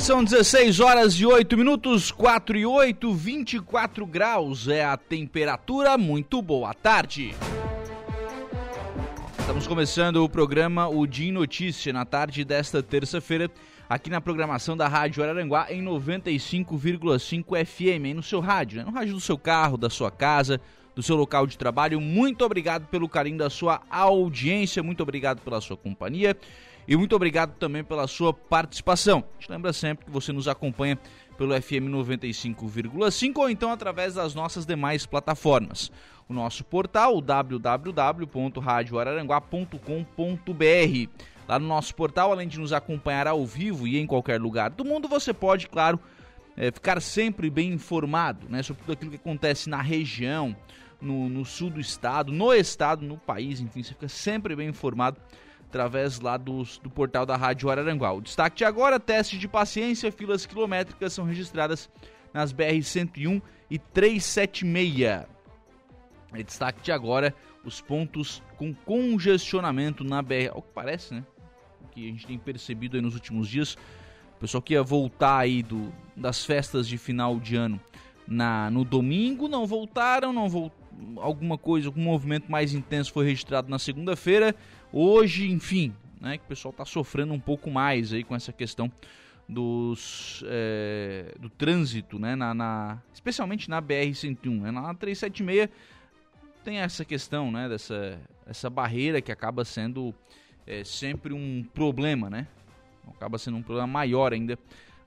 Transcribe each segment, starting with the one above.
São 16 horas e 8 minutos, 4 e 8, 24 graus é a temperatura. Muito boa tarde. Estamos começando o programa O Dia Notícia na tarde desta terça-feira, aqui na programação da Rádio Araranguá em 95,5 FM, aí no seu rádio, né? no rádio do seu carro, da sua casa, do seu local de trabalho. Muito obrigado pelo carinho da sua audiência, muito obrigado pela sua companhia. E muito obrigado também pela sua participação. Gente lembra sempre que você nos acompanha pelo FM 95,5 ou então através das nossas demais plataformas. O nosso portal www.radioararanguá.com.br. Lá no nosso portal, além de nos acompanhar ao vivo e em qualquer lugar do mundo, você pode, claro, é, ficar sempre bem informado né, sobre tudo aquilo que acontece na região, no, no sul do estado, no estado, no país, enfim, você fica sempre bem informado através lá do, do portal da Rádio Araranguá. O destaque de agora, testes de paciência, filas quilométricas são registradas nas BR-101 e 376. E destaque de agora, os pontos com congestionamento na BR, o que parece, né? O que a gente tem percebido aí nos últimos dias, o pessoal que ia voltar aí do, das festas de final de ano na, no domingo, não voltaram, não voltaram, alguma coisa, algum movimento mais intenso foi registrado na segunda-feira, Hoje, enfim, né, que o pessoal está sofrendo um pouco mais aí com essa questão dos, é, do trânsito, né, na, na especialmente na BR-101. Né, na 376 tem essa questão, né, dessa essa barreira que acaba sendo é, sempre um problema, né? Acaba sendo um problema maior ainda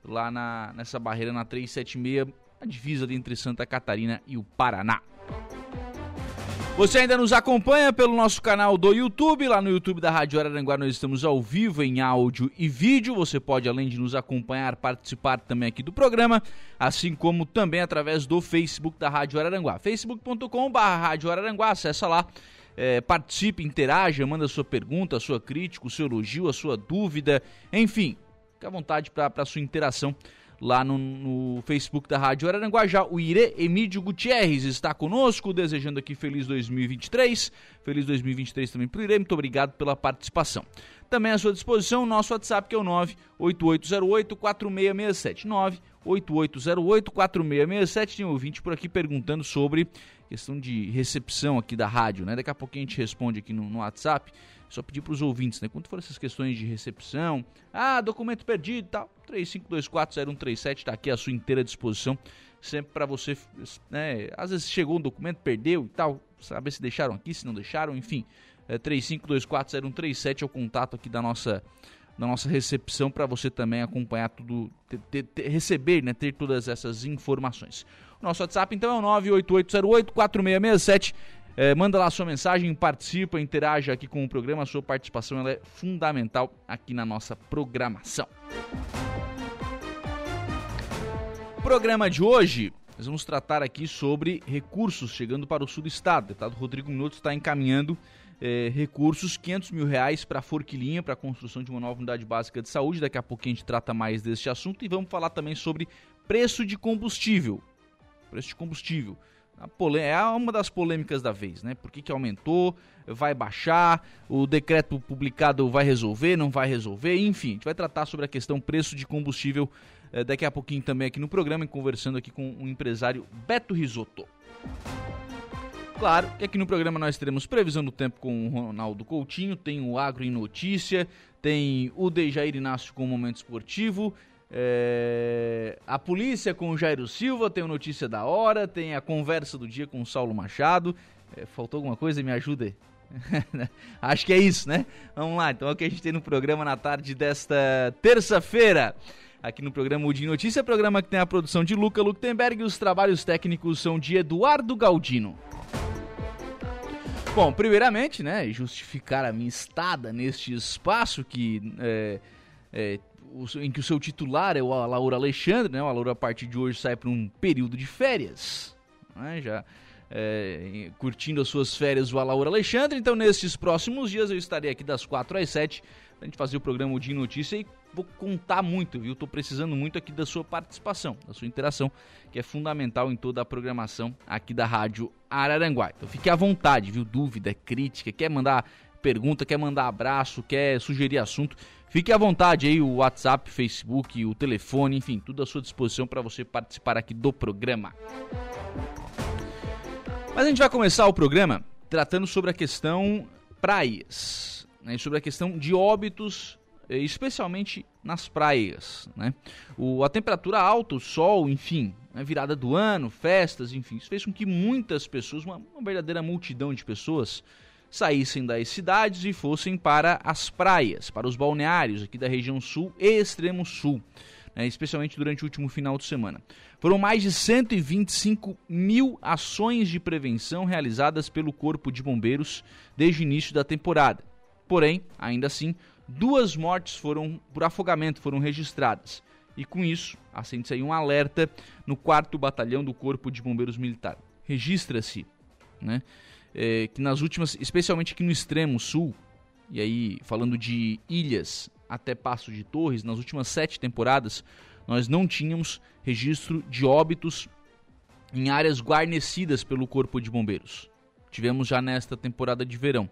lá na, nessa barreira na 376, a divisa entre Santa Catarina e o Paraná. Você ainda nos acompanha pelo nosso canal do YouTube, lá no YouTube da Rádio Araranguá nós estamos ao vivo em áudio e vídeo. Você pode, além de nos acompanhar, participar também aqui do programa, assim como também através do Facebook da Rádio Araranguá. Araranguá, acessa lá, é, participe, interaja, manda sua pergunta, sua crítica, o seu elogio, a sua dúvida, enfim, fique à vontade para a sua interação lá no, no, Facebook da Rádio Araranguá. Já o Ire Emílio Gutierrez está conosco, desejando aqui feliz 2023. Feliz 2023 também para o Ire. Muito obrigado pela participação. Também à sua disposição o nosso WhatsApp que é o 98808-4667. 98808-4667. Tem um ouvinte por aqui perguntando sobre questão de recepção aqui da rádio, né? Daqui a pouquinho a gente responde aqui no, no WhatsApp. Só pedir para os ouvintes, né? Quando for essas questões de recepção, ah, documento perdido e tal, 35240137 está aqui à sua inteira disposição, sempre para você, né? Às vezes chegou um documento, perdeu e tal, saber se deixaram aqui, se não deixaram, enfim. É 35240137 é o contato aqui da nossa da nossa recepção para você também acompanhar tudo, ter, ter, ter, receber, né, ter todas essas informações. O nosso WhatsApp então é o 98808 4667 é, manda lá sua mensagem, participa, interaja aqui com o programa. A sua participação é fundamental aqui na nossa programação. Programa de hoje, nós vamos tratar aqui sobre recursos chegando para o sul do estado. O deputado Rodrigo Minuto está encaminhando é, recursos, 500 mil reais para a Forquilinha, para a construção de uma nova unidade básica de saúde. Daqui a pouquinho a gente trata mais deste assunto e vamos falar também sobre preço de combustível. Preço de combustível é uma das polêmicas da vez, né? Por que, que aumentou? Vai baixar? O decreto publicado vai resolver? Não vai resolver? Enfim, a gente vai tratar sobre a questão preço de combustível eh, daqui a pouquinho também aqui no programa, conversando aqui com o empresário Beto Risotto. Claro que aqui no programa nós teremos previsão do tempo com o Ronaldo Coutinho, tem o Agro em Notícia, tem o Dejair Inácio com o Momento Esportivo é, a polícia com o Jairo Silva, tem a notícia da hora, tem a conversa do dia com o Saulo Machado. É, faltou alguma coisa? Me ajude. Acho que é isso, né? Vamos lá, então é o que a gente tem no programa na tarde desta terça-feira. aqui no programa de Notícia, programa que tem a produção de Luca Luktenberg e os trabalhos técnicos são de Eduardo Galdino. Bom, primeiramente, né, justificar a minha estada neste espaço que é, é, em que o seu titular é o Laura Alexandre, né? O Laura a partir de hoje sai para um período de férias, né? Já é, curtindo as suas férias o Laura Alexandre. Então, nesses próximos dias eu estarei aqui das 4 às 7 a gente fazer o programa de notícia e vou contar muito, viu? Tô precisando muito aqui da sua participação, da sua interação, que é fundamental em toda a programação aqui da Rádio Araranguá. Então fique à vontade, viu? Dúvida, crítica, quer mandar pergunta, quer mandar abraço, quer sugerir assunto, fique à vontade aí, o WhatsApp, Facebook, o telefone, enfim, tudo à sua disposição para você participar aqui do programa. Mas a gente vai começar o programa tratando sobre a questão praias, né, sobre a questão de óbitos, eh, especialmente nas praias. Né? O, a temperatura alta, o sol, enfim, a né, virada do ano, festas, enfim, isso fez com que muitas pessoas, uma, uma verdadeira multidão de pessoas, saíssem das cidades e fossem para as praias, para os balneários aqui da região sul e extremo sul, né, especialmente durante o último final de semana. Foram mais de 125 mil ações de prevenção realizadas pelo Corpo de Bombeiros desde o início da temporada. Porém, ainda assim, duas mortes foram por afogamento foram registradas. E com isso, acende-se aí um alerta no 4 Batalhão do Corpo de Bombeiros Militar. Registra-se, né? É, que nas últimas, especialmente aqui no extremo sul, e aí falando de ilhas até Passo de Torres, nas últimas sete temporadas, nós não tínhamos registro de óbitos em áreas guarnecidas pelo Corpo de Bombeiros. Tivemos já nesta temporada de verão.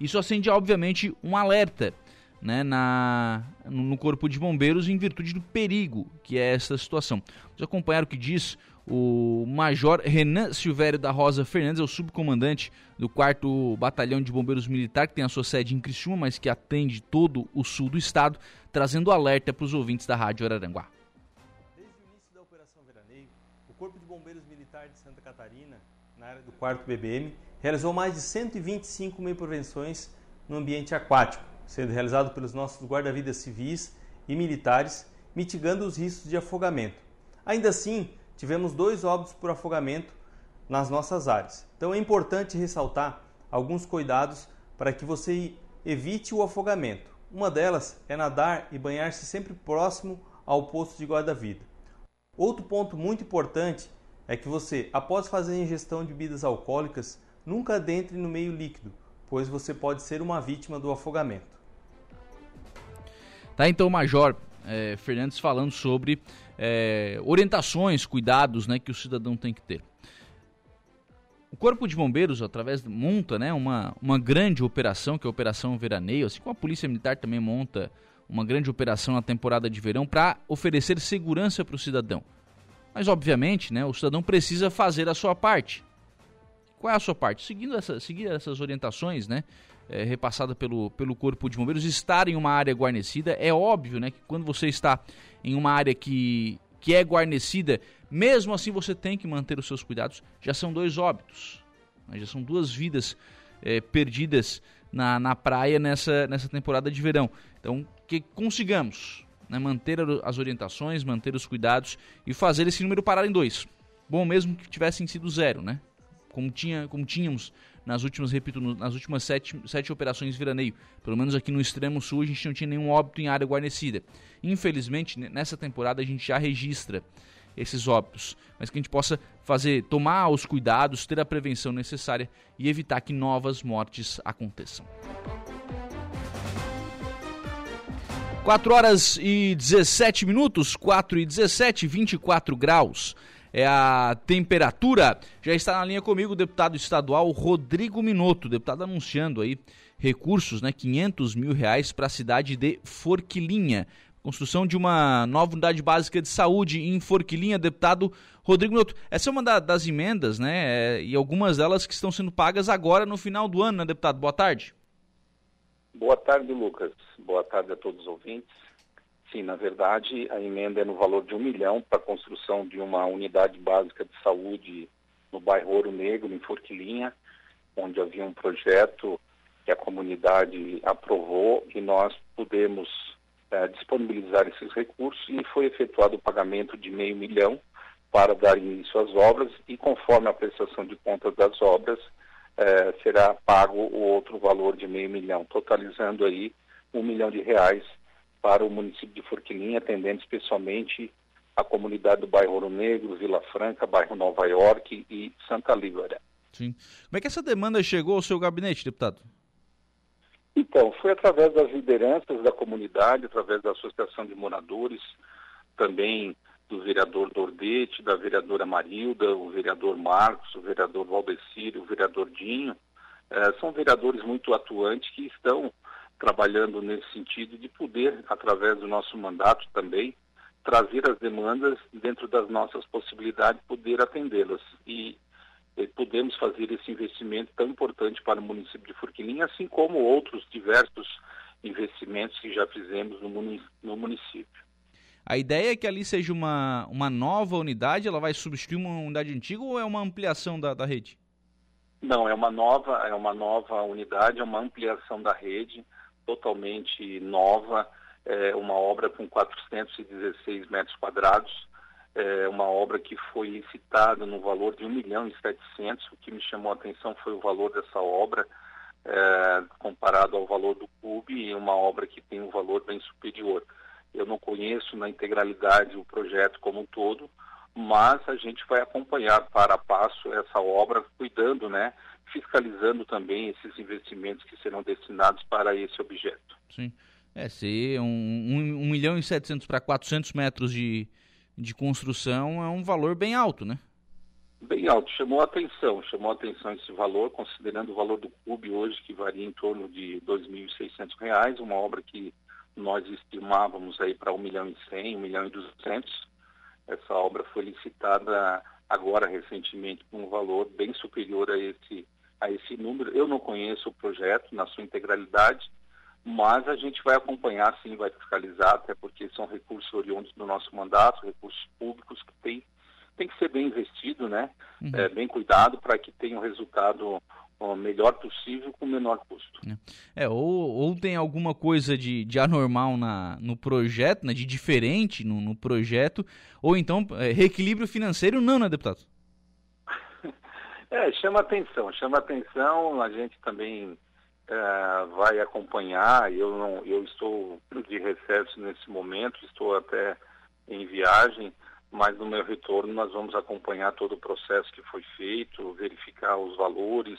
Isso acende, obviamente, um alerta né, na, no Corpo de Bombeiros em virtude do perigo que é essa situação. Vamos acompanhar o que diz o Major Renan Silvério da Rosa Fernandes é o subcomandante do 4 Batalhão de Bombeiros Militar, que tem a sua sede em Criciúma, mas que atende todo o sul do estado, trazendo alerta para os ouvintes da Rádio Araranguá. Desde o início da Operação Veraneio, o Corpo de Bombeiros Militar de Santa Catarina, na área do 4 BBM, realizou mais de 125 mil prevenções no ambiente aquático, sendo realizado pelos nossos guarda-vidas civis e militares, mitigando os riscos de afogamento. Ainda assim, tivemos dois óbitos por afogamento nas nossas áreas. Então é importante ressaltar alguns cuidados para que você evite o afogamento. Uma delas é nadar e banhar-se sempre próximo ao posto de guarda-vida. Outro ponto muito importante é que você, após fazer a ingestão de bebidas alcoólicas, nunca adentre no meio líquido, pois você pode ser uma vítima do afogamento. Tá então, Major é, Fernandes falando sobre é, orientações, cuidados né, que o cidadão tem que ter. O Corpo de Bombeiros, através monta né, uma, uma grande operação, que é a Operação Veraneio, assim como a Polícia Militar também monta uma grande operação na temporada de verão para oferecer segurança para o cidadão. Mas, obviamente, né, o cidadão precisa fazer a sua parte. Qual é a sua parte? Seguindo essa, seguir essas orientações, né? É, repassada pelo, pelo Corpo de Bombeiros, estar em uma área guarnecida. É óbvio né, que quando você está em uma área que, que é guarnecida, mesmo assim você tem que manter os seus cuidados. Já são dois óbitos, né, já são duas vidas é, perdidas na, na praia nessa, nessa temporada de verão. Então, que consigamos né, manter as orientações, manter os cuidados e fazer esse número parar em dois. Bom mesmo que tivessem sido zero, né? Como, tinha, como tínhamos nas últimas, repito, nas últimas sete, sete operações de veraneio. Pelo menos aqui no extremo sul a gente não tinha nenhum óbito em área guarnecida. Infelizmente, nessa temporada a gente já registra esses óbitos, mas que a gente possa fazer, tomar os cuidados, ter a prevenção necessária e evitar que novas mortes aconteçam. 4 horas e 17 minutos, 4 e 17, 24 graus é a temperatura. Já está na linha comigo o deputado estadual Rodrigo Minotto, deputado anunciando aí recursos, né, 500 mil reais para a cidade de Forquilinha. Construção de uma nova unidade básica de saúde em Forquilinha, deputado Rodrigo Minotto. Essa é uma da, das emendas, né, é, e algumas delas que estão sendo pagas agora no final do ano, né, deputado? Boa tarde. Boa tarde, Lucas. Boa tarde a todos os ouvintes. Sim, na verdade, a emenda é no valor de um milhão para a construção de uma unidade básica de saúde no bairro Ouro Negro, em Forquilinha, onde havia um projeto que a comunidade aprovou e nós pudemos é, disponibilizar esses recursos e foi efetuado o pagamento de meio milhão para dar início às obras e conforme a prestação de contas das obras é, será pago o outro valor de meio milhão, totalizando aí um milhão de reais para o município de Forquilinha, atendendo especialmente a comunidade do bairro Ouro Negro, Vila Franca, bairro Nova York e Santa Líbara. Sim. Como é que essa demanda chegou ao seu gabinete, deputado? Então, foi através das lideranças da comunidade, através da Associação de Moradores, também do vereador Dordete, da vereadora Marilda, o vereador Marcos, o vereador Valdecírio, o vereador Dinho. Eh, são vereadores muito atuantes que estão trabalhando nesse sentido de poder, através do nosso mandato também, trazer as demandas dentro das nossas possibilidades, poder atendê-las. E, e podemos fazer esse investimento tão importante para o município de Forquilinha, assim como outros diversos investimentos que já fizemos no município. A ideia é que ali seja uma, uma nova unidade, ela vai substituir uma unidade antiga ou é uma ampliação da, da rede? Não, é uma nova, é uma nova unidade, é uma ampliação da rede, totalmente nova, é uma obra com 416 metros quadrados, é uma obra que foi licitada no valor de 1 milhão e 700, o que me chamou a atenção foi o valor dessa obra, é, comparado ao valor do clube, e uma obra que tem um valor bem superior. Eu não conheço na integralidade o projeto como um todo, mas a gente vai acompanhar para passo essa obra, cuidando, né, fiscalizando também esses investimentos que serão destinados para esse objeto. Sim. É, se um, um, 1 milhão e 700 para 400 metros de, de construção é um valor bem alto, né? Bem alto, chamou a atenção, chamou a atenção esse valor, considerando o valor do clube hoje, que varia em torno de R$ 2.600, uma obra que nós estimávamos aí para 1 milhão e 100, 1 milhão e 200. Essa obra foi licitada agora recentemente com um valor bem superior a esse, a esse número. Eu não conheço o projeto na sua integralidade, mas a gente vai acompanhar sim, vai fiscalizar, até porque são recursos oriundos do nosso mandato, recursos públicos que tem, tem que ser bem investido, né? Uhum. É, bem cuidado para que tenha um resultado o melhor possível com o menor custo. É, ou, ou tem alguma coisa de, de anormal na, no projeto, né, de diferente no, no projeto, ou então é, reequilíbrio financeiro não, né, deputado? É, chama atenção, chama atenção, a gente também é, vai acompanhar, eu, não, eu estou de recesso nesse momento, estou até em viagem, mas no meu retorno nós vamos acompanhar todo o processo que foi feito, verificar os valores,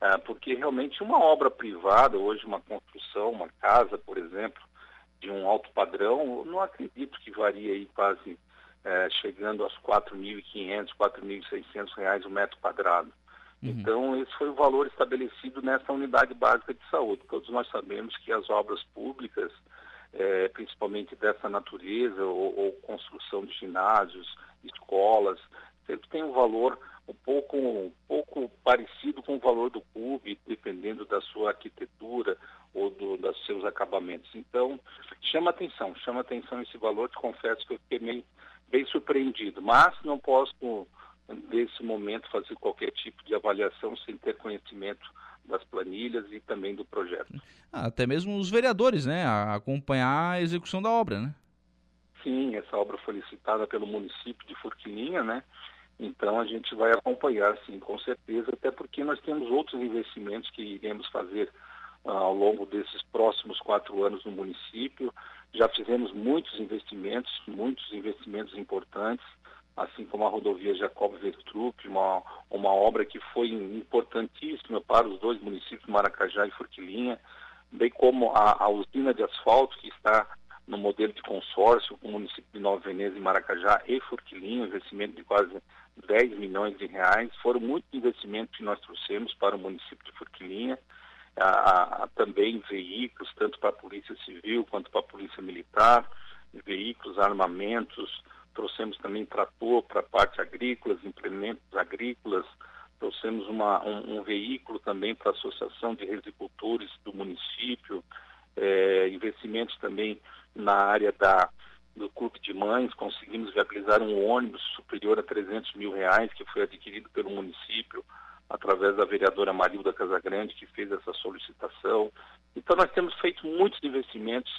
é, porque realmente uma obra privada, hoje uma construção, uma casa, por exemplo, de um alto padrão, não acredito que varia aí quase é, chegando aos 4.500, 4.600 reais o metro quadrado. Uhum. Então, esse foi o valor estabelecido nessa unidade básica de saúde. Todos nós sabemos que as obras públicas, é, principalmente dessa natureza, ou, ou construção de ginásios, escolas, sempre tem um valor um pouco, um pouco parecido com o valor do clube, dependendo da sua arquitetura ou do, dos seus acabamentos. Então, chama atenção, chama atenção esse valor, te confesso que eu fiquei meio, bem surpreendido, mas não posso, nesse momento, fazer qualquer tipo de avaliação sem ter conhecimento das planilhas e também do projeto. Ah, até mesmo os vereadores, né, a acompanhar a execução da obra, né? Sim, essa obra foi licitada pelo município de Furquilinha, né? Então a gente vai acompanhar, sim, com certeza, até porque nós temos outros investimentos que iremos fazer uh, ao longo desses próximos quatro anos no município. Já fizemos muitos investimentos, muitos investimentos importantes, assim como a rodovia Jacob Vertrup, uma, uma obra que foi importantíssima para os dois municípios, Maracajá e Forquilinha, bem como a, a usina de asfalto que está no modelo de consórcio com o município de Nova Veneza Maracajá e Forquilinha, investimento de quase 10 milhões de reais. Foram muitos investimentos que nós trouxemos para o município de Forquilinha, a, a, também veículos, tanto para a Polícia Civil quanto para a Polícia Militar, veículos, armamentos, trouxemos também trator para a parte agrícola, implementos agrícolas, trouxemos uma, um, um, veículo também para a Associação de Resicultores do município, é, investimentos também na área da do Clube de Mães, conseguimos viabilizar um ônibus superior a 300 mil reais, que foi adquirido pelo município, através da vereadora Marilda Casagrande, que fez essa solicitação. Então, nós temos feito muitos investimentos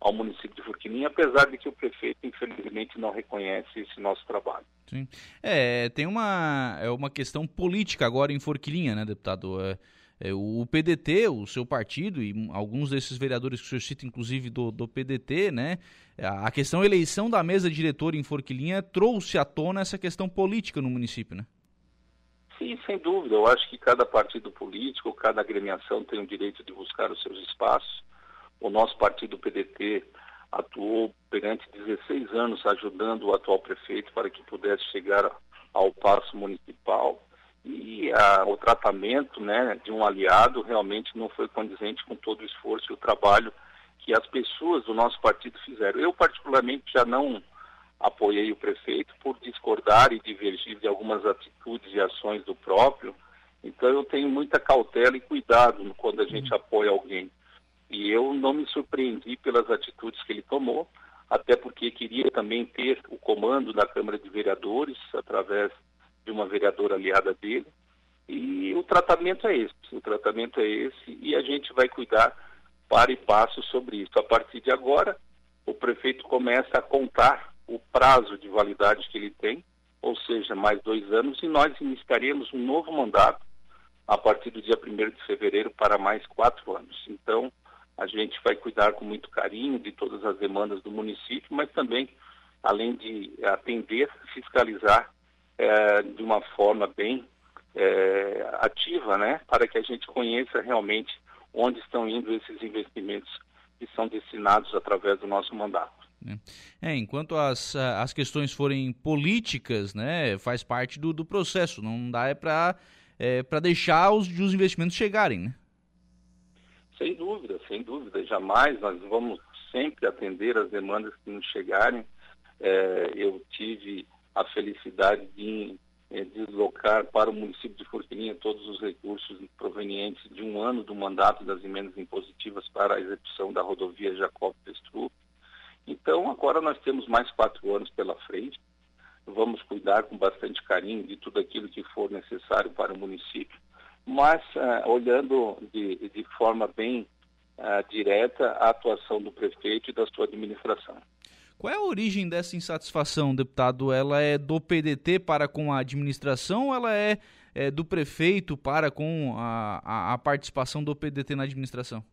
ao município de Forquilinha, apesar de que o prefeito, infelizmente, não reconhece esse nosso trabalho. Sim. É, tem uma, é uma questão política agora em Forquilinha, né, deputado? É, é, o PDT, o seu partido, e alguns desses vereadores que o senhor cita, inclusive do, do PDT, né? A questão eleição da mesa diretora em Forquilinha trouxe à tona essa questão política no município, né? Sim, sem dúvida. Eu acho que cada partido político, cada agremiação tem o direito de buscar os seus espaços. O nosso partido PDT atuou durante 16 anos ajudando o atual prefeito para que pudesse chegar ao passo municipal e a, o tratamento né, de um aliado realmente não foi condizente com todo o esforço e o trabalho que as pessoas do nosso partido fizeram. Eu, particularmente, já não apoiei o prefeito por discordar e divergir de algumas atitudes e ações do próprio. Então, eu tenho muita cautela e cuidado quando a gente apoia alguém. E eu não me surpreendi pelas atitudes que ele tomou, até porque queria também ter o comando da Câmara de Vereadores através de uma vereadora aliada dele. E o tratamento é esse, o tratamento é esse e a gente vai cuidar para e passo sobre isso. A partir de agora, o prefeito começa a contar o prazo de validade que ele tem, ou seja, mais dois anos, e nós iniciaremos um novo mandato a partir do dia 1 de fevereiro para mais quatro anos. Então, a gente vai cuidar com muito carinho de todas as demandas do município, mas também, além de atender, fiscalizar é, de uma forma bem é, ativa, né, para que a gente conheça realmente onde estão indo esses investimentos que são destinados através do nosso mandato. É, enquanto as, as questões forem políticas, né, faz parte do, do processo, não dá é para é, deixar os, os investimentos chegarem, né? Sem dúvida, sem dúvida. Jamais nós vamos sempre atender as demandas que nos chegarem. É, eu tive a felicidade de é, deslocar para o município de Forquilinha todos os recursos provenientes de um ano do mandato das emendas impositivas para a execução da rodovia Jacob Pestru. Então, agora nós temos mais quatro anos pela frente. Vamos cuidar com bastante carinho de tudo aquilo que for necessário para o município, mas uh, olhando de, de, forma bem uh, direta a atuação do prefeito e da sua administração. Qual é a origem dessa insatisfação, deputado? Ela é do PDT para com a administração ou ela é, é do prefeito para com a, a, a, participação do PDT na administração?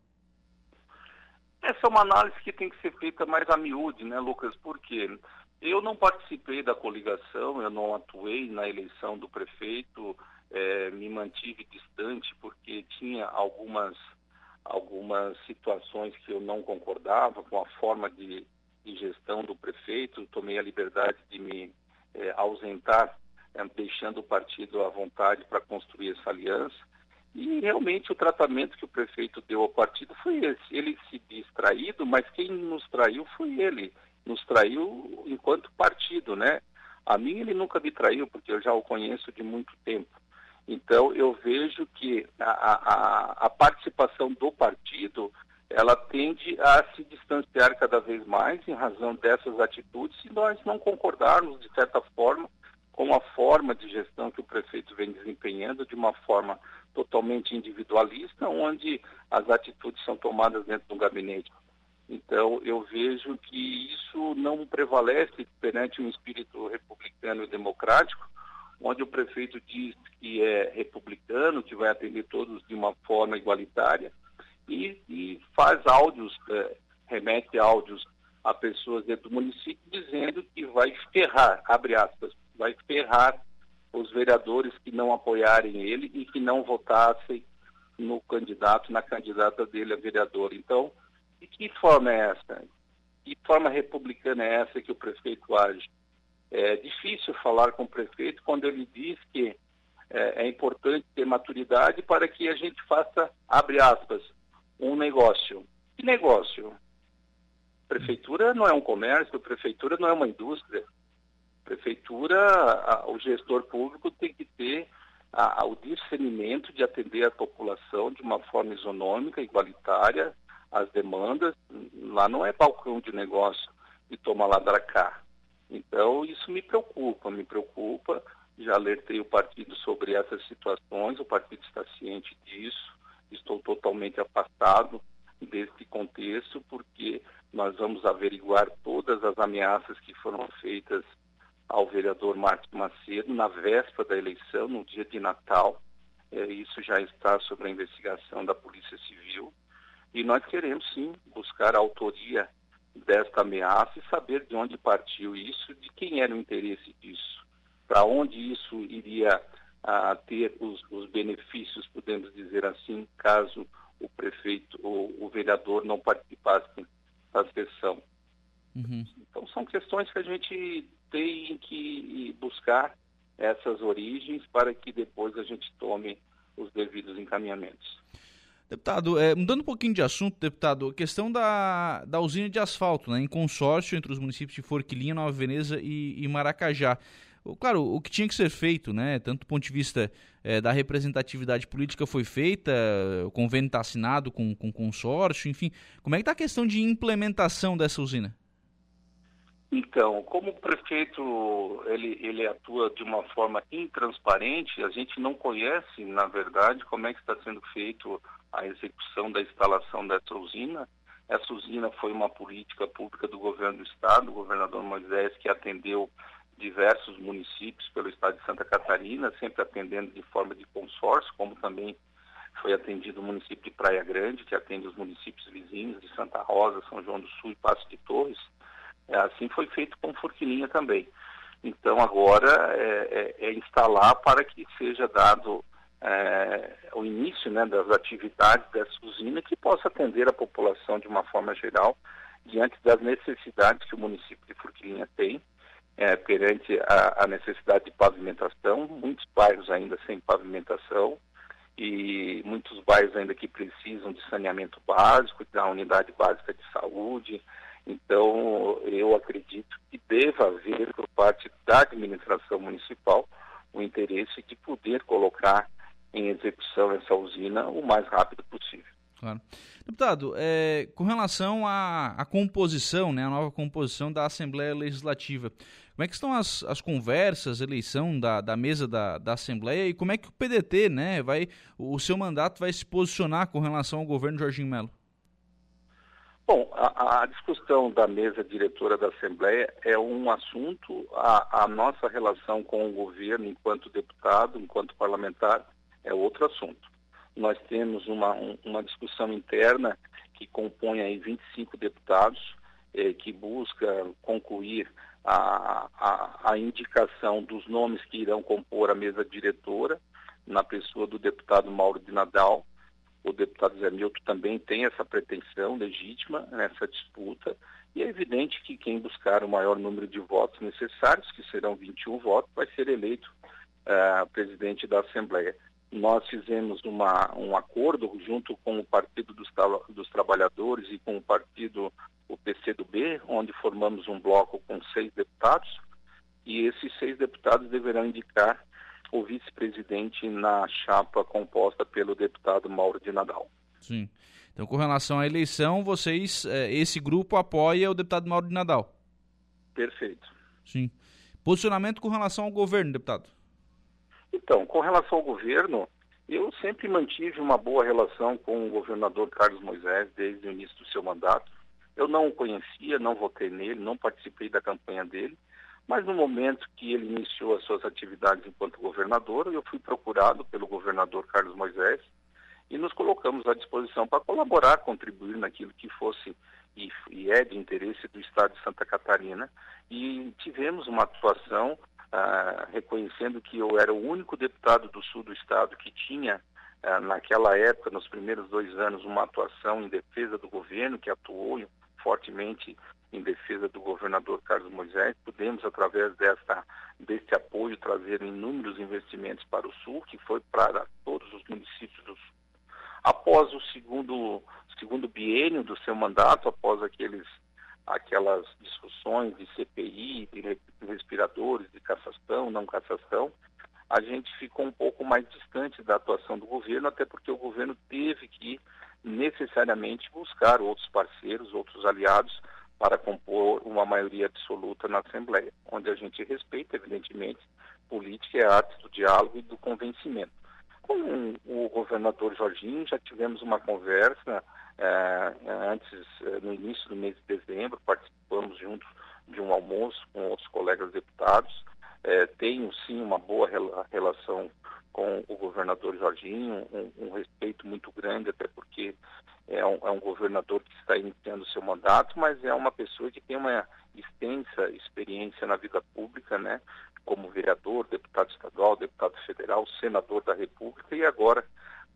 Essa é uma análise que tem que ser feita mais a miúde, né, Lucas? Porque eu não participei da coligação, eu não atuei na eleição do prefeito, é, me mantive distante porque tinha algumas, algumas situações que eu não concordava com a forma de de gestão do prefeito, tomei a liberdade de me é, ausentar, é, deixando o partido à vontade para construir essa aliança. E realmente o tratamento que o prefeito deu ao partido foi esse. Ele se diz traído, mas quem nos traiu foi ele. Nos traiu enquanto partido, né? A mim ele nunca me traiu, porque eu já o conheço de muito tempo. Então eu vejo que a, a, a participação do partido ela tende a se distanciar cada vez mais em razão dessas atitudes se nós não concordarmos, de certa forma, com a forma de gestão que o prefeito vem desempenhando, de uma forma totalmente individualista, onde as atitudes são tomadas dentro do gabinete. Então, eu vejo que isso não prevalece perante um espírito republicano e democrático, onde o prefeito diz que é republicano, que vai atender todos de uma forma igualitária, e, e faz áudios, é, remete áudios a pessoas dentro do município dizendo que vai ferrar, abre aspas, vai ferrar os vereadores que não apoiarem ele e que não votassem no candidato, na candidata dele a vereador. Então, de que forma é essa? Que forma republicana é essa que o prefeito age? É difícil falar com o prefeito quando ele diz que é, é importante ter maturidade para que a gente faça, abre aspas, um negócio. Que negócio? Prefeitura não é um comércio, prefeitura não é uma indústria. Prefeitura, a, o gestor público tem que ter a, a, o discernimento de atender a população de uma forma isonômica, igualitária, as demandas. Lá não é balcão de negócio e toma lá da cá. Então, isso me preocupa, me preocupa. Já alertei o partido sobre essas situações, o partido está ciente disso estou totalmente afastado deste contexto, porque nós vamos averiguar todas as ameaças que foram feitas ao vereador Marcos Macedo na véspera da eleição, no dia de Natal. É, isso já está sob a investigação da Polícia Civil. E nós queremos, sim, buscar a autoria desta ameaça e saber de onde partiu isso, de quem era o interesse disso, para onde isso iria a, ter os, os, benefícios, podemos dizer assim, caso o prefeito ou o vereador não participasse da sessão. Uhum. Então são questões que a gente tem que buscar essas origens para que depois a gente tome os devidos encaminhamentos. Deputado, é, mudando um pouquinho de assunto, deputado, a questão da, da usina de asfalto, né, em consórcio entre os municípios de Forquilinha, Nova Veneza e, e Maracajá. Claro, o que tinha que ser feito, né, tanto do ponto de vista é, da representatividade política foi feita, o convênio está assinado com, com consórcio, enfim. Como é que está a questão de implementação dessa usina? Então, como o prefeito ele, ele atua de uma forma intransparente, a gente não conhece, na verdade, como é que está sendo feito a execução da instalação dessa usina. Essa usina foi uma política pública do governo do estado, o governador Moisés, que atendeu diversos municípios pelo estado de Santa Catarina, sempre atendendo de forma de consórcio, como também foi atendido o município de Praia Grande, que atende os municípios vizinhos de Santa Rosa, São João do Sul e Passo de Torres. É, assim foi feito com Forquilinha também. Então agora é, é, é instalar para que seja dado é, o início né, das atividades dessa usina que possa atender a população de uma forma geral diante das necessidades que o município de Forquilinha tem é, perante a, a, necessidade de pavimentação, muitos bairros ainda sem pavimentação e muitos bairros ainda que precisam de saneamento básico, da unidade básica de saúde, então, eu acredito que deva haver, por parte da administração municipal, o interesse de poder colocar em execução essa usina o mais rápido possível. Claro. Deputado, é, com relação à, à, composição, né, a nova composição da Assembleia Legislativa, como é que estão as, as conversas, eleição da, da mesa da, da Assembleia e como é que o PDT, né, vai, o seu mandato vai se posicionar com relação ao governo Jorginho Melo? Bom, a, a, discussão da mesa diretora da Assembleia é um assunto, a, a, nossa relação com o governo enquanto deputado, enquanto parlamentar, é outro assunto. Nós temos uma, um, uma discussão interna que compõe aí 25 deputados, eh, que busca concluir a, a, a indicação dos nomes que irão compor a mesa diretora, na pessoa do deputado Mauro de Nadal, o deputado Zé Milton também tem essa pretensão legítima nessa disputa, e é evidente que quem buscar o maior número de votos necessários, que serão 21 votos, vai ser eleito uh, presidente da Assembleia. Nós fizemos uma, um acordo junto com o Partido dos, dos Trabalhadores e com o partido, o PCdoB, onde formamos um bloco com seis deputados, e esses seis deputados deverão indicar o vice-presidente na chapa composta pelo deputado Mauro de Nadal. Sim. Então, com relação à eleição, vocês, é, esse grupo apoia o deputado Mauro de Nadal? Perfeito. Sim. Posicionamento com relação ao governo, deputado? Então, com relação ao governo, eu sempre mantive uma boa relação com o governador Carlos Moisés desde o início do seu mandato. Eu não o conhecia, não votei nele, não participei da campanha dele, mas no momento que ele iniciou as suas atividades enquanto governador, eu fui procurado pelo governador Carlos Moisés e nos colocamos à disposição para colaborar, contribuir naquilo que fosse e, e é de interesse do Estado de Santa Catarina. E tivemos uma atuação ah, reconhecendo que eu era o único deputado do sul do Estado que tinha ah, naquela época, nos primeiros dois anos, uma atuação em defesa do governo, que atuou fortemente em defesa do governador Carlos Moisés. Pudemos, através desta, deste apoio, trazer inúmeros investimentos para o Sul, que foi para todos os municípios do Sul. Após o segundo, segundo biênio do seu mandato, após aqueles, aquelas discussões de CPI, de respiradores, de cassação, não cassação, a gente ficou um pouco mais distante da atuação do governo, até porque o governo teve que necessariamente buscar outros parceiros, outros aliados para compor uma maioria absoluta na Assembleia, onde a gente respeita, evidentemente, política é a arte do diálogo e do convencimento. Com o governador Jorginho, já tivemos uma conversa É, antes, é, no início do mês de dezembro, participamos juntos de um almoço com outros colegas deputados. É, tenho sim uma boa relação com o governador Jorginho, um, um respeito muito grande, até porque é um, é um, governador que está iniciando seu mandato, mas é uma pessoa que tem uma extensa experiência na vida pública, né? Como vereador, deputado estadual, deputado federal, senador da República e agora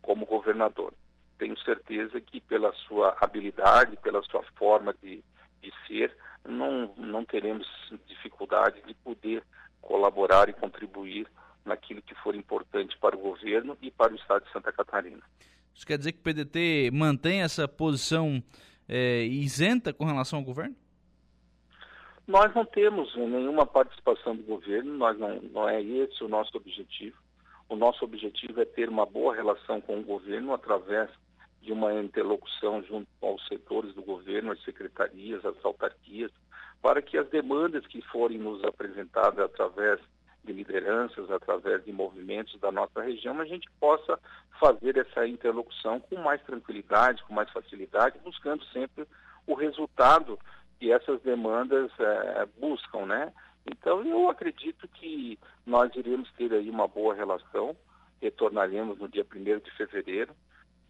como governador. Tenho certeza que pela sua habilidade, pela sua forma de, de ser, não, não teremos dificuldade de poder colaborar e contribuir naquilo que for importante para o governo e para o Estado de Santa Catarina. Isso quer dizer que o PDT mantém essa posição é, isenta com relação ao governo? Nós não temos nenhuma participação do governo, nós não, não é esse o nosso objetivo. O nosso objetivo é ter uma boa relação com o governo através de uma interlocução junto aos setores do governo, as secretarias, as autarquias, para que as demandas que forem nos apresentadas através de lideranças, através de movimentos da nossa região, a gente possa fazer essa interlocução com mais tranquilidade, com mais facilidade, buscando sempre o resultado que essas demandas é, buscam, né? Então eu acredito que nós iremos ter aí uma boa relação, retornaremos no dia 1 de fevereiro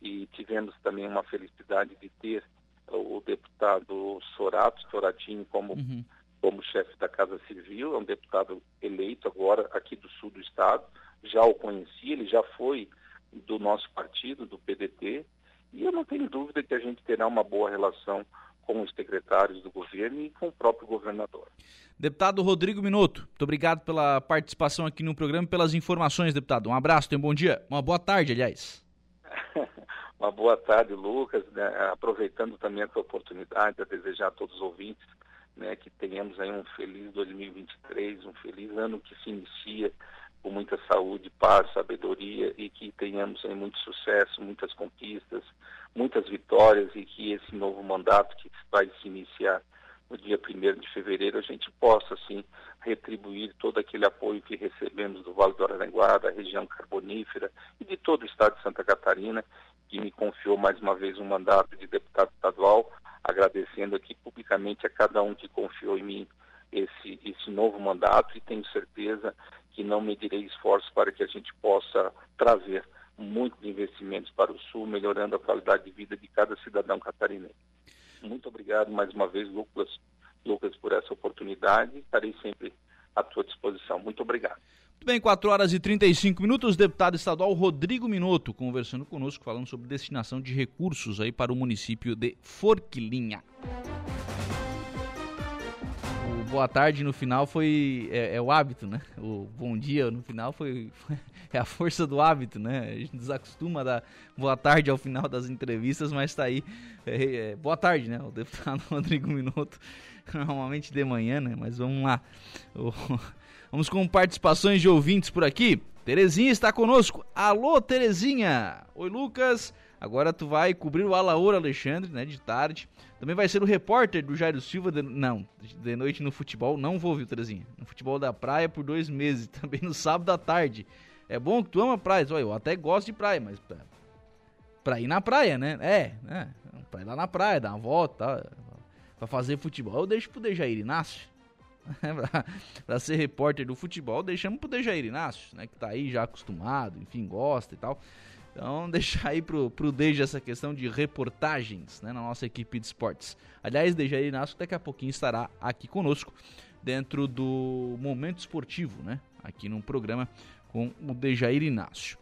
e tivemos também uma felicidade de ter o deputado Sorato Soratinho como uhum como chefe da Casa Civil, é um deputado eleito agora aqui do sul do estado, já o conheci, ele já foi do nosso partido, do PDT, e eu não tenho dúvida que a gente terá uma boa relação com os secretários do governo e com o próprio governador. Deputado Rodrigo Minuto, muito obrigado pela participação aqui no programa e pelas informações, deputado. Um abraço, tenha um bom dia, uma boa tarde, aliás. uma boa tarde, Lucas. Né? Aproveitando também essa oportunidade a desejar a todos os ouvintes né, que tenhamos aí um feliz 2023, um feliz ano que se inicia com muita saúde, paz, sabedoria e que tenhamos aí muito sucesso, muitas conquistas, muitas vitórias e que esse novo mandato que vai se iniciar no dia 1 de fevereiro a gente possa, assim, retribuir todo aquele apoio que recebemos do Vale do Araranguá, da região carbonífera e de todo o estado de Santa Catarina, que me confiou mais uma vez um mandato de deputado estadual, agradecendo aqui publicamente a cada um que confiou em mim esse, esse novo mandato e tenho certeza que não medirei esforços para que a gente possa trazer muitos investimentos para o Sul, melhorando a qualidade de vida de cada cidadão catarinense. Muito obrigado mais uma vez, Lucas, Lucas, por essa oportunidade. Estarei sempre à tua disposição. Muito obrigado. Muito bem, 4 horas e 35 minutos. Deputado estadual Rodrigo Minuto conversando conosco, falando sobre destinação de recursos aí para o município de Forquilinha. O boa tarde no final foi. É, é, o hábito, né? O bom dia no final foi. É a força do hábito, né? A gente desacostuma dar boa tarde ao final das entrevistas, mas tá aí. É, é, boa tarde, né? O deputado Rodrigo Minuto. Normalmente de manhã, né? Mas vamos lá. O Vamos com participações de ouvintes por aqui. Terezinha está conosco. Alô, Terezinha. Oi, Lucas. Agora tu vai cobrir o Alaor Alexandre, né, de tarde. Também vai ser o repórter do Jairo Silva, de... não, de noite no futebol. Não vou, viu, Terezinha? No futebol da praia por dois meses. Também no sábado à tarde. É bom que tu ama praia. Olha, eu até gosto de praia, mas pra, pra ir na praia, né? É, né? Pra ir lá na praia, dar uma volta, tá? pra fazer futebol. Eu deixo pro Dejair Inácio. para ser repórter do futebol, deixamos pro Dejair Inácio, né, que tá aí já acostumado, enfim, gosta e tal. Então, deixar aí pro, pro Deja essa questão de reportagens né, na nossa equipe de esportes. Aliás, Dejair Inácio daqui a pouquinho estará aqui conosco dentro do Momento Esportivo, né? Aqui no programa com o Dejair Inácio.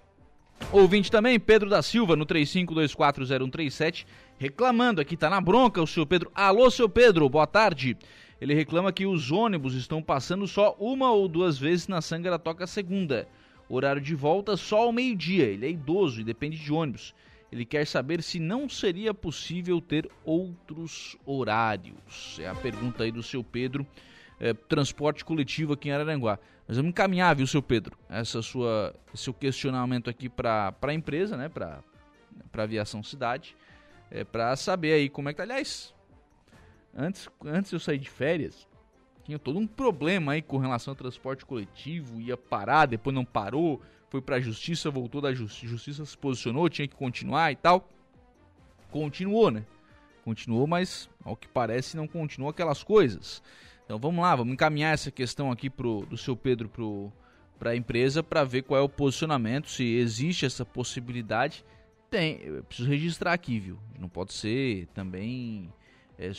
Ouvinte também, Pedro da Silva, no 35240137, reclamando aqui, tá na bronca o seu Pedro. Alô, seu Pedro, boa tarde. Ele reclama que os ônibus estão passando só uma ou duas vezes na Sangara Toca Segunda. Horário de volta só ao meio-dia. Ele é idoso e depende de ônibus. Ele quer saber se não seria possível ter outros horários. É a pergunta aí do seu Pedro. É, transporte coletivo aqui em Araranguá. Mas vamos encaminhar, viu, seu Pedro, essa sua, seu questionamento aqui para a empresa, né, para a aviação cidade, é, para saber aí como é que tá. Aliás, Antes, antes eu sair de férias, tinha todo um problema aí com relação ao transporte coletivo, ia parar, depois não parou, foi pra justiça, voltou da justiça, justiça se posicionou, tinha que continuar e tal. continuou, né? Continuou, mas ao que parece não continuou aquelas coisas. Então vamos lá, vamos encaminhar essa questão aqui pro, do seu Pedro para a empresa para ver qual é o posicionamento, se existe essa possibilidade. Tem, eu preciso registrar aqui, viu? Não pode ser também é,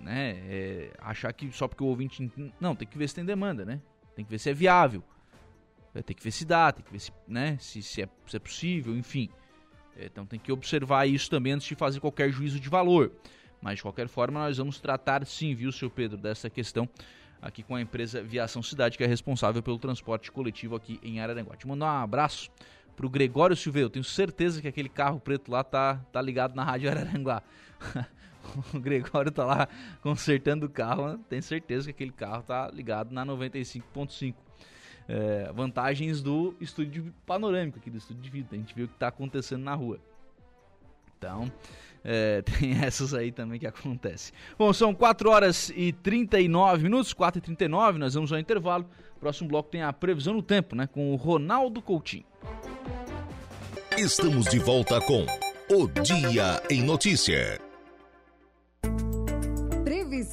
né, é, achar que só porque o ouvinte. Não, tem que ver se tem demanda, né? Tem que ver se é viável. É, tem que ver se dá, tem que ver se, né, se, se, é, se é possível, enfim. É, então tem que observar isso também antes de fazer qualquer juízo de valor. Mas de qualquer forma, nós vamos tratar sim, viu, seu Pedro, dessa questão aqui com a empresa Viação Cidade, que é responsável pelo transporte coletivo aqui em Araranguá. Te mandar um abraço pro Gregório Silveira. Eu tenho certeza que aquele carro preto lá tá, tá ligado na Rádio Araranguá. o Gregório tá lá consertando o carro, né? tenho certeza que aquele carro tá ligado na 95.5. É, vantagens do estúdio panorâmico aqui, do estúdio de vida. A gente viu o que tá acontecendo na rua. Então, é, tem essas aí também que acontece. Bom, são 4 horas e 39 minutos, 4 e 39, nós vamos ao intervalo. Próximo bloco tem a previsão do tempo, né? Com o Ronaldo Coutinho. Estamos de volta com o Dia em Notícia.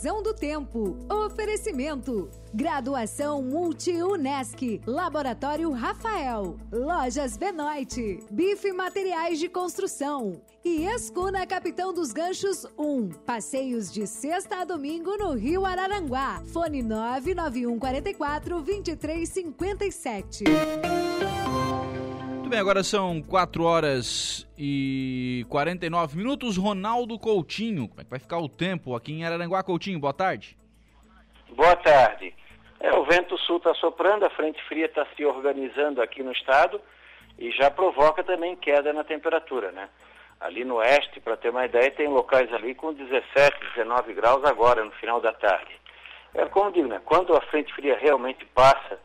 Previsão do tempo. Oferecimento. Graduação Multi-UNESC. Laboratório Rafael. Lojas Benoit. Bife Materiais de Construção. E Escuna Capitão dos Ganchos 1. Passeios de sexta a domingo no Rio Araranguá. Fone 99144 2357 bem, agora são 4 horas e 49 minutos. Ronaldo Coutinho, como é que vai ficar o tempo aqui em Araranguá, Coutinho? Boa tarde. Boa tarde. É, o vento sul está soprando, a frente fria está se organizando aqui no estado e já provoca também queda na temperatura, né? Ali no oeste, para ter uma ideia, tem locais ali com 17, 19 graus agora, no final da tarde. É como digo, né? Quando a frente fria realmente passa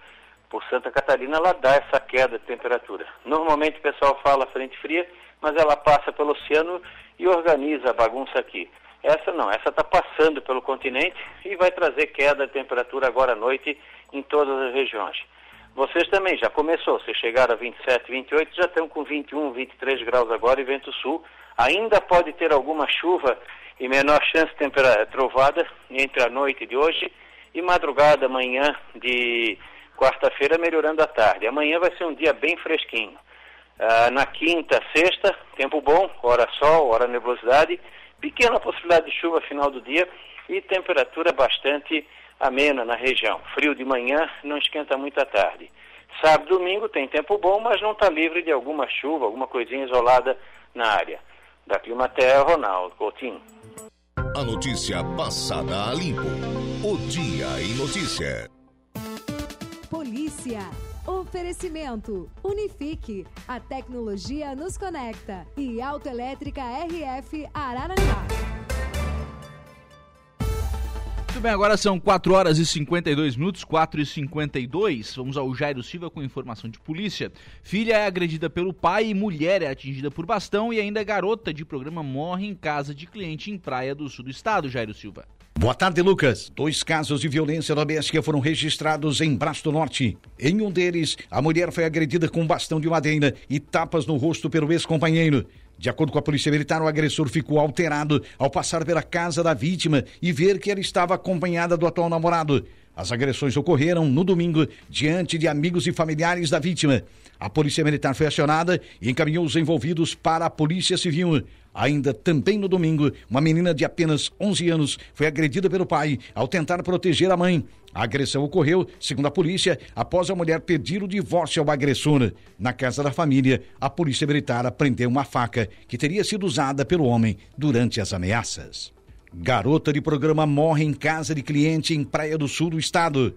por Santa Catarina, ela dá essa queda de temperatura. Normalmente o pessoal fala frente fria, mas ela passa pelo oceano e organiza a bagunça aqui. Essa não, essa está passando pelo continente e vai trazer queda de temperatura agora à noite em todas as regiões. Vocês também já começou, vocês chegaram a 27, 28, já estão com 21, 23 graus agora e vento sul. Ainda pode ter alguma chuva e menor chance de trovada entre a noite de hoje e madrugada amanhã de quarta-feira melhorando à tarde. Amanhã vai ser um dia bem fresquinho. Ah, na quinta, sexta, tempo bom, hora sol, hora nebulosidade, pequena possibilidade de chuva final do dia e temperatura bastante amena na região. Frio de manhã, não esquenta muito à tarde. Sábado domingo tem tempo bom, mas não está livre de alguma chuva, alguma coisinha isolada na área. Da Climaterra, Ronaldo Coutinho. A notícia passada a limpo. O Dia em Notícia. Polícia. Oferecimento. Unifique. A tecnologia nos conecta. E Autoelétrica RF Araranguá. Muito bem, agora são 4 horas e 52 minutos, 4 e 52. Vamos ao Jairo Silva com informação de polícia. Filha é agredida pelo pai e mulher é atingida por bastão e ainda garota de programa morre em casa de cliente em Praia do Sul do Estado, Jairo Silva. Boa tarde, Lucas. Dois casos de violência doméstica foram registrados em Braço do Norte. Em um deles, a mulher foi agredida com um bastão de madeira e tapas no rosto pelo ex-companheiro. De acordo com a Polícia Militar, o agressor ficou alterado ao passar pela casa da vítima e ver que ela estava acompanhada do atual namorado. As agressões ocorreram no domingo diante de amigos e familiares da vítima. A Polícia Militar foi acionada e encaminhou os envolvidos para a Polícia Civil. Ainda também no domingo, uma menina de apenas 11 anos foi agredida pelo pai ao tentar proteger a mãe. A agressão ocorreu, segundo a polícia, após a mulher pedir o divórcio ao agressor. Na casa da família, a polícia militar apreendeu uma faca que teria sido usada pelo homem durante as ameaças. Garota de programa morre em casa de cliente em Praia do Sul do estado.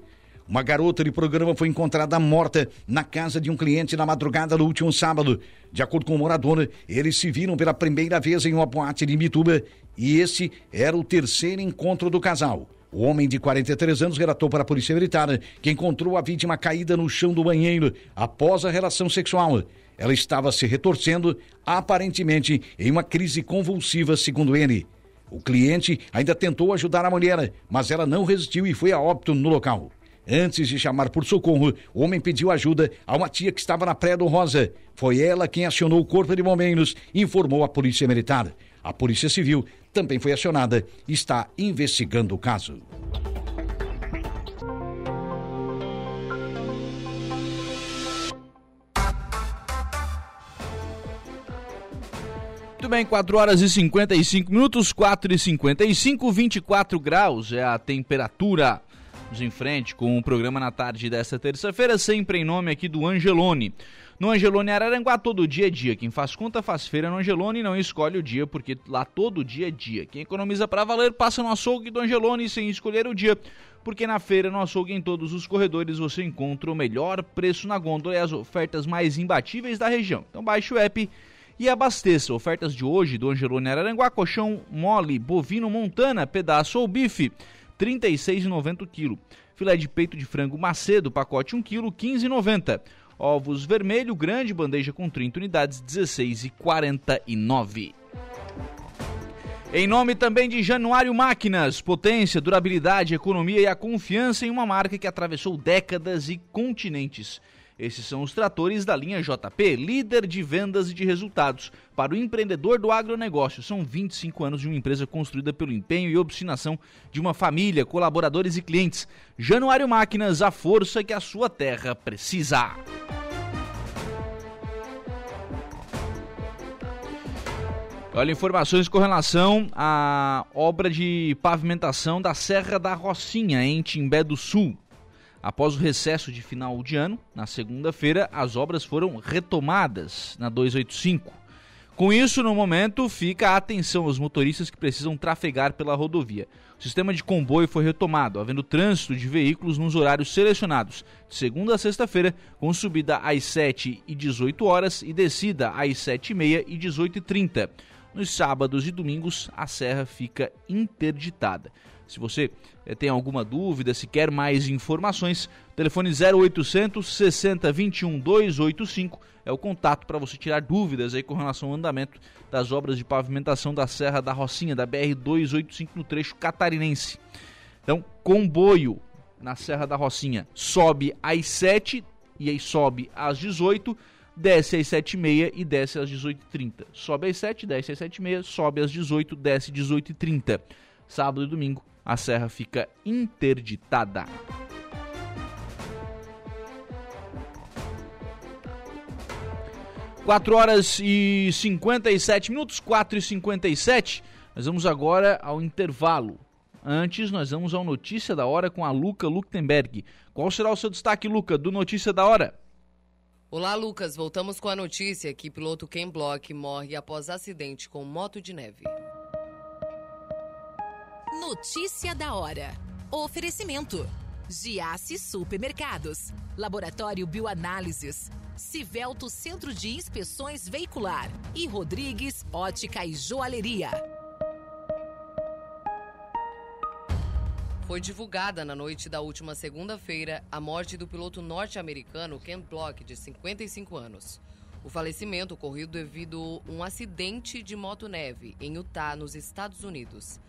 Uma garota de programa foi encontrada morta na casa de um cliente na madrugada do último sábado. De acordo com o morador, eles se viram pela primeira vez em uma boate de Mituba e esse era o terceiro encontro do casal. O homem de 43 anos relatou para a Polícia Militar que encontrou a vítima caída no chão do banheiro após a relação sexual. Ela estava se retorcendo, aparentemente em uma crise convulsiva, segundo ele. O cliente ainda tentou ajudar a mulher, mas ela não resistiu e foi a óbito no local. Antes de chamar por socorro, o homem pediu ajuda a uma tia que estava na Praia do Rosa. Foi ela quem acionou o corpo de bombeiros e informou a polícia militar. A Polícia Civil também foi acionada e está investigando o caso. Muito bem, 4 horas e 55 minutos, 4 e 55, 24 graus é a temperatura. Vamos em frente com o programa na tarde desta terça-feira, sempre em nome aqui do Angelone. No Angelone Araranguá, todo dia é dia. Quem faz conta faz feira no Angelone e não escolhe o dia, porque lá todo dia é dia. Quem economiza para valer passa no açougue do Angelone sem escolher o dia, porque na feira, no açougue, em todos os corredores, você encontra o melhor preço na gôndola e as ofertas mais imbatíveis da região. Então baixe o app e abasteça. Ofertas de hoje do Angelone Araranguá, colchão mole, bovino montana, pedaço ou bife, 36,90 kg. Filé de peito de frango macedo, pacote 1 kg, R$ 15,90. Ovos vermelho, grande bandeja com 30 unidades, R$ 16,49. Em nome também de Januário Máquinas, potência, durabilidade, economia e a confiança em uma marca que atravessou décadas e continentes. Esses são os tratores da linha JP, líder de vendas e de resultados. Para o empreendedor do agronegócio, são 25 anos de uma empresa construída pelo empenho e obstinação de uma família, colaboradores e clientes. Januário Máquinas, a força que a sua terra precisa. Olha, informações com relação à obra de pavimentação da Serra da Rocinha, em Timbé do Sul. Após o recesso de final de ano, na segunda-feira, as obras foram retomadas na 285. Com isso, no momento, fica a atenção aos motoristas que precisam trafegar pela rodovia. O sistema de comboio foi retomado, havendo trânsito de veículos nos horários selecionados, de segunda a sexta-feira, com subida às 7 e 18 horas e descida às 7 e meia e 18 e 30. Nos sábados e domingos, a serra fica interditada. Se você eh, tem alguma dúvida, se quer mais informações, telefone 0800 60 21 285 é o contato para você tirar dúvidas aí com relação ao andamento das obras de pavimentação da Serra da Rocinha, da BR 285 no trecho catarinense. Então, comboio na Serra da Rocinha sobe às 7 e aí sobe às 18 desce às 7h30 e desce às 18h30. Sobe às 7, desce às 7h30, sobe às 18, desce às 18h30. Sábado e domingo, a serra fica interditada. Quatro horas e 57 minutos, 4 e 57. Nós vamos agora ao intervalo. Antes, nós vamos ao Notícia da Hora com a Luca Luktenberg. Qual será o seu destaque, Luca, do Notícia da Hora? Olá, Lucas. Voltamos com a notícia que piloto Ken Block morre após acidente com moto de neve. Notícia da hora. Oferecimento: Giasse Supermercados, Laboratório Bioanálises, Civelto Centro de Inspeções Veicular e Rodrigues Ótica e Joalheria. Foi divulgada na noite da última segunda-feira a morte do piloto norte-americano Ken Block, de 55 anos. O falecimento ocorreu devido a um acidente de motoneve em Utah, nos Estados Unidos.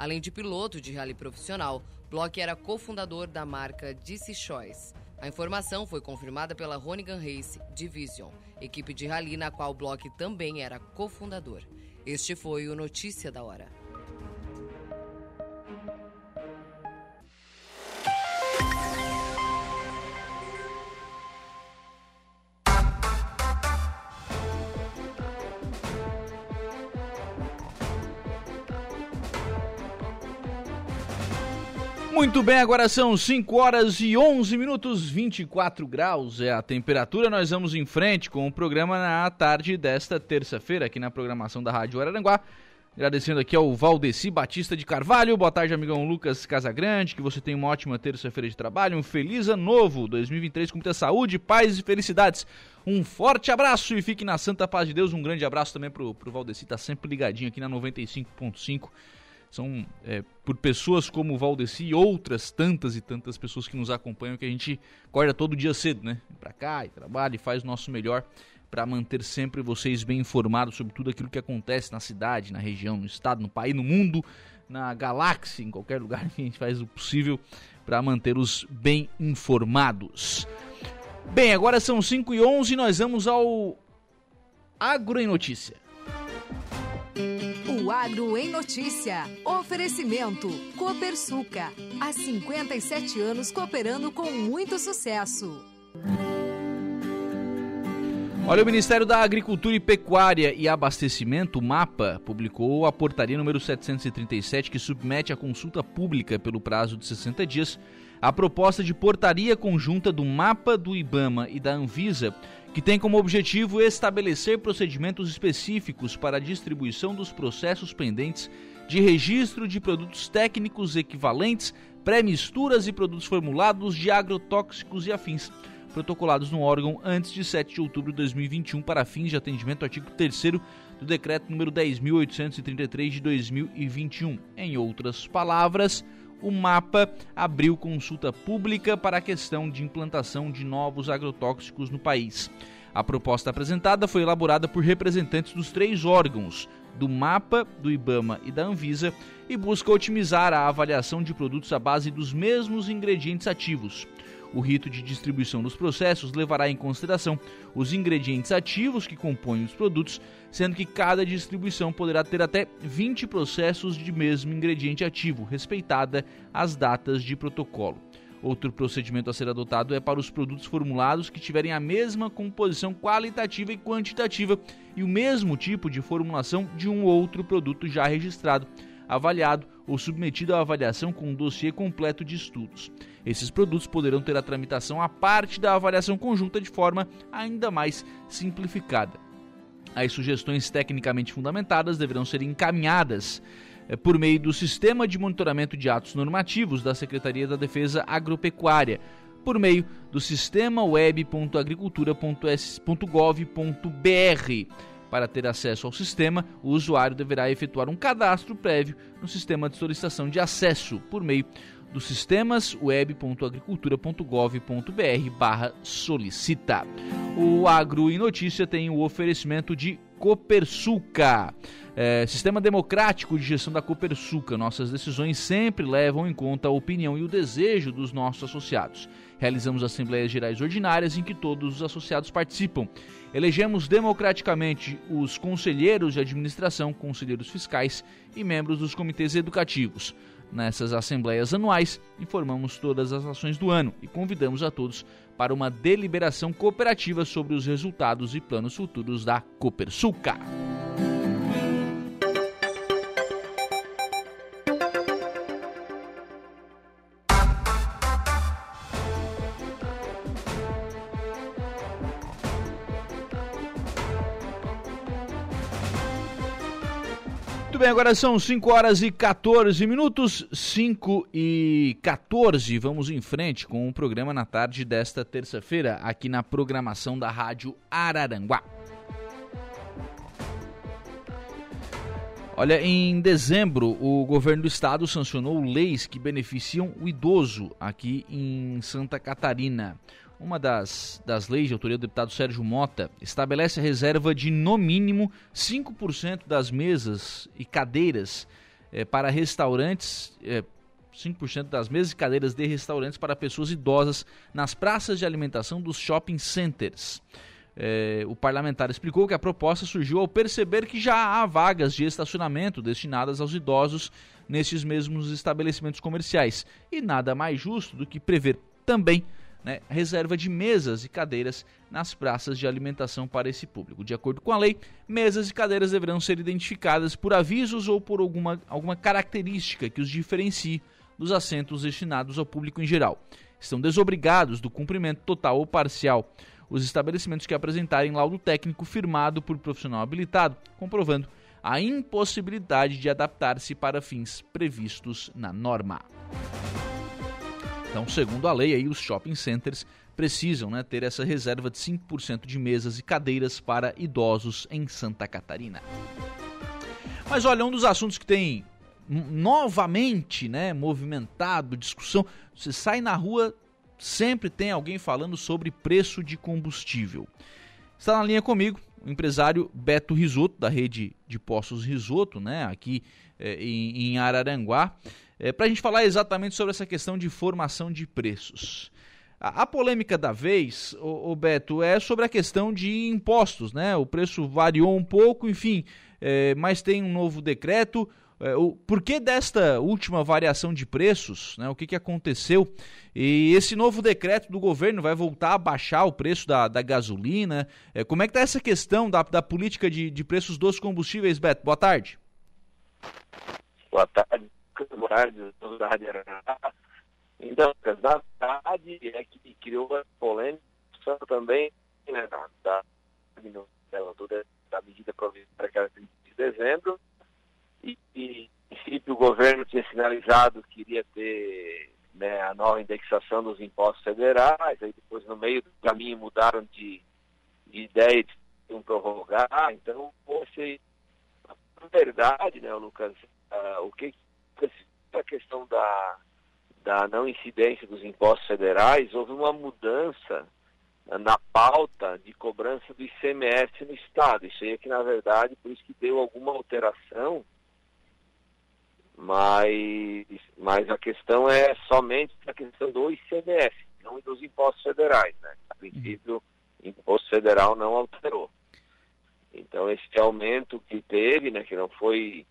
Além de piloto de rally profissional, Block era cofundador da marca DC Choice. A informação foi confirmada pela Ronigan Race Division, equipe de rally na qual Block também era cofundador. Este foi o Notícia da Hora. Muito bem, agora são 5 horas e 11 minutos, 24 graus é a temperatura. Nós vamos em frente com o programa na tarde desta terça-feira, aqui na programação da Rádio Araranguá. Agradecendo aqui ao Valdeci Batista de Carvalho. Boa tarde, amigão Lucas Casagrande. Que você tenha uma ótima terça-feira de trabalho. Um feliz ano novo 2023 com muita saúde, paz e felicidades. Um forte abraço e fique na santa paz de Deus. Um grande abraço também pro, pro Valdeci, tá sempre ligadinho aqui na 95.5 são é, por pessoas como o Valdeci e outras tantas e tantas pessoas que nos acompanham que a gente acorda todo dia cedo, né? Pra cá e trabalha e faz o nosso melhor para manter sempre vocês bem informados sobre tudo aquilo que acontece na cidade, na região, no estado, no país, no mundo, na galáxia, em qualquer lugar que a gente faz o possível para mantê-los bem informados. Bem, agora são 5 e 11 e nós vamos ao Agro em Notícia. Agro em Notícia. Oferecimento. Copersuca. Há 57 anos cooperando com muito sucesso. Olha, o Ministério da Agricultura e Pecuária e Abastecimento, MAPA, publicou a portaria número 737 que submete à consulta pública pelo prazo de 60 dias a proposta de portaria conjunta do MAPA, do IBAMA e da Anvisa, que tem como objetivo estabelecer procedimentos específicos para a distribuição dos processos pendentes de registro de produtos técnicos equivalentes, pré-misturas e produtos formulados de agrotóxicos e afins protocolados no órgão antes de 7 de outubro de 2021 para fins de atendimento ao artigo 3 do decreto número 10.833 de 2021. Em outras palavras, o MAPA abriu consulta pública para a questão de implantação de novos agrotóxicos no país. A proposta apresentada foi elaborada por representantes dos três órgãos, do MAPA, do IBAMA e da Anvisa, e busca otimizar a avaliação de produtos à base dos mesmos ingredientes ativos. O rito de distribuição dos processos levará em consideração os ingredientes ativos que compõem os produtos, sendo que cada distribuição poderá ter até 20 processos de mesmo ingrediente ativo, respeitada as datas de protocolo. Outro procedimento a ser adotado é para os produtos formulados que tiverem a mesma composição qualitativa e quantitativa e o mesmo tipo de formulação de um outro produto já registrado, avaliado ou submetido à avaliação com um dossiê completo de estudos. Esses produtos poderão ter a tramitação à parte da avaliação conjunta de forma ainda mais simplificada. As sugestões tecnicamente fundamentadas deverão ser encaminhadas eh, por meio do Sistema de Monitoramento de Atos Normativos da Secretaria da Defesa Agropecuária, por meio do sistema web.agricultura.gov.br. Para ter acesso ao sistema, o usuário deverá efetuar um cadastro prévio no sistema de solicitação de acesso por meio dos sistemas web.agricultura.gov.br barra solicita. O Agro em Notícia tem o oferecimento de Copersuca. É, sistema democrático de gestão da Copersuca. Nossas decisões sempre levam em conta a opinião e o desejo dos nossos associados. Realizamos assembleias gerais ordinárias em que todos os associados participam. Elegemos democraticamente os conselheiros de administração, conselheiros fiscais e membros dos comitês educativos. Nessas assembleias anuais, informamos todas as ações do ano e convidamos a todos para uma deliberação cooperativa sobre os resultados e planos futuros da Copersuca. Agora são 5 horas e 14 minutos, 5 e 14. Vamos em frente com o programa na tarde desta terça-feira, aqui na programação da Rádio Araranguá. Olha, em dezembro, o governo do estado sancionou leis que beneficiam o idoso aqui em Santa Catarina. Uma das, das leis de autoria do deputado Sérgio Mota estabelece a reserva de, no mínimo, 5% das mesas e cadeiras é, para restaurantes. É, 5% das mesas e cadeiras de restaurantes para pessoas idosas nas praças de alimentação dos shopping centers. É, o parlamentar explicou que a proposta surgiu ao perceber que já há vagas de estacionamento destinadas aos idosos nesses mesmos estabelecimentos comerciais e nada mais justo do que prever também né, reserva de mesas e cadeiras nas praças de alimentação para esse público. De acordo com a lei, mesas e cadeiras deverão ser identificadas por avisos ou por alguma, alguma característica que os diferencie dos assentos destinados ao público em geral. Estão desobrigados do cumprimento total ou parcial os estabelecimentos que apresentarem laudo técnico firmado por profissional habilitado, comprovando a impossibilidade de adaptar-se para fins previstos na norma. Então, segundo a lei, aí, os shopping centers precisam né, ter essa reserva de 5% de mesas e cadeiras para idosos em Santa Catarina. Mas olha, um dos assuntos que tem novamente né, movimentado discussão, você sai na rua, sempre tem alguém falando sobre preço de combustível. Está na linha comigo o empresário Beto Risoto, da rede de postos Risoto, né, aqui é, em, em Araranguá é, para a gente falar exatamente sobre essa questão de formação de preços. A, a polêmica da vez, o, o, Beto, é sobre a questão de impostos, né? O preço variou um pouco, enfim, é, mas tem um novo decreto. É, o porquê desta última variação de preços, né? O que, que aconteceu? E esse novo decreto do governo vai voltar a baixar o preço da, da gasolina. É, como é que está essa questão da, da política de, de preços dos combustíveis, Beto? Boa tarde. Boa tarde, boa tarde, tarde Então, na verdade, é que criou a polêmica também né, da, da, da medida provisória que era de dezembro, e, e em princípio o governo tinha sinalizado que iria ter né, a nova indexação dos impostos federais, aí depois no meio do caminho mudaram de, de ideia de um prorrogar, então você na verdade, né, Lucas, uh, o que a questão da, da não incidência dos impostos federais, houve uma mudança na pauta de cobrança do ICMS no Estado. Isso aí é que, na verdade, por isso que deu alguma alteração mas, mas a questão é somente a questão do ICMS, não dos impostos federais. Né? A princípio, imposto federal não alterou. Então, esse aumento que teve, né, que não foi,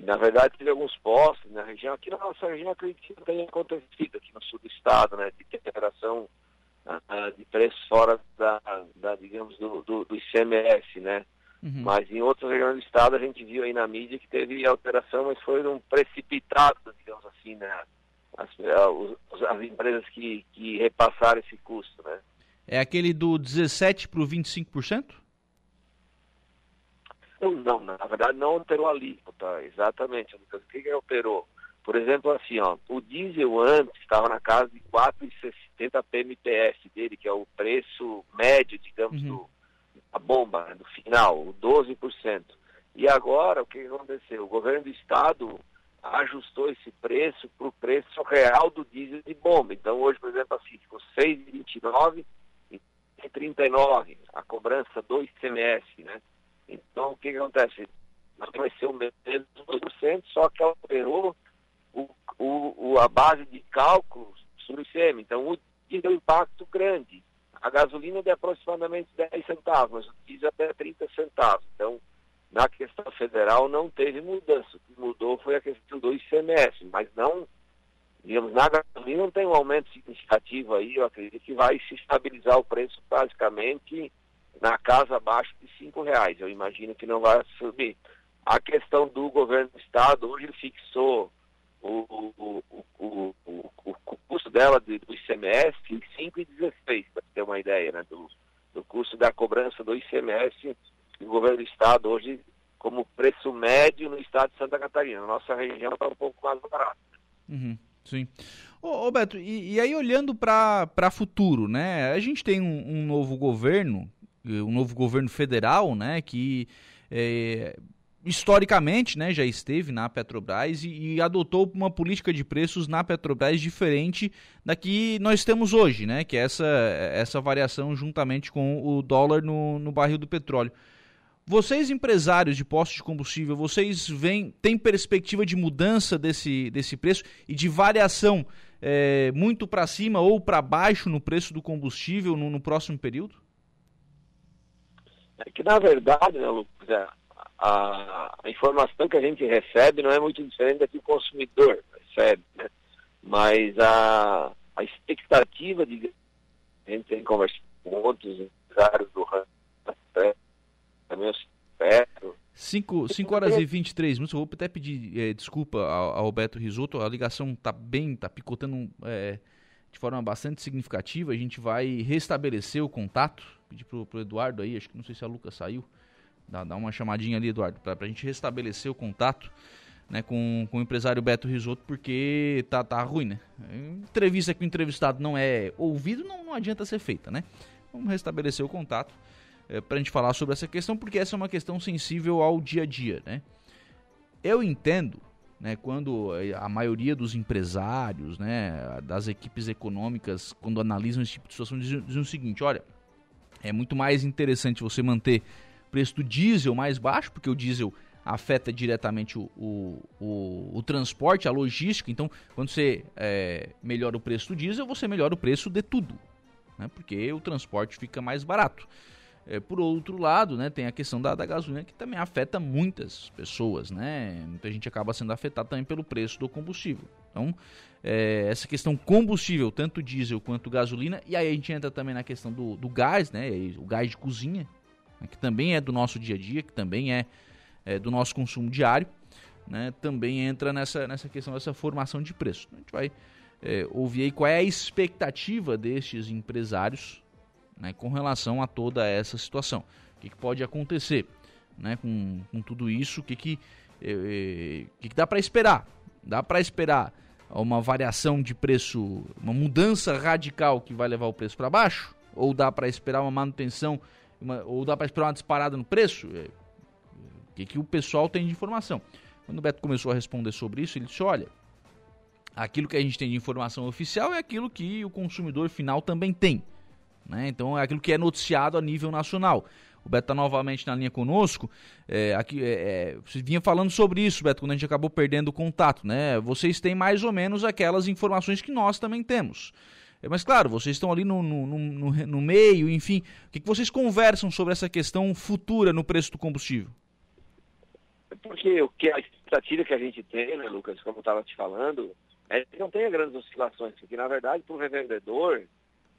que na verdade teve alguns postos na região, aqui na nossa região, acredito que tem acontecido, aqui no sul do estado, né, de alteração uh, de preços fora da, da digamos, do, do, do ICMS, né? Uhum. Mas em outras regiões do estado a gente viu aí na mídia que teve alteração, mas foi um precipitado, digamos assim, né? As, as, as empresas que, que repassaram esse custo, né? É aquele do 17 para o 25%? Não, não, na verdade não alterou a alíquota, exatamente. O que, que alterou? Por exemplo, assim, ó, o diesel antes estava na casa de 4,60 PMPS dele, que é o preço médio, digamos, uhum. do a bomba né, do final, o 12%. E agora, o que aconteceu? O governo do estado ajustou esse preço para o preço real do diesel de bomba. Então, hoje, por exemplo, assim, ficou 6,29 e 39 a cobrança do ICMS, né? Então, o que, que acontece? Vai ser o mesmo 2%, só que alterou o, o, a base de cálculo sobre o ICM. Então, o diesel é um impacto grande. A gasolina é de aproximadamente 10 centavos, mas o diesel até 30 centavos. Então, na questão federal não teve mudança. O que mudou foi a questão do ICMS, mas não, digamos, na gasolina não tem um aumento significativo aí, eu acredito que vai se estabilizar o preço basicamente na casa abaixo de cinco reais. Eu imagino que não vai subir. A questão do governo do estado, hoje ele fixou o, o, o, o, o custo dela do ICMS em 5,16, para ter uma ideia, né, do, do custo da cobrança do ICMS do governo do estado hoje como preço médio no estado de Santa Catarina. Nossa região está um pouco mais barata. Uhum, sim. Ô, ô Beto, e, e, aí olhando para futuro, né? A gente tem um, um, novo governo, um novo governo federal, né? Que é, historicamente, né, já esteve na Petrobras e, e, adotou uma política de preços na Petrobras diferente da que nós temos hoje, né, que é essa, essa variação juntamente com o dólar no, no barril do petróleo. Vocês, empresários de postos de combustível, vocês veem, têm perspectiva de mudança desse, desse preço e de variação é, muito para cima ou para baixo no preço do combustível no, no próximo período? É que, na verdade, né, Lucas, é, a, a, informação que a gente recebe não é muito diferente da que o consumidor recebe, né? Mas a, a expectativa de a gente tem conversado com outros empresários do ramo, né? também eu espero. 5 horas e 23 minutos. Eu vou até pedir é, desculpa ao, ao Beto Risoto. A ligação tá bem, tá picotando é, de forma bastante significativa. A gente vai restabelecer o contato. Pedir pro, pro Eduardo aí, acho que não sei se a Luca saiu. Dá, dá uma chamadinha ali, Eduardo, para a gente restabelecer o contato né, com, com o empresário Beto Risotto, porque tá, tá ruim, né? Entrevista que o entrevistado não é ouvido, não, não adianta ser feita, né? Vamos restabelecer o contato é, para a gente falar sobre essa questão, porque essa é uma questão sensível ao dia a dia, né? Eu entendo, né, quando a maioria dos empresários, né, das equipes econômicas, quando analisam esse tipo de situação, dizem, dizem o seguinte, olha, é muito mais interessante você manter preço do diesel mais baixo, porque o diesel afeta diretamente o, o, o, o transporte, a logística. Então, quando você é, melhora o preço do diesel, você melhora o preço de tudo, né? porque o transporte fica mais barato. É, por outro lado, né, tem a questão da, da, gasolina que também afeta muitas pessoas, né? Muita gente acaba sendo afetada também pelo preço do combustível. Então, é, essa questão combustível, tanto diesel quanto gasolina, e aí a gente entra também na questão do, do gás, né? O gás de cozinha, né, que também é do nosso dia a dia, que também é, é do nosso consumo diário, né? Também entra nessa, nessa questão dessa formação de preço. A gente vai é, ouvir aí qual é a expectativa destes empresários né, com relação a toda essa situação. O que, que pode acontecer né, com, com tudo isso? O que, que, eh, eh que, que dá para esperar? Dá para esperar uma variação de preço, uma mudança radical que vai levar o preço para baixo? Ou dá para esperar uma manutenção, uma, ou dá para esperar uma disparada no preço? É, o que, que o pessoal tem de informação? Quando o Beto começou a responder sobre isso, ele disse: olha, aquilo que a gente tem de informação oficial é aquilo que o consumidor final também tem. Né? Então é aquilo que é noticiado a nível nacional. O Beto está novamente na linha conosco. É, aqui, é, é, você vinha falando sobre isso, Beto, quando a gente acabou perdendo o contato. Né? Vocês têm mais ou menos aquelas informações que nós também temos. É, mas claro, vocês estão ali no, no, no, no meio, enfim. O que, que vocês conversam sobre essa questão futura no preço do combustível? Porque o que a expectativa que a gente tem, né, Lucas, como eu estava te falando, é que não tenha grandes oscilações, porque na verdade para o revendedor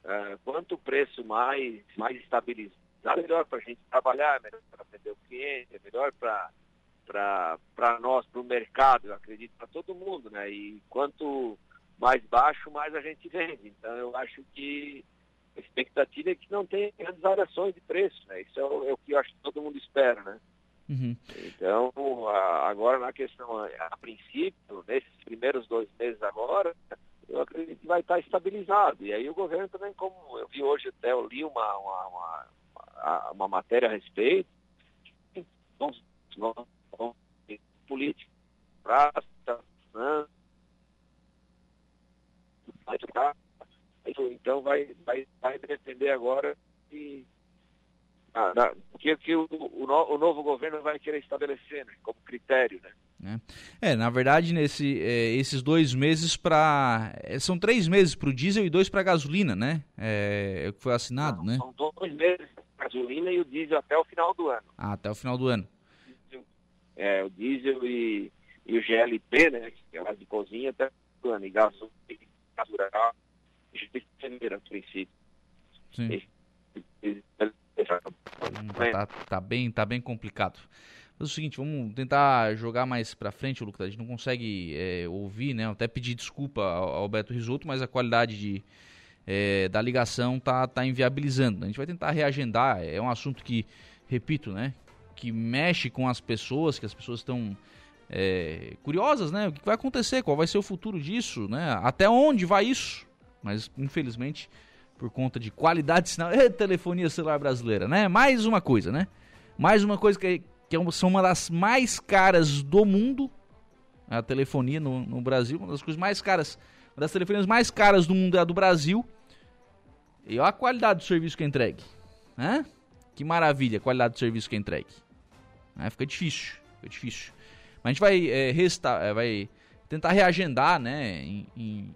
Uh, quanto o preço mais, mais estabilizado, melhor para a gente trabalhar, melhor para atender o cliente, é melhor para nós, para o mercado, eu acredito, para todo mundo, né? E quanto mais baixo, mais a gente vende. Então eu acho que a expectativa é que não tenha grandes variações de preço, né? Isso é o, é o que eu acho que todo mundo espera, né? Uhum. Então, a, agora na questão, a, a princípio, nesses primeiros dois meses agora, eu acredito que vai estar estabilizado. E aí o governo também, como eu vi hoje até, eu li uma, uma, uma, uma matéria a respeito, política, então vai, vai, vai depender agora de o que, que o, o, o, novo governo vai querer estabelecer né, como critério, né? Né? É, na verdade, nesse, é, esses dois meses para. É, são três meses para o diesel e dois para a gasolina, né? É, é, o que foi assinado, Não, né? São dois meses para a gasolina e o diesel até o final do ano. Ah, até o final do ano. É, o diesel e, e o GLP, né? Que é o de cozinha até o ano. E gasolina e de janeiro, a princípio. Sim. Hum, tá, tá, bem, tá bem complicado. Mas é o seguinte, vamos tentar jogar mais pra frente, Lucas. A gente não consegue é, ouvir, né? até pedir desculpa ao, ao, Beto Risoto, mas a qualidade de, é, da ligação tá, tá inviabilizando. A gente vai tentar reagendar. É um assunto que, repito, né? Que mexe com as pessoas, que as pessoas estão é, curiosas, né? O que vai acontecer? Qual vai ser o futuro disso, né? Até onde vai isso? Mas, infelizmente, por conta de qualidade de sinal, é telefonia celular brasileira, né? Mais uma coisa, né? Mais uma coisa que, que é são uma das mais caras do mundo, a telefonia no, no, Brasil, uma das coisas mais caras, uma das telefonias mais caras do mundo é a do Brasil. E olha a qualidade do serviço que é entregue. Né? Que maravilha a qualidade do serviço que é entregue. É, fica difícil, fica difícil. Mas a gente vai, é, resta, é, vai tentar reagendar né, em, em,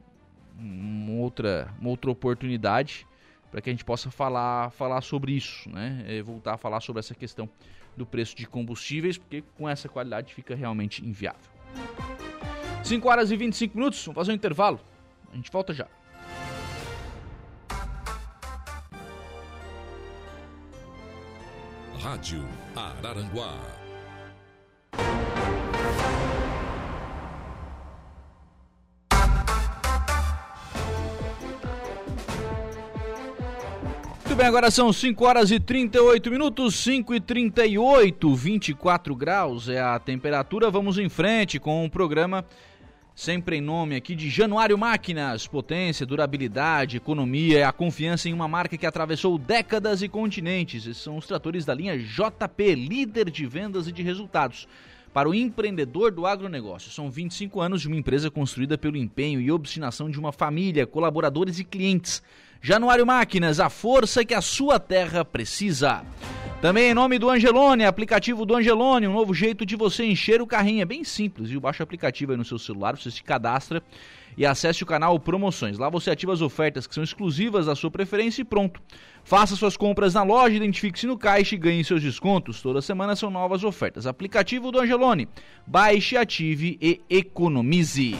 uma, outra, uma outra oportunidade para que a gente possa falar, falar sobre isso, né? É, voltar a falar sobre essa questão do preço de combustíveis, porque com essa qualidade fica realmente inviável. 5 horas e 25 minutos, vamos fazer um intervalo. A gente volta já. Rádio Araranguá bem, agora são 5 horas e 38 minutos, 5 e 38, 24 graus é a temperatura. Vamos em frente com o programa sempre em nome aqui de Januário Máquinas. Potência, durabilidade, economia, é a confiança em uma marca que atravessou décadas e continentes. Esses são os tratores da linha JP, líder de vendas e de resultados. Para o empreendedor do agronegócio, são 25 anos de uma empresa construída pelo empenho e obstinação de uma família, colaboradores e clientes. Januário Máquinas, a força que a sua terra precisa. Também em nome do Angelone, aplicativo do Angelone, um novo jeito de você encher o carrinho. É bem simples, viu? Baixa o aplicativo aí no seu celular, você se cadastra e acesse o canal Promoções. Lá você ativa as ofertas que são exclusivas da sua preferência e pronto. Faça suas compras na loja, identifique-se no caixa e ganhe seus descontos. Toda semana são novas ofertas. Aplicativo do Angelone. Baixe, ative e economize.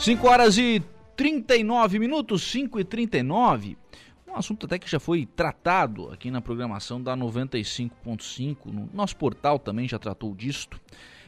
Cinco horas e 39 minutos, 5 e 39 um assunto até que já foi tratado aqui na programação da 95.5, no nosso portal também já tratou disto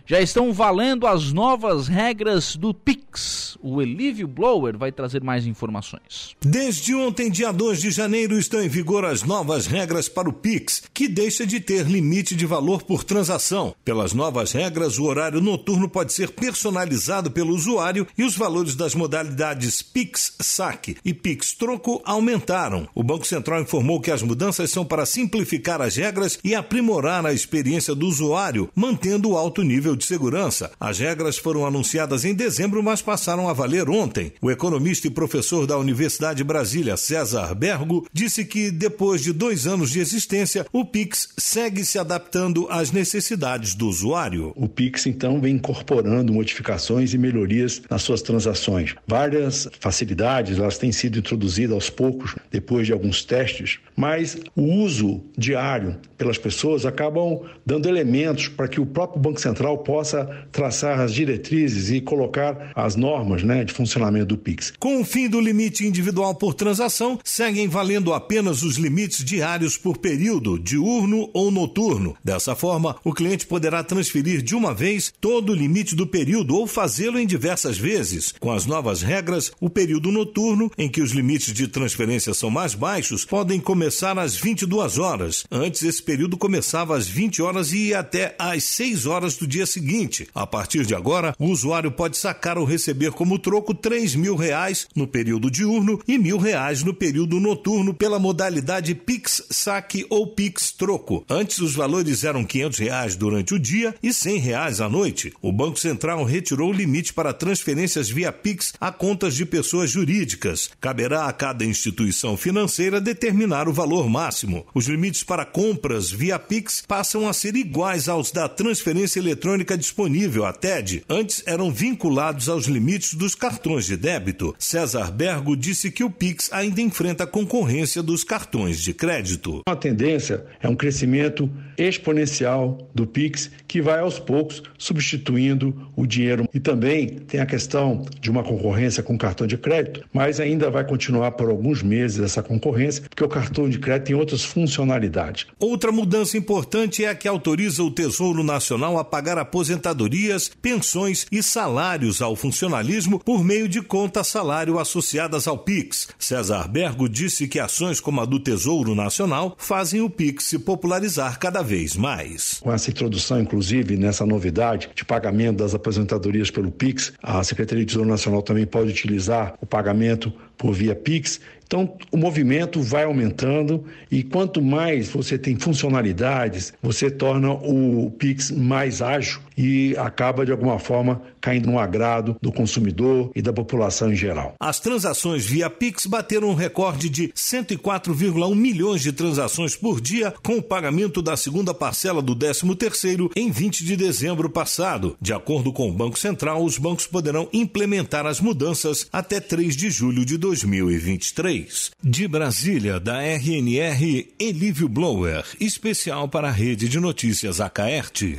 já estão valendo as novas regras do Pix. O Elívio Blower vai trazer mais informações. Desde ontem, dia 2 de janeiro, estão em vigor as novas regras para o Pix, que deixa de ter limite de valor por transação. Pelas novas regras, o horário noturno pode ser personalizado pelo usuário e os valores das modalidades Pix Saque e Pix Troco aumentaram. O Banco Central informou que as mudanças são para simplificar as regras e aprimorar a experiência do usuário, mantendo o alto nível nível de segurança. As regras foram anunciadas em dezembro, mas passaram a valer ontem. O economista e professor da Universidade de Brasília, César Bergo, disse que depois de dois anos de existência, o Pix segue se adaptando às necessidades do usuário. O Pix, então, vem incorporando modificações e melhorias nas suas transações. Várias facilidades elas têm sido introduzidas aos poucos, depois de alguns testes, mas o uso diário pelas pessoas acabam dando elementos para que o próprio Banco Central possa traçar as diretrizes e colocar as normas né, de funcionamento do PIX. Com o fim do limite individual por transação, seguem valendo apenas os limites diários por período, diurno ou noturno. Dessa forma, o cliente poderá transferir de uma vez todo o limite do período ou fazê-lo em diversas vezes. Com as novas regras, o período noturno, em que os limites de transferência são mais baixos, podem começar às 22 horas. Antes, esse período começava às 20 horas e ia até às 6 horas do dia seguinte. A partir de agora, o usuário pode sacar ou receber como troco três mil reais no período diurno e mil reais no período noturno pela modalidade Pix Saque ou Pix Troco. Antes, os valores eram quinhentos reais durante o dia e cem reais à noite. O Banco Central retirou o limite para transferências via Pix a contas de pessoas jurídicas. Caberá a cada instituição financeira determinar o valor máximo. Os limites para compras via Pix passam a ser iguais aos da transferência eletrônica eletrônica disponível, a TED, antes eram vinculados aos limites dos cartões de débito. César Bergo disse que o Pix ainda enfrenta a concorrência dos cartões de crédito. A tendência é um crescimento exponencial do Pix que vai aos poucos substituindo o dinheiro. E também tem a questão de uma concorrência com cartão de crédito, mas ainda vai continuar por alguns meses essa concorrência, porque o cartão de crédito tem outras funcionalidades. Outra mudança importante é a que autoriza o Tesouro Nacional a pagar aposentadorias, pensões e salários ao funcionalismo por meio de conta salário associadas ao Pix. César Bergo disse que ações como a do Tesouro Nacional fazem o Pix se popularizar cada vez mais. Com essa introdução, inclusive, nessa novidade de pagamento das aposentadorias pelo Pix, a Secretaria de Tesouro Nacional também pode utilizar o pagamento por via Pix então, o movimento vai aumentando e quanto mais você tem funcionalidades, você torna o Pix mais ágil e acaba, de alguma forma, caindo no agrado do consumidor e da população em geral. As transações via Pix bateram um recorde de 104,1 milhões de transações por dia, com o pagamento da segunda parcela do 13º em 20 de dezembro passado. De acordo com o Banco Central, os bancos poderão implementar as mudanças até 3 de julho de 2023. De Brasília, da RNR, Elívio Blower, especial para a Rede de Notícias Acaerte.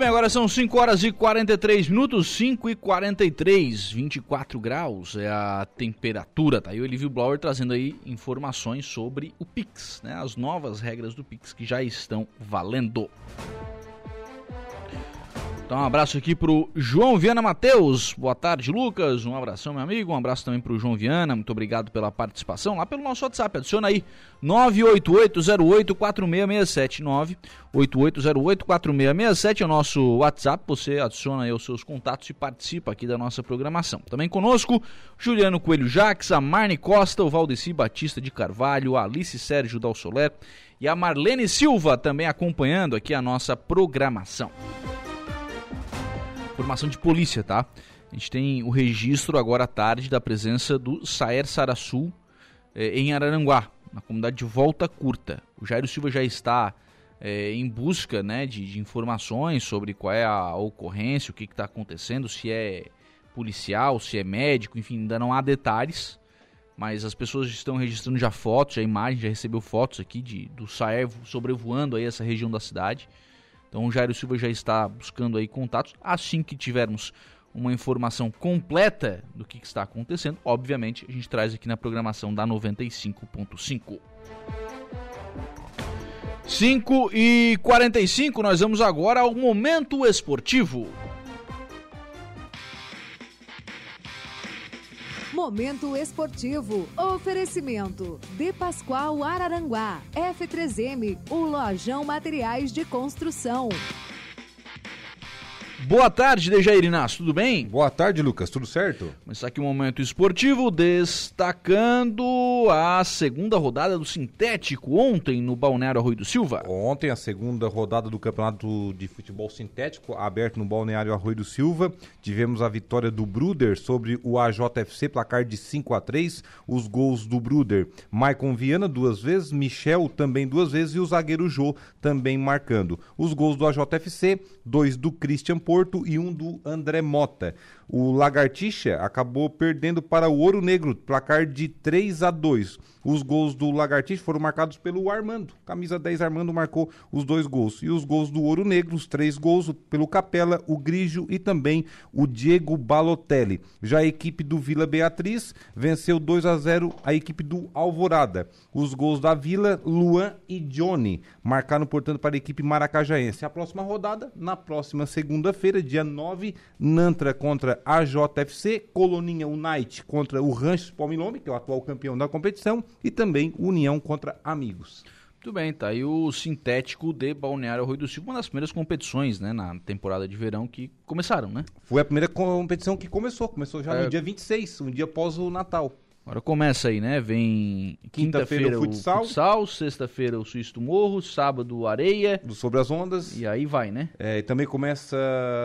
Bem, agora são 5 horas e 43 minutos, 5 e 43, 24 graus é a temperatura, tá? E o Olívio Blower trazendo aí informações sobre o Pix, né? As novas regras do Pix que já estão valendo. Então, um abraço aqui pro João Viana Matheus. Boa tarde, Lucas. Um abração, meu amigo. Um abraço também pro João Viana. Muito obrigado pela participação. Lá pelo nosso WhatsApp, adiciona aí 988084667. 988084667 é o nosso WhatsApp. Você adiciona aí os seus contatos e participa aqui da nossa programação. Também conosco, Juliano Coelho Jaques, a Marne Costa, o Valdeci Batista de Carvalho, a Alice Sérgio Dalsolé e a Marlene Silva também acompanhando aqui a nossa programação. Informação de polícia, tá? A gente tem o registro agora à tarde da presença do Saer Sarasul eh, em Araranguá, na comunidade de Volta Curta. O Jairo Silva já está eh, em busca né, de, de, informações sobre qual é a ocorrência, o que está acontecendo, se é policial, se é médico, enfim, ainda não há detalhes. Mas as pessoas estão registrando já fotos, já imagens, já recebeu fotos aqui de, do Saer sobrevoando aí essa região da cidade. Então o Jairo Silva já está buscando aí contatos. Assim que tivermos uma informação completa do que, está acontecendo, obviamente a gente traz aqui na programação da 95.5. 5 e 45 nós vamos agora ao momento esportivo. Momento esportivo. Oferecimento. De Pascoal Araranguá. F3M. O Lojão Materiais de Construção. Boa tarde, Dejair Inácio, tudo bem? Boa tarde, Lucas, tudo certo? Começar aqui o um momento esportivo, destacando a segunda rodada do Sintético ontem no Balneário Arroio do Silva. Ontem, a segunda rodada do Campeonato de Futebol Sintético, aberto no Balneário Arroio do Silva. Tivemos a vitória do Bruder sobre o AJFC, placar de 5 a 3 Os gols do Bruder, Maicon Viana duas vezes, Michel também duas vezes e o zagueiro Jô também marcando. Os gols do AJFC, dois do Christian Porto e um do André Mota. O Lagartixa acabou perdendo para o Ouro Negro, placar de 3 a 2. Os gols do Lagartixa foram marcados pelo Armando. Camisa 10 Armando marcou os dois gols. E os gols do Ouro Negro, os três gols pelo Capela, o Grigio e também o Diego Balotelli. Já a equipe do Vila Beatriz venceu 2 a 0 a equipe do Alvorada. Os gols da Vila, Luan e Johnny marcaram, portanto, para a equipe maracajaense. A próxima rodada, na próxima segunda-feira, dia 9, Nantra contra AJFC, Coloninha Unite contra o Rancho Palmilome, que é o atual campeão da competição, e também União contra Amigos. Muito bem, tá aí o sintético de Balneário Rui do Silva, uma das primeiras competições, né, na temporada de verão que começaram, né? Foi a primeira competição que começou, começou já é... no dia 26, um dia após o Natal. Agora começa aí, né? Vem quinta-feira quinta o futsal, futsal sexta-feira o Suíço do Morro, sábado o Areia. Do Sobre as Ondas. E aí vai, né? É, e também começa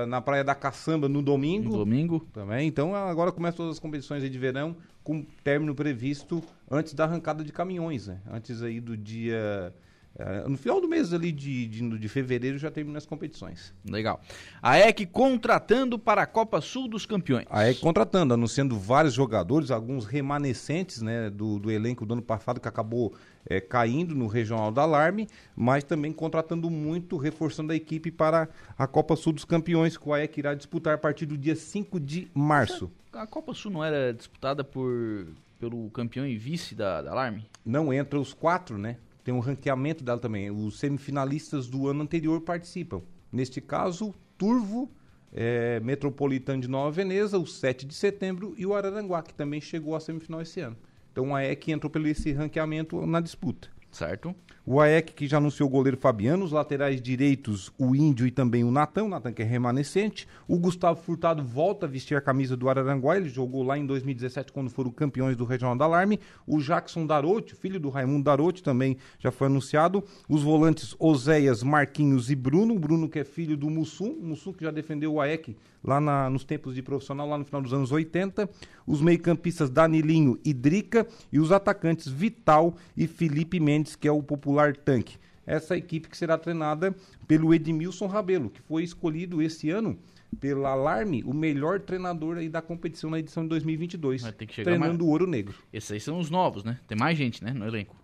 na Praia da Caçamba no domingo. No domingo. Também. Então agora começam todas as competições de verão com término previsto antes da arrancada de caminhões, né? Antes aí do dia é, no final do mês ali de, de, de, fevereiro já termina as competições. Legal. A EC contratando para a Copa Sul dos Campeões. A EC contratando, anunciando vários jogadores, alguns remanescentes né, do, do elenco do ano passado que acabou é, caindo no Regional da Alarme, mas também contratando muito, reforçando a equipe para a Copa Sul dos Campeões, que a EC irá disputar a partir do dia 5 de março. A Copa Sul não era disputada por, pelo campeão e vice da, da Alarme? Não, entra os quatro, né? Tem um ranqueamento dela também. Os semifinalistas do ano anterior participam. Neste caso, Turvo, é, Metropolitano de Nova Veneza, o 7 de setembro, e o Araranguá, que também chegou à semifinal esse ano. Então a EC entrou pelo esse ranqueamento na disputa. Certo. O AEC que já anunciou o goleiro Fabiano, os laterais direitos, o Índio e também o Natan, o Natan que é remanescente. O Gustavo Furtado volta a vestir a camisa do Araranguá, ele jogou lá em 2017 quando foram campeões do Regional da Alarme. O Jackson Darote, filho do Raimundo Darote, também já foi anunciado. Os volantes Oséias, Marquinhos e Bruno. O Bruno que é filho do Mussum, o Mussum que já defendeu o AEC lá na, nos tempos de profissional, lá no final dos anos 80. Os meio-campistas Danilinho e Drica e os atacantes Vital e Felipe Mendes, que é o popular tanque. Essa equipe que será treinada pelo Edmilson Rabelo, que foi escolhido esse ano pela Alarme, o melhor treinador aí da competição na edição de 2022. Vai ter que chegar treinando mais... o Ouro Negro. Esses aí são os novos, né? Tem mais gente, né, no elenco.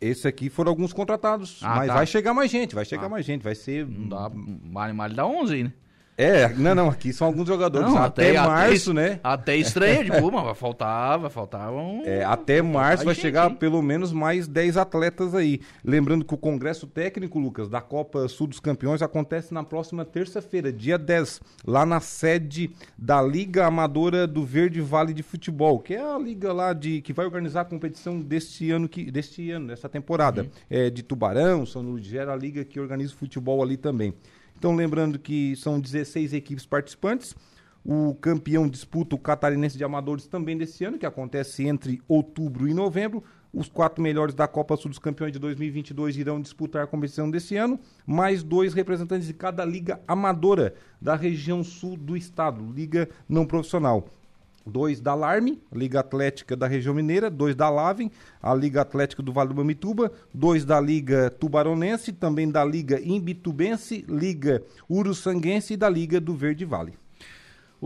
Esse aqui foram alguns contratados, ah, mas tá. vai chegar mais gente, vai chegar ah. mais gente, vai ser... Não dá, vale, vale dá 11 aí, né? É, não, não, aqui são alguns jogadores. Não, até, março, até, né? Até estranha, tipo, mas vai faltar, vai faltar um... É, até março vai gente, chegar hein? pelo menos mais 10 atletas aí. Lembrando que o Congresso Técnico, Lucas, da Copa Sul dos Campeões acontece na próxima terça-feira, dia 10, lá na sede da Liga Amadora do Verde Vale de Futebol, que é a liga lá de que vai organizar a competição deste ano, que, deste ano, dessa temporada. Uhum. É, de Tubarão, São Luís gera a liga que organiza o futebol ali também. Então, lembrando que são 16 equipes participantes. O campeão disputa o Catarinense de Amadores também desse ano, que acontece entre outubro e novembro. Os quatro melhores da Copa Sul dos Campeões de 2022 irão disputar a competição desse ano, mais dois representantes de cada liga amadora da região sul do estado, liga não profissional. Dois da Alarme, Liga Atlética da região mineira, dois da Lavem, a Liga Atlética do Vale do Mamituba, dois da Liga Tubaronense, também da Liga Imbitubense, Liga Uruçanguense e da Liga do Verde Vale.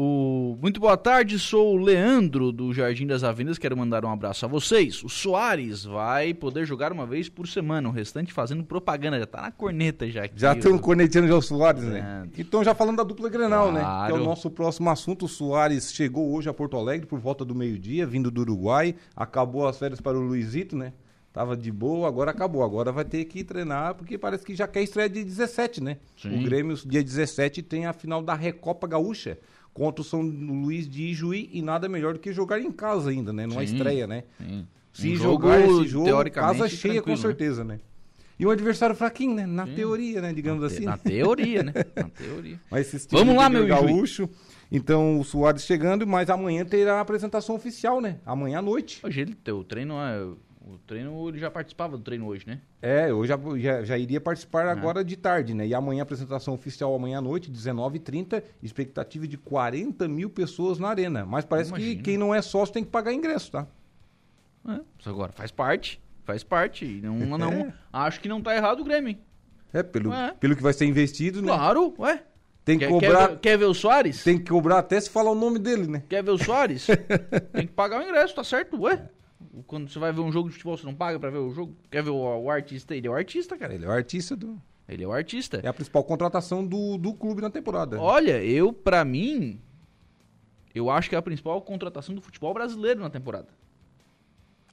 O... Muito boa tarde, sou o Leandro do Jardim das Avenidas, quero mandar um abraço a vocês. O Soares vai poder jogar uma vez por semana, o restante fazendo propaganda, já tá na corneta já. Aqui, Já tem um o- cornetiano de Soares, né? Então, já falando da dupla Grenal, né? Que é Claro. o nosso próximo assunto. O Soares chegou hoje a Porto Alegre por volta do meio-dia, vindo do Uruguai. Acabou as férias para o Luizito, né? Tava de boa, agora acabou. Agora vai ter que treinar, porque parece que já quer estreia dia 17, né? Sim. O Grêmio, dia 17, tem a final da Recopa Gaúcha contra o São Luís de Ijuí e nada melhor do que jogar em casa ainda, né? Numa Sim, estreia, né? sim. Se Um jogar jogo, esse jogo, teoricamente, casa cheia com né? certeza, né? E um adversário fraquinho, né? Na teoria, né? Digamos assim. Na teoria, né? Na teoria. Mas esses Vamos lá, meu Ijuí. gaúcho. Então o Soares chegando, mas amanhã terá a apresentação oficial, né? Amanhã à noite. Hoje ele, o treino é... O treino, ele já participava do treino hoje, né? É, eu já, já, já iria participar agora de tarde, né? E amanhã apresentação oficial amanhã à noite, 19h30, expectativa de 40 mil pessoas na arena. Mas parece que quem não é sócio tem que pagar ingresso, tá? É, isso agora faz parte, faz parte. Não, não, É. Acho que não tá errado o Grêmio. hein? É, pelo, É. pelo que vai ser investido, né? Claro, ué. Tem que Quer, cobrar. quer, ver, quer ver o Soares? Tem que cobrar até se falar o nome dele, né? Quer ver o Soares? Tem que pagar o ingresso, tá certo? Ué? Quando você vai ver um jogo de futebol, você não paga pra ver o jogo? Quer ver o, o artista? Ele é o artista, cara. Ele é o artista do. Ele é o artista. É a principal contratação do, do clube na temporada. Olha, eu, pra mim, eu acho que é a principal contratação do futebol brasileiro na temporada.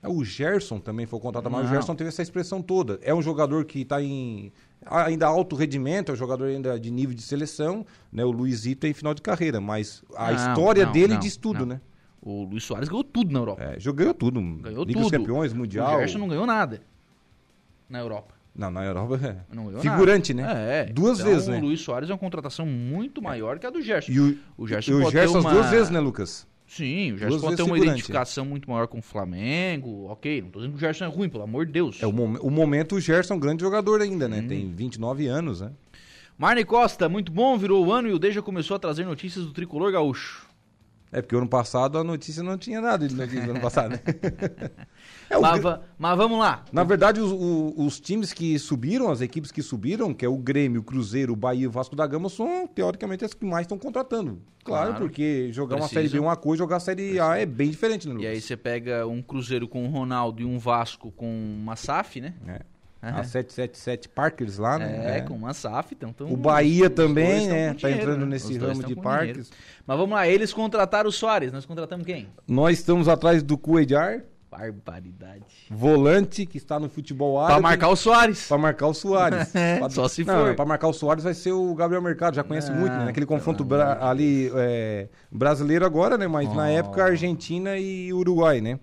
É, O Gerson também foi contratado, mas o. Gerson teve essa expressão toda. É um jogador que está em ainda alto rendimento, é um jogador ainda de nível de seleção, né? O Luizito é em final de carreira, mas a Não, história não, dele não, diz tudo, né? O Luiz Soares ganhou tudo na Europa. É, ganhou tudo. Ganhou Liga dos tudo. Campeões, Mundial. O Gerson não ganhou nada na Europa. Não, na Europa é Não ganhou figurante, nada. né? É, Duas então, vezes, né? O Luiz Soares é uma contratação muito maior que a do Gerson. E o, o Gerson e o Gerson uma... as duas vezes, né, Lucas? Sim, o Gerson Duas pode ter uma figurante. identificação muito maior com o Flamengo. Ok, não tô dizendo que o Gerson é ruim, pelo amor de Deus. É o, mom o momento o Gerson é um grande jogador ainda, né? Tem 29 anos, né? Marne Costa, muito bom, virou o ano e o Deja começou a trazer notícias do tricolor gaúcho. É porque ano passado a notícia não tinha nada de notícia do ano passado, né? É, mas, Gr- va- mas vamos lá. Na verdade, os, os times que subiram, as equipes que subiram, que é o Grêmio, o Cruzeiro, o Bahia e o Vasco da Gama, são teoricamente as que mais estão contratando. Claro, Claro. porque jogar uma Precisa. Série B é uma coisa, jogar a Série A é bem diferente, né, E Lucas? aí você pega um Cruzeiro com o Ronaldo e um Vasco com uma SAF, né? É. É. A 777 Parkers lá, né? É, com uma SAF. Então, então O Bahia também, tão né, tá dinheiro, entrando né? nesse ramo tão de parques. dinheiro. Mas vamos lá, eles contrataram o Soares. Nós contratamos quem? Nós estamos atrás do Cuejar, Barbaridade. volante, que está no futebol árabe. Pra marcar o Soares. Pra marcar o Soares. É, Pra- só se não, for. Pra marcar o Soares vai ser o Gabriel Mercado, já conhece Ah, muito, né? Aquele confronto bra- ali é, brasileiro agora, né? Mas na Oh. época Argentina e Uruguai, né?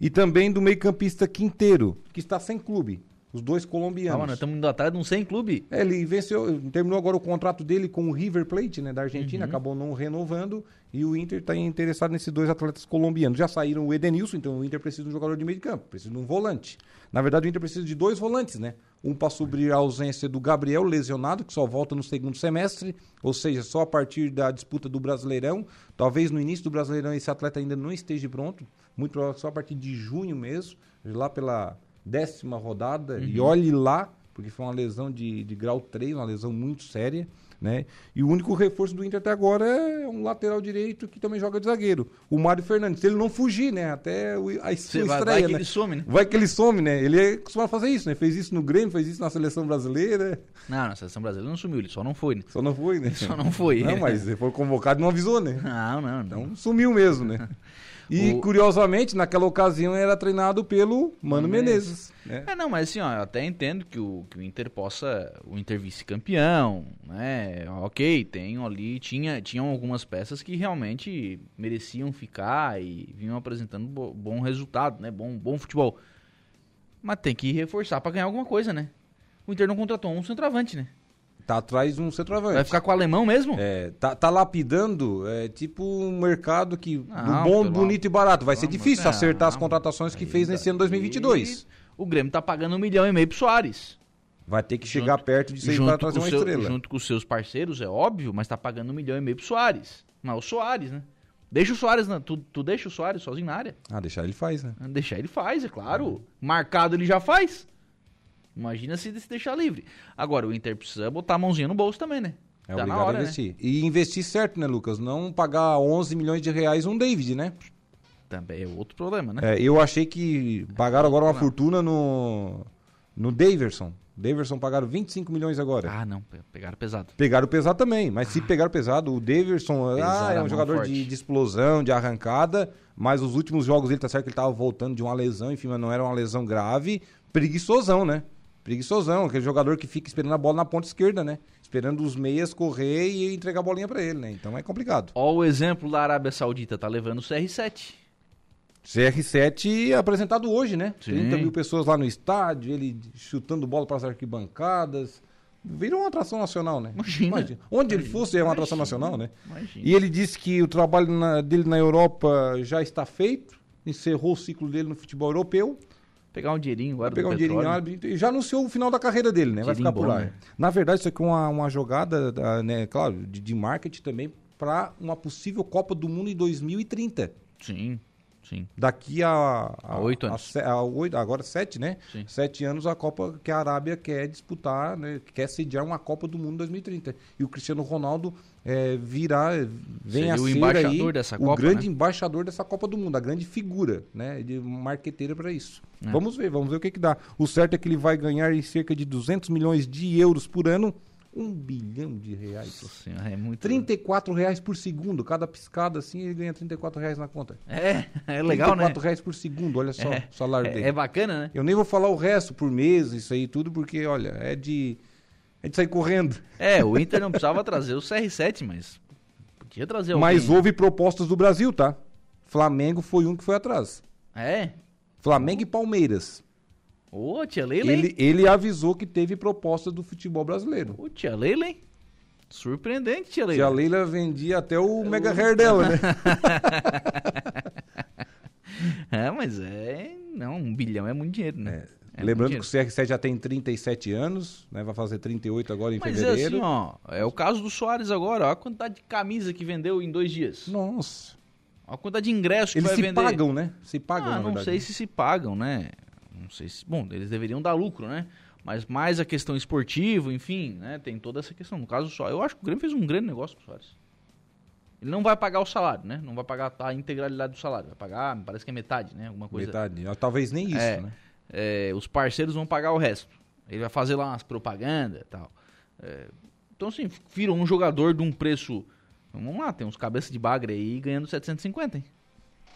E também do meio-campista Quinteiro, que está sem clube. Os dois Ah, colombianos. mano, estamos indo atrás de um 100 clube. É, ele venceu, terminou agora o contrato dele com o River Plate, né, da Argentina, Uhum. acabou não renovando e o Inter está interessado nesses dois atletas colombianos. Já saíram o Edenilson, então o Inter precisa de um jogador de meio de campo, precisa de um volante. Na verdade, o Inter precisa de dois volantes, né? Um para suprir a ausência do Gabriel, lesionado, que só volta no segundo semestre, ou seja, só a partir da disputa do Brasileirão. Talvez no início do Brasileirão esse atleta ainda não esteja pronto, muito provavelmente só a partir de junho mesmo, lá pela décima rodada, e olhe lá, porque foi uma lesão de, de grau 3, uma lesão muito séria. né? E o único reforço do Inter até agora é um lateral direito que também joga de zagueiro, o Mário Fernandes. Se ele não fugir, né? Até o- a sua vai- estreia, vai que né? ele some, né? Vai que ele some, né? Ele é costuma fazer isso, né? Fez isso no Grêmio, fez isso na seleção brasileira. Não, na seleção brasileira não sumiu, ele só não foi, né? Só não foi, né? Só não foi. Não, mas ele foi convocado e não avisou, né? Não, não, não. Então sumiu mesmo, né? E O- curiosamente, naquela ocasião era treinado pelo Mano Mano Menezes. né? É, não, mas assim, ó, eu até entendo que o, que o Inter possa, o Inter vice-campeão, né? Ok, tem ali, tinha, tinham algumas peças que realmente mereciam ficar e vinham apresentando bo- bom resultado, né? Bom, bom futebol. Mas tem que reforçar pra ganhar alguma coisa, né? O Inter não contratou um centroavante, né? Tá atrás de um centroavante. Vai ficar com o alemão mesmo? É, tá, tá lapidando, é tipo um mercado que do Não, bom, pelo- bonito e barato. Vai ser difícil não, acertar as não, contratações que fez nesse ano 2022. O Grêmio tá pagando um milhão e meio pro Soares. Vai ter que chegar perto disso aí junto pra trazer uma seu- estrela. Junto com os seus parceiros, é óbvio, mas tá pagando um milhão e meio pro Soares. Mas o Soares, né? Deixa o Soares, na- tu, tu deixa o Soares sozinho na área? Ah, deixar ele faz, né? Deixar ele faz, é claro. Marcado ele já faz. Imagina se deixar livre. Agora, o Inter precisa botar a mãozinha no bolso também, né? É Tá obrigado hora, a né? investir. E investir certo, né, Lucas? Não pagar 11 milhões de reais um David, né? Também é outro problema, né? É, eu achei que pagaram agora uma fortuna no, no Daverson. Daverson pagaram 25 milhões agora. Ah, não, pe- pegaram pesado. Pegaram pesado também, mas se pegaram pesado, o Daverson ah, é um jogador de, de explosão, de arrancada, mas os últimos jogos ele tá certo que ele tava voltando de uma lesão, enfim, mas não era uma lesão grave. Preguiçosão, né? Preguiçosão, aquele jogador que fica esperando a bola na ponta esquerda, né? Esperando os meias correr e entregar a bolinha pra ele, né? Então é complicado. Ó o exemplo da Arábia Saudita, tá levando o CR7. CR7 apresentado hoje, né? Sim. 30 mil pessoas lá no estádio, ele chutando bola para as arquibancadas. Virou uma atração nacional, né? Imagina. Onde ele fosse é uma atração nacional, né? Imagina. E ele disse que o trabalho na- dele na Europa já está feito, encerrou o ciclo dele no futebol europeu. Pegar um dinheirinho agora Pegar um dinheirinho árabe e já anunciou o final da carreira dele, né? Vai ficar por lá. né? Na verdade, isso aqui é uma, uma jogada, da- né, claro, de, de marketing também para uma possível Copa do Mundo em 2030. Sim, sim. Daqui a, A oito anos. se- a oito- agora sete, né? Sim. Sete anos a Copa que a Arábia quer disputar, né? quer sediar uma Copa do Mundo em 2030. E o Cristiano Ronaldo é, virá, vem Seria a o ser embaixador aí dessa o Copa, grande né? embaixador dessa Copa do Mundo, a grande figura, né? De marqueteira para isso. É. Vamos ver, vamos ver o que, que dá. O certo é que ele vai ganhar em cerca de 200 milhões de euros por ano, um bilhão de reais. Nossa senhora, é muito... 34 reais por segundo, cada piscada assim ele ganha 34 reais na conta. É, é legal, né? 34 reais por segundo, olha só É, o salário é- dele. é bacana, né? Eu nem vou falar o resto por mês, isso aí tudo, porque, olha, é de, é de sair correndo. É, o Inter não precisava trazer o CR7, mas podia trazer alguém. Mas houve propostas do Brasil, tá? Flamengo foi um que foi atrás. É? Flamengo e Palmeiras. Ô, tia Leila, Ele, ele avisou que teve proposta do futebol brasileiro. Ô, tia Leila, hein? Surpreendente, tia Leila. Se a Leila vendia até o mega hair dela, né? É, mas é... Não, um bilhão é muito dinheiro, né? É Lembrando muito que o CR7 já tem 37 anos, né? Vai fazer 38 agora em Mas fevereiro. é assim, ó, é o caso do Soares agora, ó, a quantidade de camisa que vendeu em dois dias. Nossa. A quantidade de ingressos que Eles vai se vender. pagam, né? Se pagam, ah, não verdade. sei se se pagam, né? Não sei se... Bom, eles deveriam dar lucro, né? Mas mais a questão esportiva, enfim, né? Tem toda essa questão. No caso só, eu acho que o Grêmio fez um grande negócio com o Soares. Ele não vai pagar o salário, né? Não vai pagar a integralidade do salário. Vai pagar, me parece que é metade, né? Alguma coisa. Metade. Talvez nem isso, É, né? é, os parceiros vão pagar o resto. Ele vai fazer lá umas propagandas e tal. É, então, assim, virou um jogador de um preço. Vamos lá, tem uns cabeças de bagre aí ganhando 750, hein?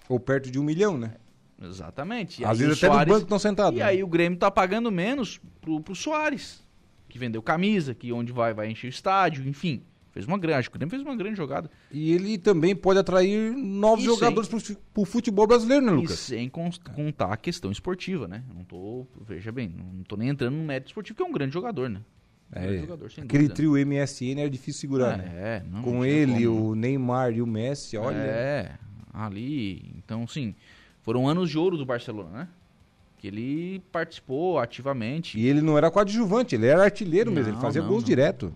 Ou perto de um milhão, né? Exatamente. E Às vezes o até no Soares- banco estão sentados. E né? aí o Grêmio tá pagando menos pro, pro Soares, que vendeu camisa, que onde vai, vai encher o estádio, enfim. Fez uma grande, acho que o Grêmio fez uma grande jogada. E ele também pode atrair novos E jogadores pro, fu- pro futebol brasileiro, né, E Lucas? sem cons- contar a questão esportiva, né? Não tô, veja bem, não tô nem entrando no mérito esportivo, que é um grande jogador, né? Um grande É, jogador, sem aquele dúvida. trio MSN era difícil segurar, É, né? é, não, Com não ele, como. o Neymar e o Messi, olha. É, ali. Então, sim, foram anos de ouro do Barcelona, né? Que ele participou ativamente. E ele não era coadjuvante, ele era artilheiro mesmo, ele Não, fazia não, gols não, direto.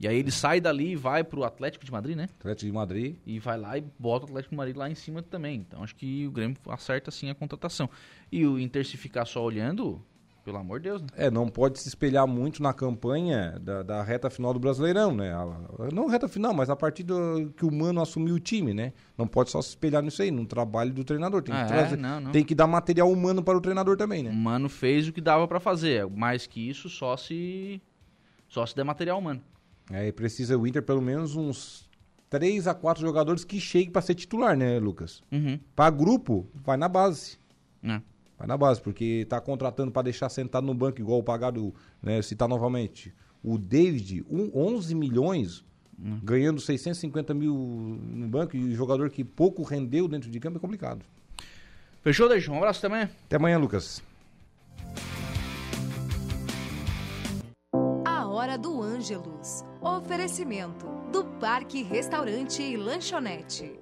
E aí ele sai dali e vai pro Atlético de Madrid, né? Atlético de Madrid. E vai lá e bota o Atlético de Madrid lá em cima também. Então acho que o Grêmio acerta sim a contratação. E o Inter se ficar só olhando, Pelo amor de Deus, né? É, não pode se espelhar muito na campanha da, da reta final do Brasileirão, né? A- não reta final, mas a partir do que o Mano assumiu o time, né? Não pode só se espelhar nisso aí, no trabalho do treinador. Tem que, Ah, é? trazer- Não, não. tem que dar material humano para o treinador também, né? O Mano fez o que dava pra fazer. Mais que isso, só se. Só se der material humano. É, e precisa o Inter pelo menos uns 3 a 4 jogadores que cheguem para ser titular, né, Lucas? Uhum. Para grupo, vai na base. É. Vai na base, porque tá contratando para deixar sentado no banco, igual o pagado, né, citar novamente. O David, um, 11 milhões, ganhando 650 mil no banco, e jogador que pouco rendeu dentro de campo é complicado. Fechou, Deixa? Um abraço também. Até amanhã, Lucas. A Hora do Ângelus. Oferecimento do Parque Restaurante e Lanchonete.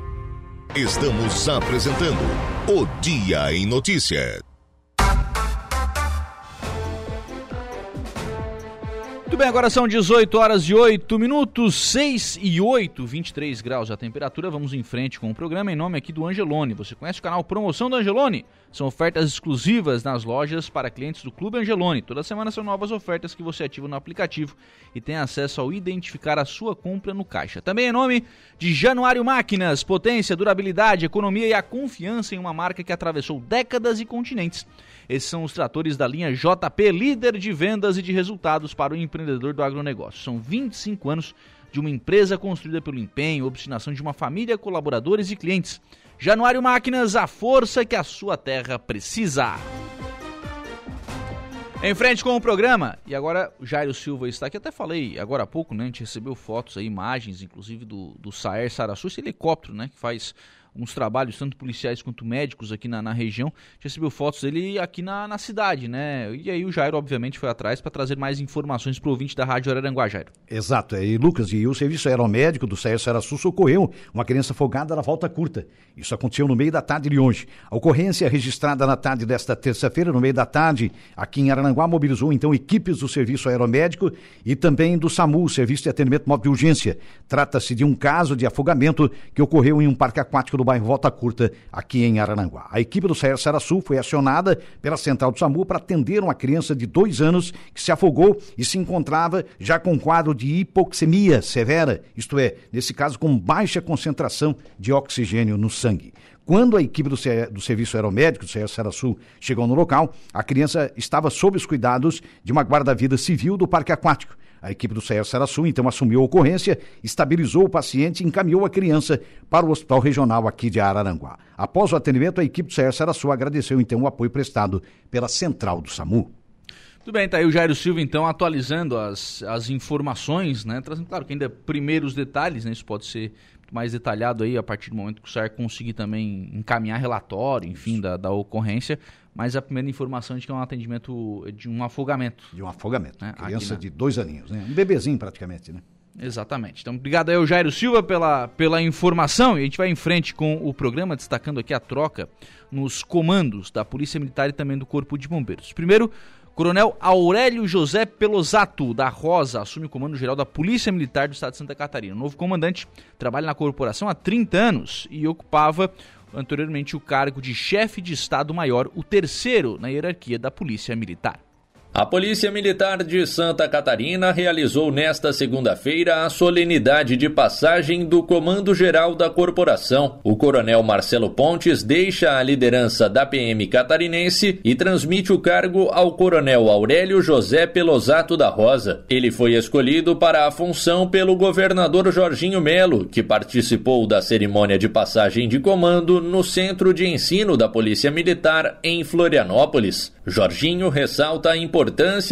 Estamos apresentando o Dia em Notícia. Muito bem, agora são 18 horas e 8 minutos, 6 e 8, 23 graus a temperatura. Vamos em frente com o programa em nome aqui do Angelone. Você conhece o canal Promoção do Angelone? São ofertas exclusivas nas lojas para clientes do Clube Angelone. Toda semana são novas ofertas que você ativa no aplicativo e tem acesso ao identificar a sua compra no caixa. Também em nome de Januário Máquinas, potência, durabilidade, economia e a confiança em uma marca que atravessou décadas e continentes. Esses são os tratores da linha JP, líder de vendas e de resultados para o empreendedor do agronegócio. São 25 anos de uma empresa construída pelo empenho, obstinação de uma família, colaboradores e clientes. Januário Máquinas, a força que a sua terra precisa. Em frente com o programa, e agora o Jairo Silva está aqui, até falei agora há pouco, né? A gente recebeu fotos aí, imagens, inclusive do, do Saer Sarassu, esse helicóptero, né? Que faz uns trabalhos, tanto policiais quanto médicos aqui na, na região. A gente recebeu fotos dele aqui na, na cidade, né? E aí o Jairo, obviamente, foi atrás para trazer mais informações para o ouvinte da Rádio Araranguá, Jairo. Exato, e Lucas, e o serviço aeromédico do Saer Sarassu socorreu uma criança afogada na volta curta. Isso aconteceu no meio da tarde de hoje. A ocorrência registrada na tarde desta terça-feira, no meio da tarde, aqui em Araranguá, mobilizou então equipes do serviço aeromédico e também do SAMU, Serviço de Atendimento Móvel de Urgência. Trata-se de um caso de afogamento que ocorreu em um parque aquático do bairro Volta Curta, aqui em Araranguá. A equipe do CER Sul foi acionada pela central do SAMU para atender uma criança de dois anos que se afogou e se encontrava já com quadro de hipoxemia severa, isto é, nesse caso com baixa concentração de oxigênio no sangue. Quando a equipe do, do Serviço Aeromédico do CS Sul chegou no local, a criança estava sob os cuidados de uma guarda-vida civil do Parque Aquático. A equipe do CEA Sul então assumiu a ocorrência, estabilizou o paciente e encaminhou a criança para o Hospital Regional aqui de Araranguá. Após o atendimento, a equipe do CEA Sul agradeceu então o apoio prestado pela central do SAMU. Tudo bem, tá aí o Jairo Silva, então, atualizando as, as informações, né? Trazendo, claro, que ainda primeiros detalhes, né? Isso pode ser mais detalhado aí a partir do momento que o SAR conseguir também encaminhar relatório, enfim, da, da ocorrência. Mas a primeira informação é de que é um atendimento de um afogamento. De um afogamento. Né? Criança na... de dois aninhos, né? Um bebezinho praticamente, né? Exatamente. Então, obrigado aí ao Jairo Silva pela, pela informação. E a gente vai em frente com o programa, destacando aqui a troca nos comandos da Polícia Militar e também do Corpo de Bombeiros. Primeiro, Coronel Aurélio José Pelosato, da Rosa, assume o comando geral da Polícia Militar do Estado de Santa Catarina. O novo comandante trabalha na corporação há 30 anos e ocupava anteriormente o cargo de chefe de Estado-Maior, o terceiro na hierarquia da Polícia Militar. A Polícia Militar de Santa Catarina realizou nesta segunda-feira a solenidade de passagem do Comando Geral da Corporação. O Coronel Marcelo Pontes deixa a liderança da PM catarinense e transmite o cargo ao Coronel Aurélio José Pelosato da Rosa. Ele foi escolhido para a função pelo governador Jorginho Melo, que participou da cerimônia de passagem de comando no Centro de Ensino da Polícia Militar em Florianópolis. Jorginho ressalta a importância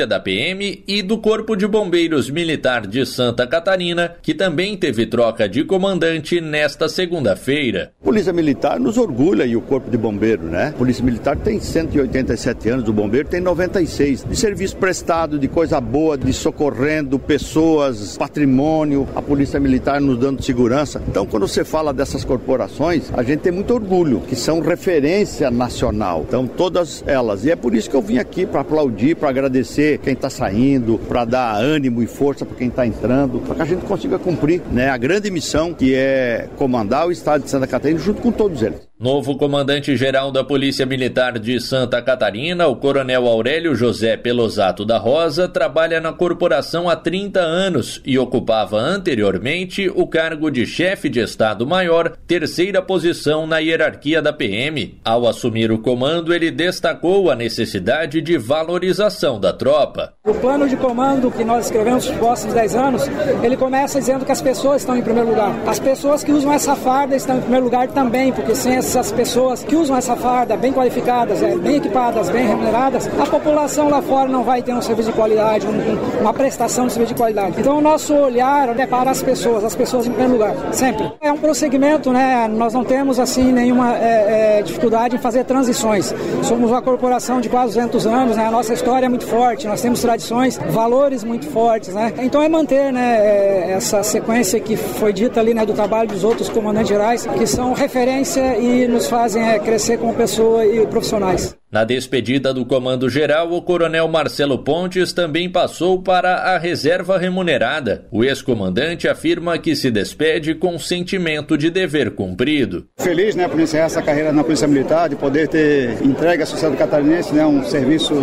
da PM e do Corpo de Bombeiros Militar de Santa Catarina, que também teve troca de comandante nesta segunda-feira. Polícia Militar nos orgulha e o Corpo de Bombeiro, né? Polícia Militar tem 187 anos, o Bombeiro tem 96. De serviço prestado, de coisa boa, de socorrendo pessoas, patrimônio, a Polícia Militar nos dando segurança. Então, quando você fala dessas corporações, a gente tem muito orgulho, que são referência nacional. Então, todas elas. E é por isso que eu vim aqui para aplaudir, para agradecer quem está saindo, para dar ânimo e força para quem está entrando, para que a gente consiga cumprir né, a grande missão que é comandar o estado de Santa Catarina junto com todos eles. Novo comandante-geral da Polícia Militar de Santa Catarina, o Coronel Aurélio José Pelosato da Rosa, trabalha na corporação há 30 anos e ocupava anteriormente o cargo de chefe de Estado-Maior, terceira posição na hierarquia da PM. Ao assumir o comando, ele destacou a necessidade de valorização da tropa. O plano de comando que nós escrevemos nos próximos 10 anos, ele começa dizendo que as pessoas estão em primeiro lugar. As pessoas que usam essa farda estão em primeiro lugar também, porque sem essa essas pessoas que usam essa farda bem qualificadas, é, bem equipadas, bem remuneradas, a população lá fora não vai ter um serviço de qualidade, um, uma prestação de serviço de qualidade. Então o nosso olhar é para as pessoas, as pessoas em primeiro lugar, sempre. É um prosseguimento, né? Nós não temos assim nenhuma é, é, dificuldade em fazer transições. Somos uma corporação de quase 200 anos, né? A nossa história é muito forte, nós temos tradições, valores muito fortes, né? Então é manter, né, é, essa sequência que foi dita ali, né, do trabalho dos outros comandantes gerais, que são referência e nos fazem é, crescer como pessoa e profissionais. Na despedida do Comando Geral, o Coronel Marcelo Pontes também passou para a reserva remunerada. O ex-comandante afirma que se despede com sentimento de dever cumprido. Feliz, né, por iniciar essa carreira na Polícia Militar, de poder ter entregue à sociedade catarinense, né, um serviço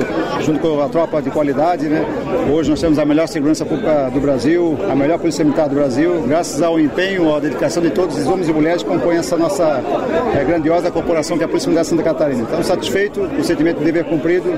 junto com a tropa de qualidade, né. Hoje nós temos a melhor segurança pública do Brasil, a melhor Polícia Militar do Brasil, graças ao empenho, à dedicação de todos os homens e mulheres que compõem essa nossa é, grandiosa corporação que é a Polícia Militar Santa Catarina. Então, satisfeito o sentimento de dever cumprido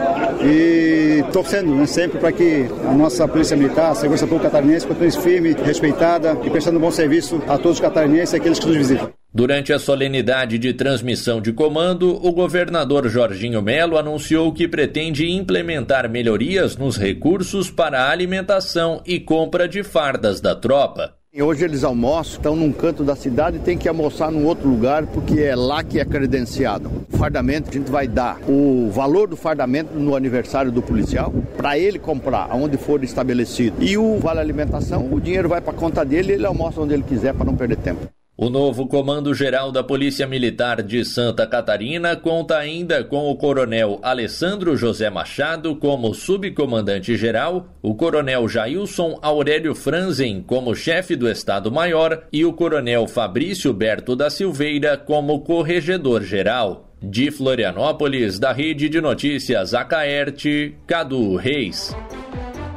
e torcendo né, sempre para que a nossa Polícia Militar, a Segurança Pública Catarinense, continue firme, respeitada e prestando um bom serviço a todos os catarinenses e aqueles que nos visitam. Durante a solenidade de transmissão de comando, o governador Jorginho Melo anunciou que pretende implementar melhorias nos recursos para a alimentação e compra de fardas da tropa. Hoje eles almoçam, estão num canto da cidade e tem que almoçar num outro lugar porque é lá que é credenciado. O fardamento a gente vai dar o valor do fardamento no aniversário do policial para ele comprar aonde for estabelecido. E o vale alimentação, o dinheiro vai para conta dele e ele almoça onde ele quiser para não perder tempo. O novo Comando Geral da Polícia Militar de Santa Catarina conta ainda com o Coronel Alessandro José Machado como subcomandante geral, o Coronel Jailson Aurélio Franzen como chefe do Estado-Maior e o Coronel Fabrício Berto da Silveira como corregedor geral. De Florianópolis, da Rede de Notícias Acaerte, Cadu Reis.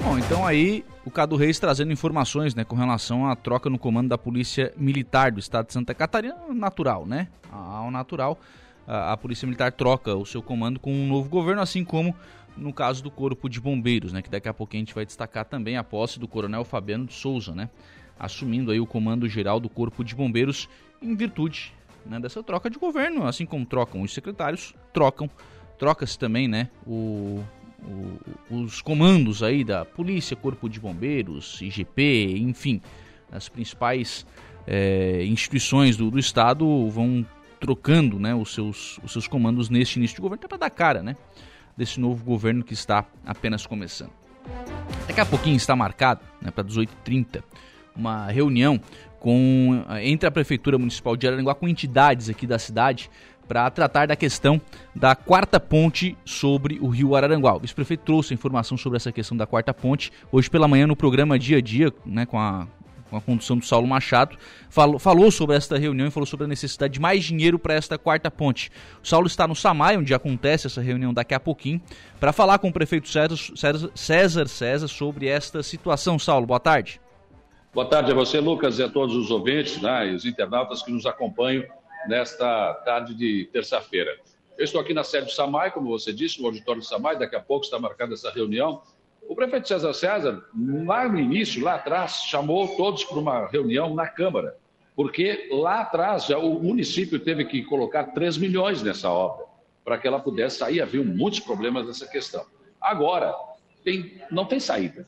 Bom, então aí o Cadu Reis trazendo informações né, com relação à troca no comando da Polícia Militar do Estado de Santa Catarina, natural, né? Ao natural, a, a Polícia Militar troca o seu comando com um novo governo, assim como no caso do Corpo de Bombeiros, né? Que daqui a pouquinho a gente vai destacar também a posse do Coronel Fabiano de Souza, né? Assumindo aí o comando geral do Corpo de Bombeiros em virtude né, dessa troca de governo, assim como trocam os secretários, trocam, troca-se também, né? O o, os comandos aí da polícia, corpo de bombeiros, IGP, enfim, as principais é, instituições do, do, estado vão trocando, né, os seus, os seus comandos neste início de governo, para dar cara, né, desse novo governo que está apenas começando. Daqui a pouquinho está marcado, né, para 18h30, uma reunião com entre a prefeitura municipal de Araranguá com entidades aqui da cidade para tratar da questão da quarta ponte sobre o rio Araranguá. O vice-prefeito trouxe informação sobre essa questão da quarta ponte hoje pela manhã no programa Dia a Dia, né, com a com a condução do Saulo Machado, falou, falou sobre esta reunião e falou sobre a necessidade de mais dinheiro para esta quarta ponte. O Saulo está no Samai, onde acontece essa reunião daqui a pouquinho, para falar com o prefeito César, César, César César sobre esta situação. Saulo, boa tarde. Boa tarde a você, Lucas, e a todos os ouvintes né, e os internautas que nos acompanham nesta tarde de terça-feira. Eu estou aqui na sede do SAMAI, como você disse, no auditório do SAMAI, daqui a pouco está marcada essa reunião. O prefeito César César, lá no início, lá atrás, chamou todos para uma reunião na Câmara, porque lá atrás o município teve que colocar 3 milhões nessa obra, para que ela pudesse sair. Havia muitos problemas nessa questão. Agora, tem, não tem saída.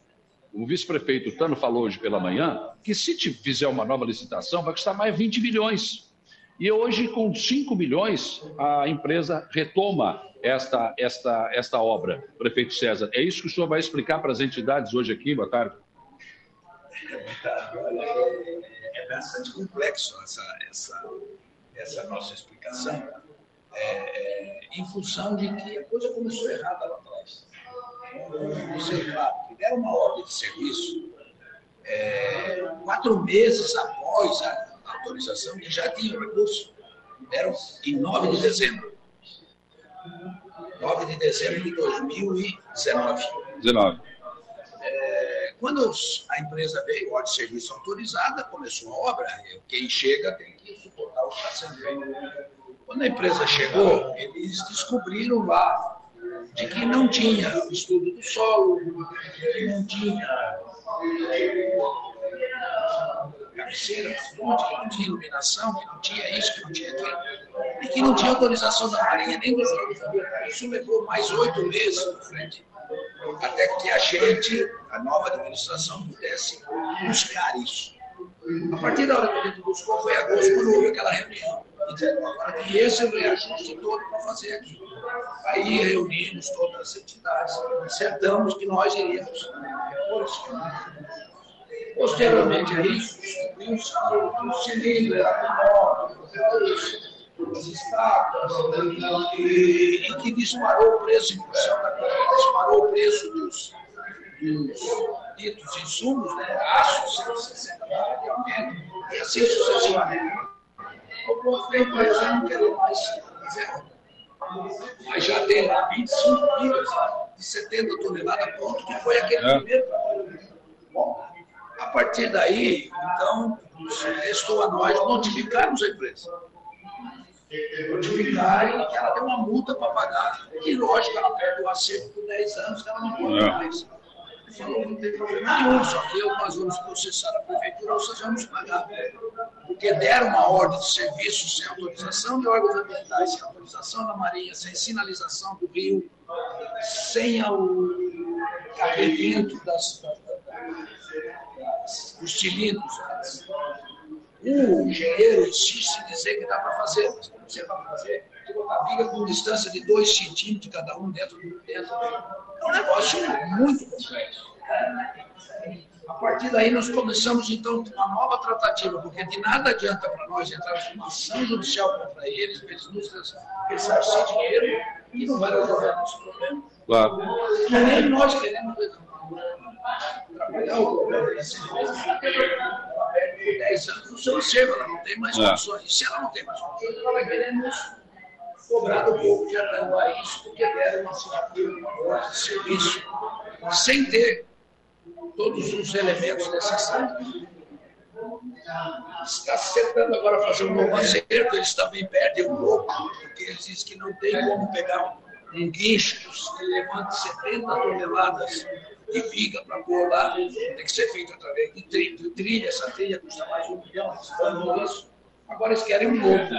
O vice-prefeito Tano falou hoje pela manhã que se fizer uma nova licitação vai custar mais 20 milhões. E hoje, com 5 milhões, a empresa retoma esta, esta, esta obra, prefeito César. É isso que o senhor vai explicar para as entidades hoje aqui? Boa tarde. É bastante complexo essa, essa, essa nossa explicação, é, é, em função de que a coisa começou errada lá atrás. Você, que deram uma ordem de serviço é, quatro meses após a autorização que já tinha recurso. Deram em 9 de dezembro. 9 de dezembro de 2019. 19. É, quando a empresa veio, ordem de serviço autorizada, começou a obra, quem chega tem que suportar o que está sendo feito. Quando a empresa chegou, eles descobriram lá de que não tinha estudo do solo, que não tinha cabeceira, que não tinha iluminação, que não tinha isso, que não tinha aquilo, e que não tinha autorização da Marinha nem do Exército. Isso levou mais oito meses na frente, até que a gente, a nova administração, pudesse buscar isso. A partir da hora que a gente buscou, foi agosto, quando houve aquela reunião. Dizendo, agora esse é o reajuste todo para fazer aqui. Aí reunimos todas as entidades, acertamos que nós iríamos repor isso. Posteriormente a isso, descobriu-se que o cilindro era menor, as estátuas, e, e, que disparou o preço em função da disparou o preço dos, dos ditos insumos, né, aço, 160 de aumento, e assim sucessivamente. O prefeito já não querer mais fazer mas já tem lá 25 quilos de 70 toneladas pronto, que foi aquele é. primeiro trabalho. Bom, a partir daí, então, restou a nós notificarmos a empresa. Notificarem que ela tem uma multa para pagar. E, lógico, ela perde o acerto por 10 anos, ela não pode é. mais. Ele falou, não tem problema nenhum, só que eu, nós vamos processar a prefeitura, vocês vamos pagar. Porque deram uma ordem de serviço sem autorização de órgãos ambientais, sem autorização da Marinha, sem sinalização do rio, sem o carregamento das, os cilindros. O engenheiro insiste em dizer que dá para fazer, mas como você vai fazer? Botar viga com distância de 2 centímetros cada um dentro do dentro. É um negócio muito complexo. A partir daí, nós começamos, então, uma nova tratativa, porque de nada adianta para nós entrarmos uma ação judicial contra eles, eles nos ressarcir dinheiro, e não vai resolver nosso problema. Claro. Nem nós queremos trabalhar o problema desse por 10 anos no seu acervo, ela não tem mais É. condições. Se ela não tem mais condições, ela queremos cobrar do povo de Aranguá isso, porque deram uma assinatura uma voz de serviço, sem ter todos os elementos necessários. Está se tentando agora fazer um novo acerto, eles também perdem um pouco, porque eles dizem que não tem como pegar um, um guincho que levante 70 toneladas de viga para pôr lá, tem que ser feito através de trilha, de trilha. essa trilha custa mais de um milhão, falam isso. Agora eles querem um novo,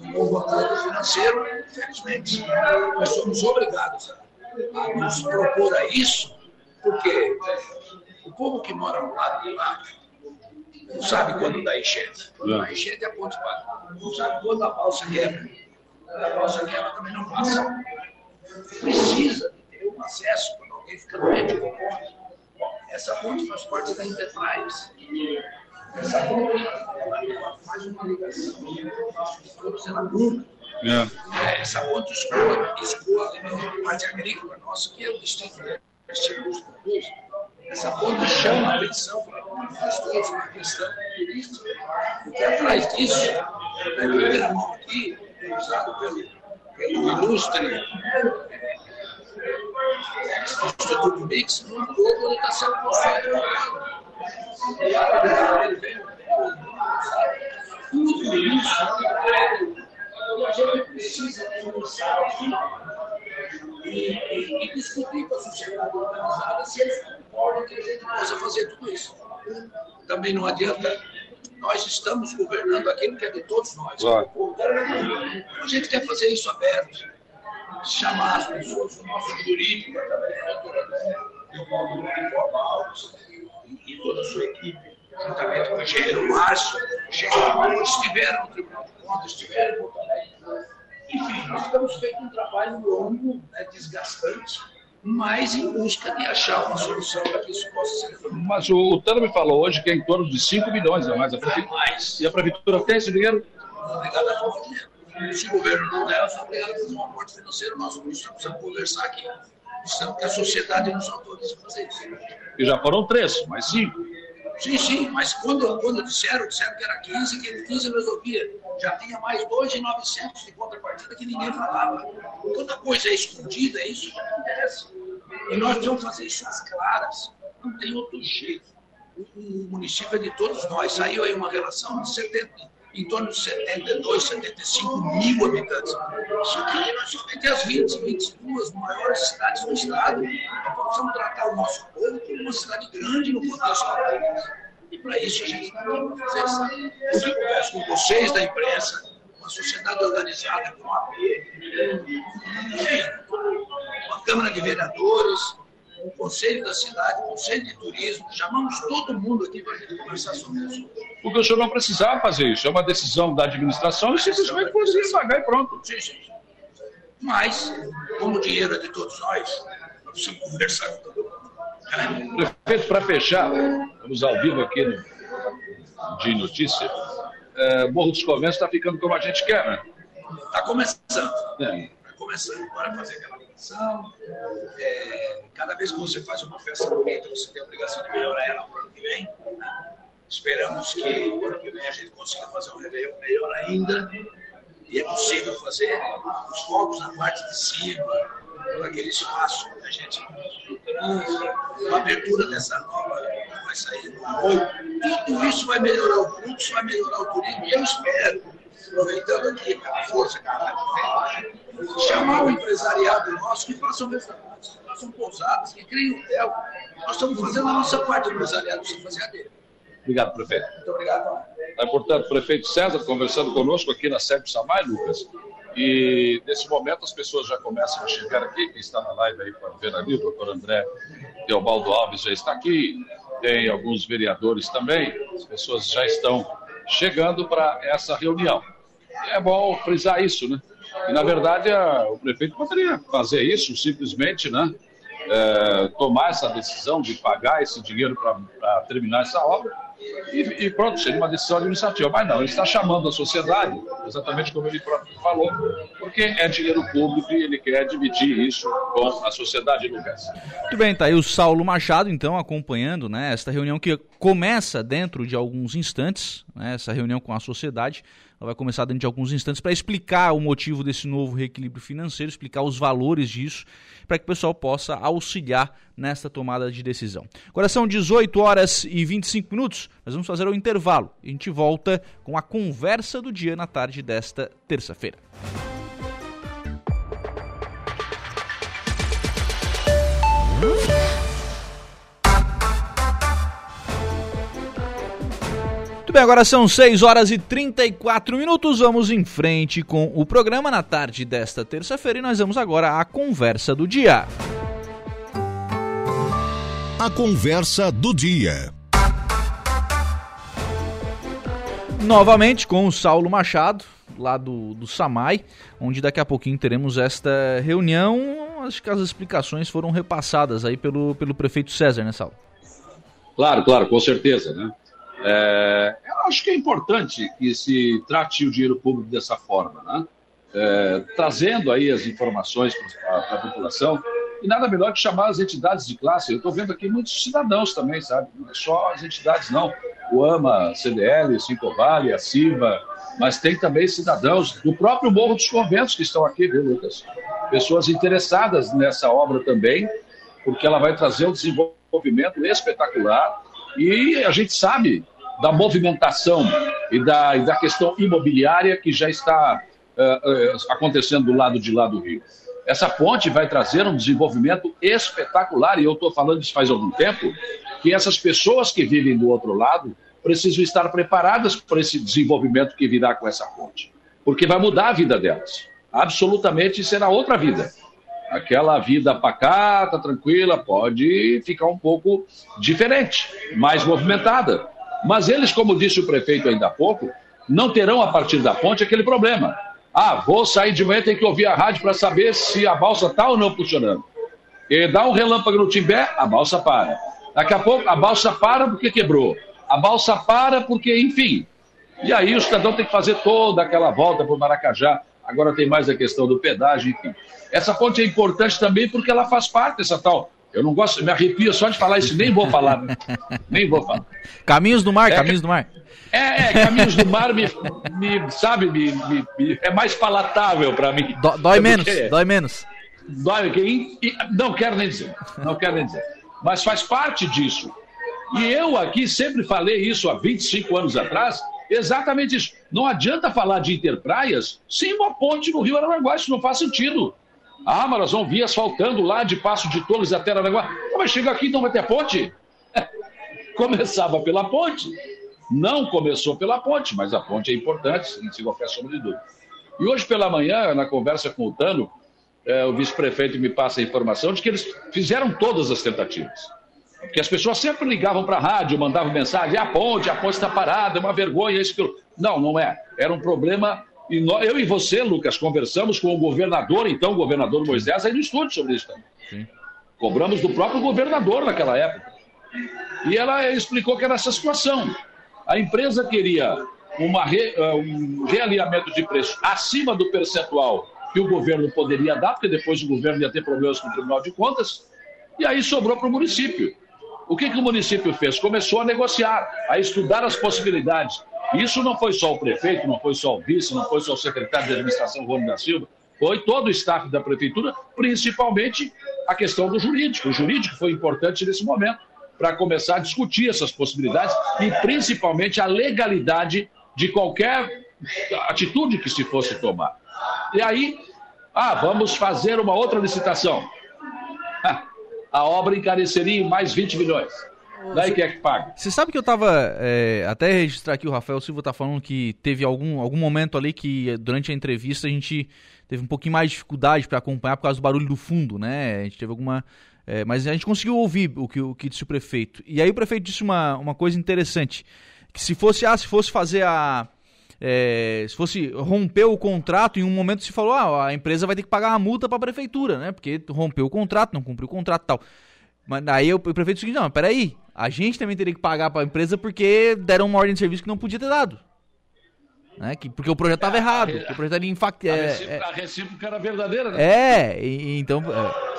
um novo acordo financeiro, infelizmente. Nós somos obrigados a, nos propor a isso, porque o povo que mora no lado de lá não sabe quando dá enchente. Quando dá enchente é ponte para Não sabe quando a balsa quebra. Quando a balsa quebra também não passa. Precisa de ter um acesso quando alguém fica doente com ponte. Essa ponte faz parte da Enterprise. Essa ponte faz uma ligação de todos ela nunca. É, essa ponte escoa, escoa a parte agrícola nossa, que é o distrito leste dos produtos. Essa ponte chama a atenção para nós todos na questão turística, porque atrás disso, na primeira mão aqui, usado pelo, pelo ilustre Instituto Mix, mundo todo ele está sendo construído. Tudo isso a gente precisa conversar aqui e, e, e discutir com a sociedade organizada se eles concordam que a gente possa fazer tudo isso. Também não adianta. Nós estamos governando aquilo que é de todos nós. Claro. A gente quer fazer isso aberto. Chamar as pessoas, o nosso jurídico, através da doutora André, e o Paulo Alves, e toda a sua equipe, juntamente com o engenheiro Márcio, o engenheiro Márcio, estiveram no Tribunal de Contas, estiveram em Porto Alegre. Enfim, nós estamos feito um trabalho longo, né, desgastante, mas em busca de achar uma solução para que isso possa ser resolvido. Mas o, o Tano me falou hoje que é em torno de 5 milhões a mais. A prefeitura, mais. E a prefeitura tem esse dinheiro? Obrigado a todos. Se o governo não der, eu sou obrigado a fazer um aporte financeiro. Nós precisamos conversar aqui. Precisamos que a sociedade nos autorize a fazer isso. E já foram três, mais cinco. Sim, sim, mas quando, quando disseram, disseram que era 15, que 15 resolvia. Já tinha mais 2,900 de contrapartida que ninguém falava. Toda coisa é escondida, é isso que acontece. E nós precisamos fazer isso às claras. Não tem outro jeito. O, o município é de todos nós. Saiu aí uma relação de 70, em torno de 72, 75 mil habitantes. Só que nós somente as 20, 22 maiores cidades do estado. Então, precisamos tratar o nosso povo como uma cidade grande no contexto país. E para isso a gente está aqui para fazer isso. Eu converso com vocês da imprensa, com a sociedade organizada, com a AP, com a Câmara de Vereadores, o Conselho da Cidade, o Conselho de Turismo. Chamamos todo mundo aqui para a gente conversar sobre isso. Porque o senhor não precisava fazer isso. É uma decisão da administração e simplesmente poderia pagar e pronto. Sim, sim. Mas, como o dinheiro é de todos nós, nós precisamos conversar com todo mundo. Prefeito, para fechar, vamos ao vivo aqui de notícia. É, Morro dos Conventos está ficando como a gente quer, né? Está começando. É. Está começando agora a fazer aquela É, cada vez que você faz uma festa bonita, você tem a obrigação de melhorar ela para o ano que vem. né? Esperamos que o ano que vem a gente consiga fazer um Réveillon melhor ainda. E é possível fazer os fogos na parte de cima, todo aquele espaço que a gente utiliza, a abertura dessa nova vai sair no apoio. Tudo isso vai melhorar o fluxo, vai melhorar o turismo. Eu espero, aproveitando aqui a força que chamar o empresariado nosso que façam restaurantes, que façam pousadas, que criem hotel. Nós estamos fazendo a nossa parte, o empresariado precisa fazer a dele. Obrigado, prefeito. Muito obrigado. É, portanto, o prefeito César conversando conosco aqui na do Samai, Lucas. E nesse momento as pessoas já começam a chegar aqui. Quem está na live aí pode ver ali, o doutor André Teobaldo Alves já está aqui. Tem alguns vereadores também. As pessoas já estão chegando para essa reunião. É bom frisar isso, né? E na verdade a- o prefeito poderia fazer isso simplesmente, né? é, tomar essa decisão de pagar esse dinheiro para terminar essa obra e, e, pronto, seria uma decisão administrativa. Mas não, ele está chamando a sociedade, exatamente como ele próprio falou, porque é dinheiro público e ele quer dividir isso com a sociedade, Lucas. Muito bem, tá aí o Saulo Machado, então, acompanhando né, esta reunião que começa dentro de alguns instantes, né, essa reunião com a sociedade. Ela vai começar dentro de alguns instantes para explicar o motivo desse novo reequilíbrio financeiro, explicar os valores disso, para que o pessoal possa auxiliar nesta tomada de decisão. Agora são 18 horas e 25 minutos, nós vamos fazer o intervalo. A gente volta com a conversa do dia na tarde desta terça-feira. Bem, agora são 6 horas e 34 minutos. Vamos em frente com o programa na tarde desta terça-feira e nós vamos agora à conversa do dia. A conversa do dia. Novamente com o Saulo Machado, lá do, do SAMAI, onde daqui a pouquinho teremos esta reunião. Acho que as explicações foram repassadas aí pelo, pelo prefeito César, né, Saulo? Claro, claro, com certeza, né? É, eu acho que é importante que se trate o dinheiro público dessa forma, né? É, trazendo aí as informações para a população, e nada melhor que chamar as entidades de classe. Eu estou vendo aqui muitos cidadãos também, sabe? Não é só as entidades, não. O AMA, CDL, Cinco Vale, a CIVA, mas tem também cidadãos do próprio Morro dos Conventos que estão aqui, viu, Lucas? Pessoas interessadas nessa obra também, porque ela vai trazer um desenvolvimento espetacular e a gente sabe da movimentação e da, e da questão imobiliária que já está uh, uh, acontecendo do lado de lá do Rio. Essa ponte vai trazer um desenvolvimento espetacular, e eu estou falando isso faz algum tempo, que essas pessoas que vivem do outro lado precisam estar preparadas para esse desenvolvimento que virá com essa ponte. Porque vai mudar a vida delas. Absolutamente será outra vida. Aquela vida pacata, tranquila, pode ficar um pouco diferente, mais movimentada. Mas eles, como disse o prefeito ainda há pouco, não terão a partir da ponte aquele problema. Ah, vou sair de manhã, tem que ouvir a rádio para saber se a balsa está ou não funcionando. E dá um relâmpago no Timbé, a balsa para. Daqui a pouco, a balsa para porque quebrou. A balsa para porque, enfim. E aí o cidadão tem que fazer toda aquela volta para o Maracajá. Agora tem mais a questão do pedágio, enfim. Essa ponte é importante também porque ela faz parte dessa tal. Eu não gosto, me arrepio só de falar isso, nem vou falar. Né? Nem vou falar. Caminhos do Mar, é, Caminhos do Mar. É, é Caminhos do Mar me, me sabe, me, me, é mais palatável para mim. Do, dói menos, dói menos. Dói, que, não quero nem dizer, não quero nem dizer. Mas faz parte disso. E eu aqui sempre falei isso há 25 anos atrás, exatamente isso. Não adianta falar de interpraias sem uma ponte no Rio Aranaguá, isso não faz sentido. Ah, mas nós vamos vir asfaltando lá de Passo de Torres até Aranaguá. Mas chega aqui não vai ter ponte? Começava pela ponte. Não começou pela ponte, mas a ponte é importante, sem qualquer sombra de dúvida. E hoje pela manhã, na conversa com o Tano, é, o vice-prefeito me passa a informação de que eles fizeram todas as tentativas. Porque as pessoas sempre ligavam para a rádio, mandavam mensagem, a ponte, a ponte está parada, é uma vergonha, isso, aquilo. Não, não é. Era um problema e nós, eu e você, Lucas, conversamos com o governador, então, o governador Moisés, aí no estúdio sobre isso também. Sim. Cobramos do próprio governador naquela época. E ela explicou que era essa situação. A empresa queria uma re, uh, um realinhamento de preço acima do percentual que o governo poderia dar, porque depois o governo ia ter problemas com o Tribunal de Contas, e aí sobrou para o município. O que, que o município fez? Começou a negociar, a estudar as possibilidades. Isso não foi só o prefeito, não foi só o vice, não foi só o secretário de administração, Rony da Silva, foi todo o staff da prefeitura, principalmente a questão do jurídico. O jurídico foi importante nesse momento para começar a discutir essas possibilidades e principalmente a legalidade de qualquer atitude que se fosse tomar. E aí, ah, vamos fazer uma outra licitação. A obra encareceria em mais 20 milhões. Daí quem é que paga? Você sabe que eu tava. É, até registrar aqui, o Rafael Silva tá falando que teve algum, algum momento ali que durante a entrevista a gente teve um pouquinho mais de dificuldade para acompanhar por causa do barulho do fundo, né? A gente teve alguma. É, mas a gente conseguiu ouvir o que, o que disse o prefeito. E aí o prefeito disse uma, uma coisa interessante: que se fosse, ah, se fosse fazer a. é, se fosse romper o contrato, em um momento se falou, ah, a empresa vai ter que pagar uma multa para a prefeitura, né? Porque rompeu o contrato, não cumpriu o contrato e tal. Mas daí o prefeito disse, não, peraí, a gente também teria que pagar para a empresa porque deram uma ordem de serviço que não podia ter dado. Né? Que, porque o projeto estava errado, o projeto era infact... A, é, recíproca, a recíproca era verdadeira, né? é, e- então,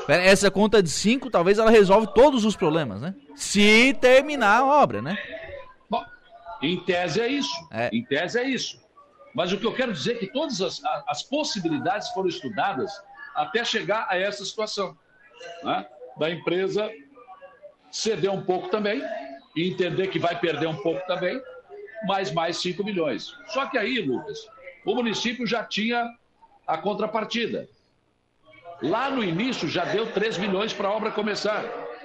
é, essa conta de 5, talvez ela resolve todos os problemas, né? Se terminar a obra, né? Em tese é isso. Em tese é isso. Mas o que eu quero dizer é que todas as, as possibilidades foram estudadas até chegar a essa situação. né? Da empresa ceder um pouco também e entender que vai perder um pouco também, mas mais 5 milhões. Só que aí, Lucas, o município já tinha a contrapartida. Lá no início já deu 3 milhões para a obra começar.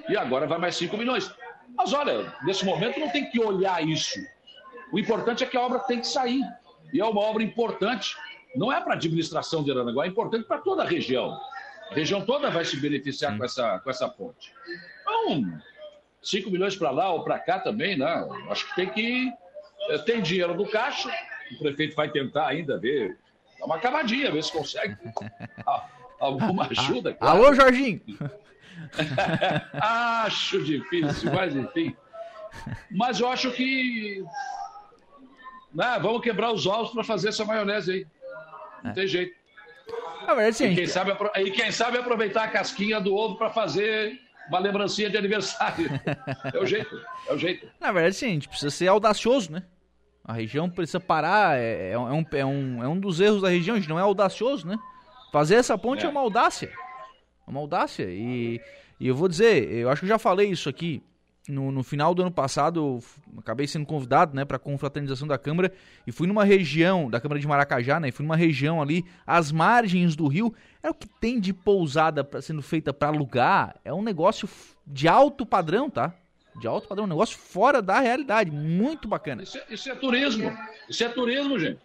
E agora vai mais 5 milhões. Mas olha, nesse momento não tem que olhar isso. O importante é que a obra tem que sair. E é uma obra importante. Não é para a administração de Aranaguá, é importante para toda a região. A região toda vai se beneficiar com essa, com essa ponte. Então, 5 milhões para lá ou para cá também, né? Acho que tem que. eh, Tem dinheiro no caixa, o prefeito vai tentar ainda ver, dar uma cavadinha, ver se consegue alguma ajuda. claro. Alô, Jorginho! acho difícil, mas enfim. Mas eu acho que. Né, vamos quebrar os ovos para fazer essa maionese aí. Não tem jeito. Na verdade, sim, E quem, sabe, e quem sabe aproveitar a casquinha do ovo para fazer uma lembrancinha de aniversário. É o jeito, é o jeito. Na verdade, sim, a gente precisa ser audacioso, né? A região precisa parar, é, é um, é, um, é, um, é um dos erros da região, a gente não é audacioso, né? Fazer essa ponte é, É. uma audácia. É uma audácia. E, e eu vou dizer, eu acho que eu já falei isso aqui. No, no final do ano passado, acabei sendo convidado, né, para confraternização da Câmara e fui numa região, da Câmara de Maracajá, né, e fui numa região ali, às margens do rio. É o que tem de pousada pra, sendo feita para alugar. É um negócio de alto padrão, tá? De alto padrão, um negócio fora da realidade. Muito bacana. Isso é, isso é turismo. Isso é turismo, gente.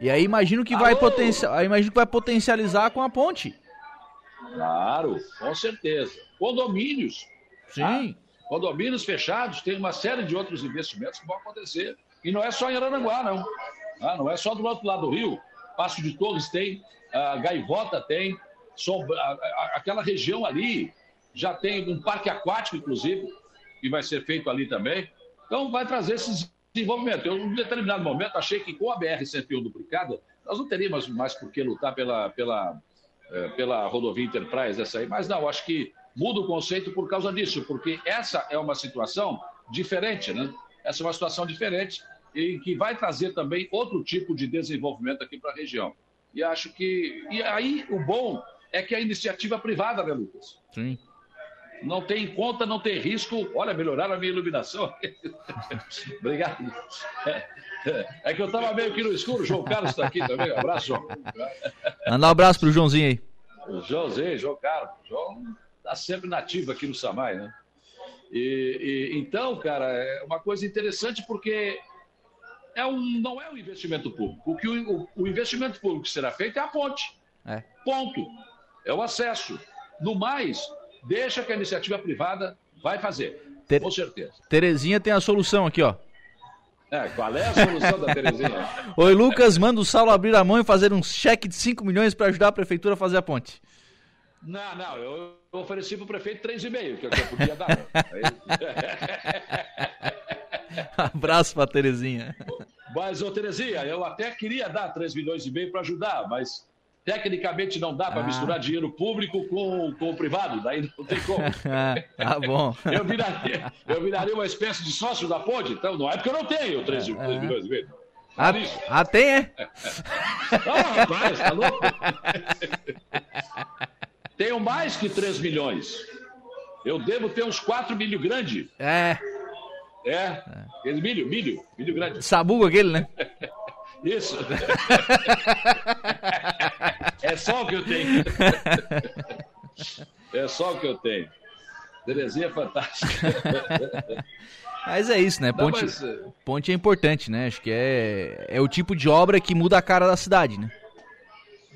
E aí imagino que vai potencial, aí imagino que vai potencializar com a ponte. Claro, com certeza. Condomínios. Sim. Condomínios fechados, tem uma série de outros investimentos que vão acontecer. E não é só em Aranaguá, não. Ah, não é só do outro lado do rio. Passo de Torres tem, ah, Gaivota tem, Sombra- a- a- aquela região ali já tem um parque aquático, inclusive, que vai ser feito ali também. Então, vai trazer esse desenvolvimento. Eu, em determinado momento, achei que com a BR-101 duplicada, nós não teríamos mais por que lutar pela, pela, eh, pela rodovia Enterprise, essa aí, mas não, acho que muda o conceito por causa disso, porque essa é uma situação diferente, né? Essa é uma situação diferente e que vai trazer também outro tipo de desenvolvimento aqui para a região. E acho que. E aí, o bom é que a iniciativa privada, né, Lucas? Sim. Não tem conta, não tem risco. Olha, melhoraram a minha iluminação. Obrigado. É, é que eu estava meio que no escuro. O João Carlos está aqui também. Um abraço, João. Manda um abraço pro Joãozinho aí. O Joãozinho, João Carlos. João está sempre nativo aqui no Samai, né? E, e- então, cara, é uma coisa interessante porque é um, não é um investimento público. O que o, o- o investimento público que será feito é a ponte. É. Ponto. É o acesso. No mais, deixa que a iniciativa privada vai fazer. Ter- Com certeza. Terezinha tem a solução aqui, ó. É, qual é a solução da Terezinha? Oi, Lucas, manda o Saulo abrir a mão e fazer um cheque de 5 milhões para ajudar a prefeitura a fazer a ponte. Não, não, eu ofereci para o prefeito 3,5, que é o que eu podia dar. Abraço pra Terezinha. Mas, ô Terezinha, eu até queria dar 3 milhões e meio para ajudar, mas tecnicamente não dá para Ah. misturar dinheiro público com, com o privado, daí não tem como. Ah, tá bom. Eu viraria, eu viraria uma espécie de sócio da ponte, então não é porque eu não tenho 3, É. 3 milhões e meio. Ah, ah, tem, é? Ah, rapaz, tá louco? Tenho mais que 3 milhões. Eu devo ter uns 4 milho grande. É. É, aquele milho, milho, milho grande. Sabugo aquele, né? Isso. É só o que eu tenho. É só o que eu tenho. Terezinha é fantástica. Mas é isso, né? Não, Ponte, mas, eh, ponte é importante, né? Acho que é, é o tipo de obra que muda a cara da cidade, né?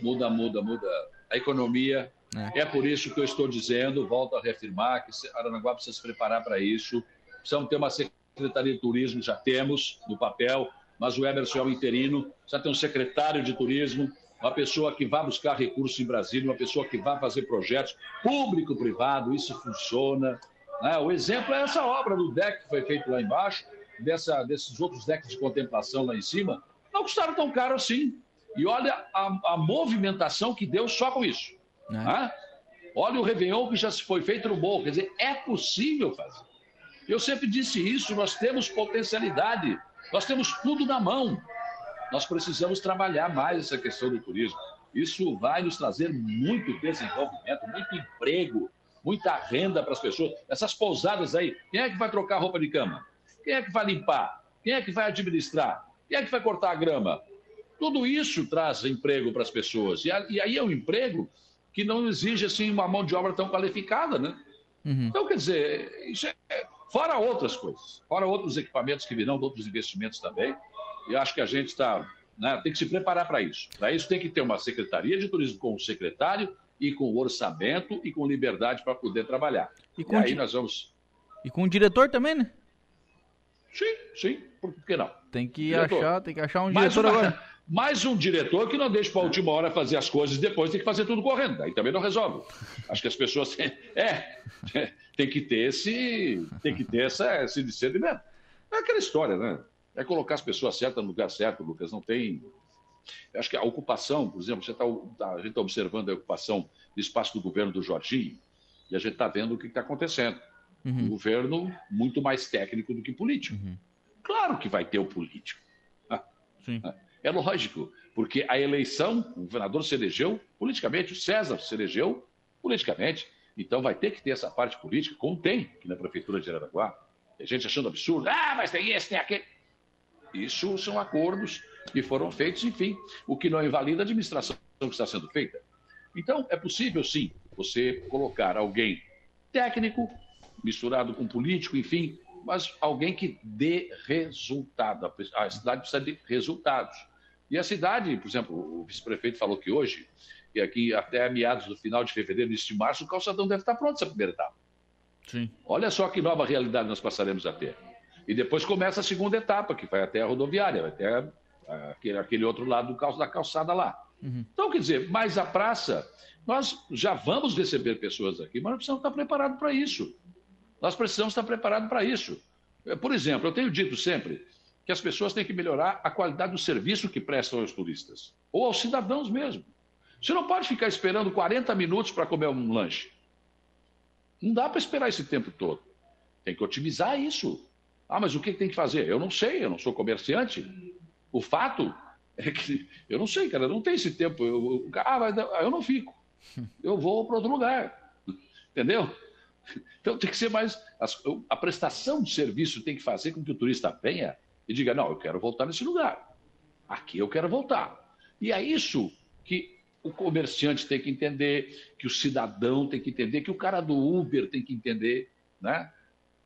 Muda, muda, muda a economia. É. por isso que eu estou dizendo, volto a reafirmar, que Aranaguá precisa se preparar para isso. Precisamos ter uma Secretaria de Turismo, já temos no papel, mas o Emerson é o interino, precisa ter um secretário de turismo, uma pessoa que vá buscar recursos em Brasília, uma pessoa que vá fazer projetos público-privado, isso funciona. Né? O exemplo é essa obra do deck que foi feito lá embaixo, dessa, desses outros decks de contemplação lá em cima, não custaram tão caro assim. E olha a, a movimentação que deu só com isso. Né? Olha o Réveillon que já se foi feito no morro. Quer dizer, é possível fazer. Eu sempre disse isso, nós temos potencialidade, nós temos tudo na mão. Nós precisamos trabalhar mais essa questão do turismo. Isso vai nos trazer muito desenvolvimento, muito emprego, muita renda para as pessoas. Essas pousadas aí, quem é que vai trocar roupa de cama? Quem é que vai limpar? Quem é que vai administrar? Quem é que vai cortar a grama? Tudo isso traz emprego para as pessoas. E, aí é um emprego que não exige assim uma mão de obra tão qualificada, né? Uhum. Então, quer dizer, isso é, fora outras coisas, fora outros equipamentos que virão, outros investimentos também. E acho que a gente está né, tem que se preparar para isso. Para isso tem que ter uma secretaria de turismo com o secretário e com orçamento e com liberdade para poder trabalhar. E, e aí nós vamos. E com o diretor também, né? Sim, sim, por que não? Tem que achar, tem que achar um diretor uma, agora. Mais um diretor que não deixe para a última hora fazer as coisas e depois tem que fazer tudo correndo. Aí também não resolve. Acho que as pessoas têm, é, tem que ter esse, tem que ter essa, esse discernimento. É aquela história, né? É colocar as pessoas certas no lugar certo, Lucas. Não tem. Acho que a ocupação, por exemplo, você tá, tá, a gente está observando a ocupação do espaço do governo do Jorginho e a gente está vendo o que está acontecendo. Uhum. Um governo muito mais técnico do que político. Uhum. Claro que vai ter o político. Sim. É lógico, porque a eleição, o governador se elegeu politicamente, o César se elegeu politicamente. Então vai ter que ter essa parte política, como tem aqui na Prefeitura de Araraquara. Tem gente achando absurdo, ah, mas tem esse, tem aquele. Isso são acordos que foram feitos, enfim, o que não invalida a administração que está sendo feita. Então, é possível, sim, você colocar alguém técnico, misturado com político, enfim, mas alguém que dê resultado. A cidade precisa de resultados. E a cidade, por exemplo, o vice-prefeito falou que hoje, e aqui até meados do final de fevereiro, início de março, o calçadão deve estar pronto essa primeira etapa. Sim. Olha só que nova realidade nós passaremos a ter. E depois começa a segunda etapa, que vai até a rodoviária, vai até aquele, aquele outro lado do da calçada lá. Uhum. Então, quer dizer, mais a praça, nós já vamos receber pessoas aqui, mas nós precisamos estar preparados para isso. Nós precisamos estar preparados para isso. É, por exemplo, eu tenho dito sempre que as pessoas têm que melhorar a qualidade do serviço que prestam aos turistas, ou aos cidadãos mesmo. Você não pode ficar esperando 40 minutos para comer um lanche. Não dá para esperar esse tempo todo. Tem que otimizar isso. Ah, mas o que tem que fazer? Eu não sei, eu não sou comerciante. O fato é que eu não sei, cara, não tem esse tempo. Eu, eu, ah, mas eu não fico. Eu vou para outro lugar. Entendeu? Então tem que ser mais. A prestação de serviço tem que fazer com que o turista venha e diga: não, eu quero voltar nesse lugar. Aqui eu quero voltar. E é isso que o comerciante tem que entender, que o cidadão tem que entender, que o cara do Uber tem que entender, né?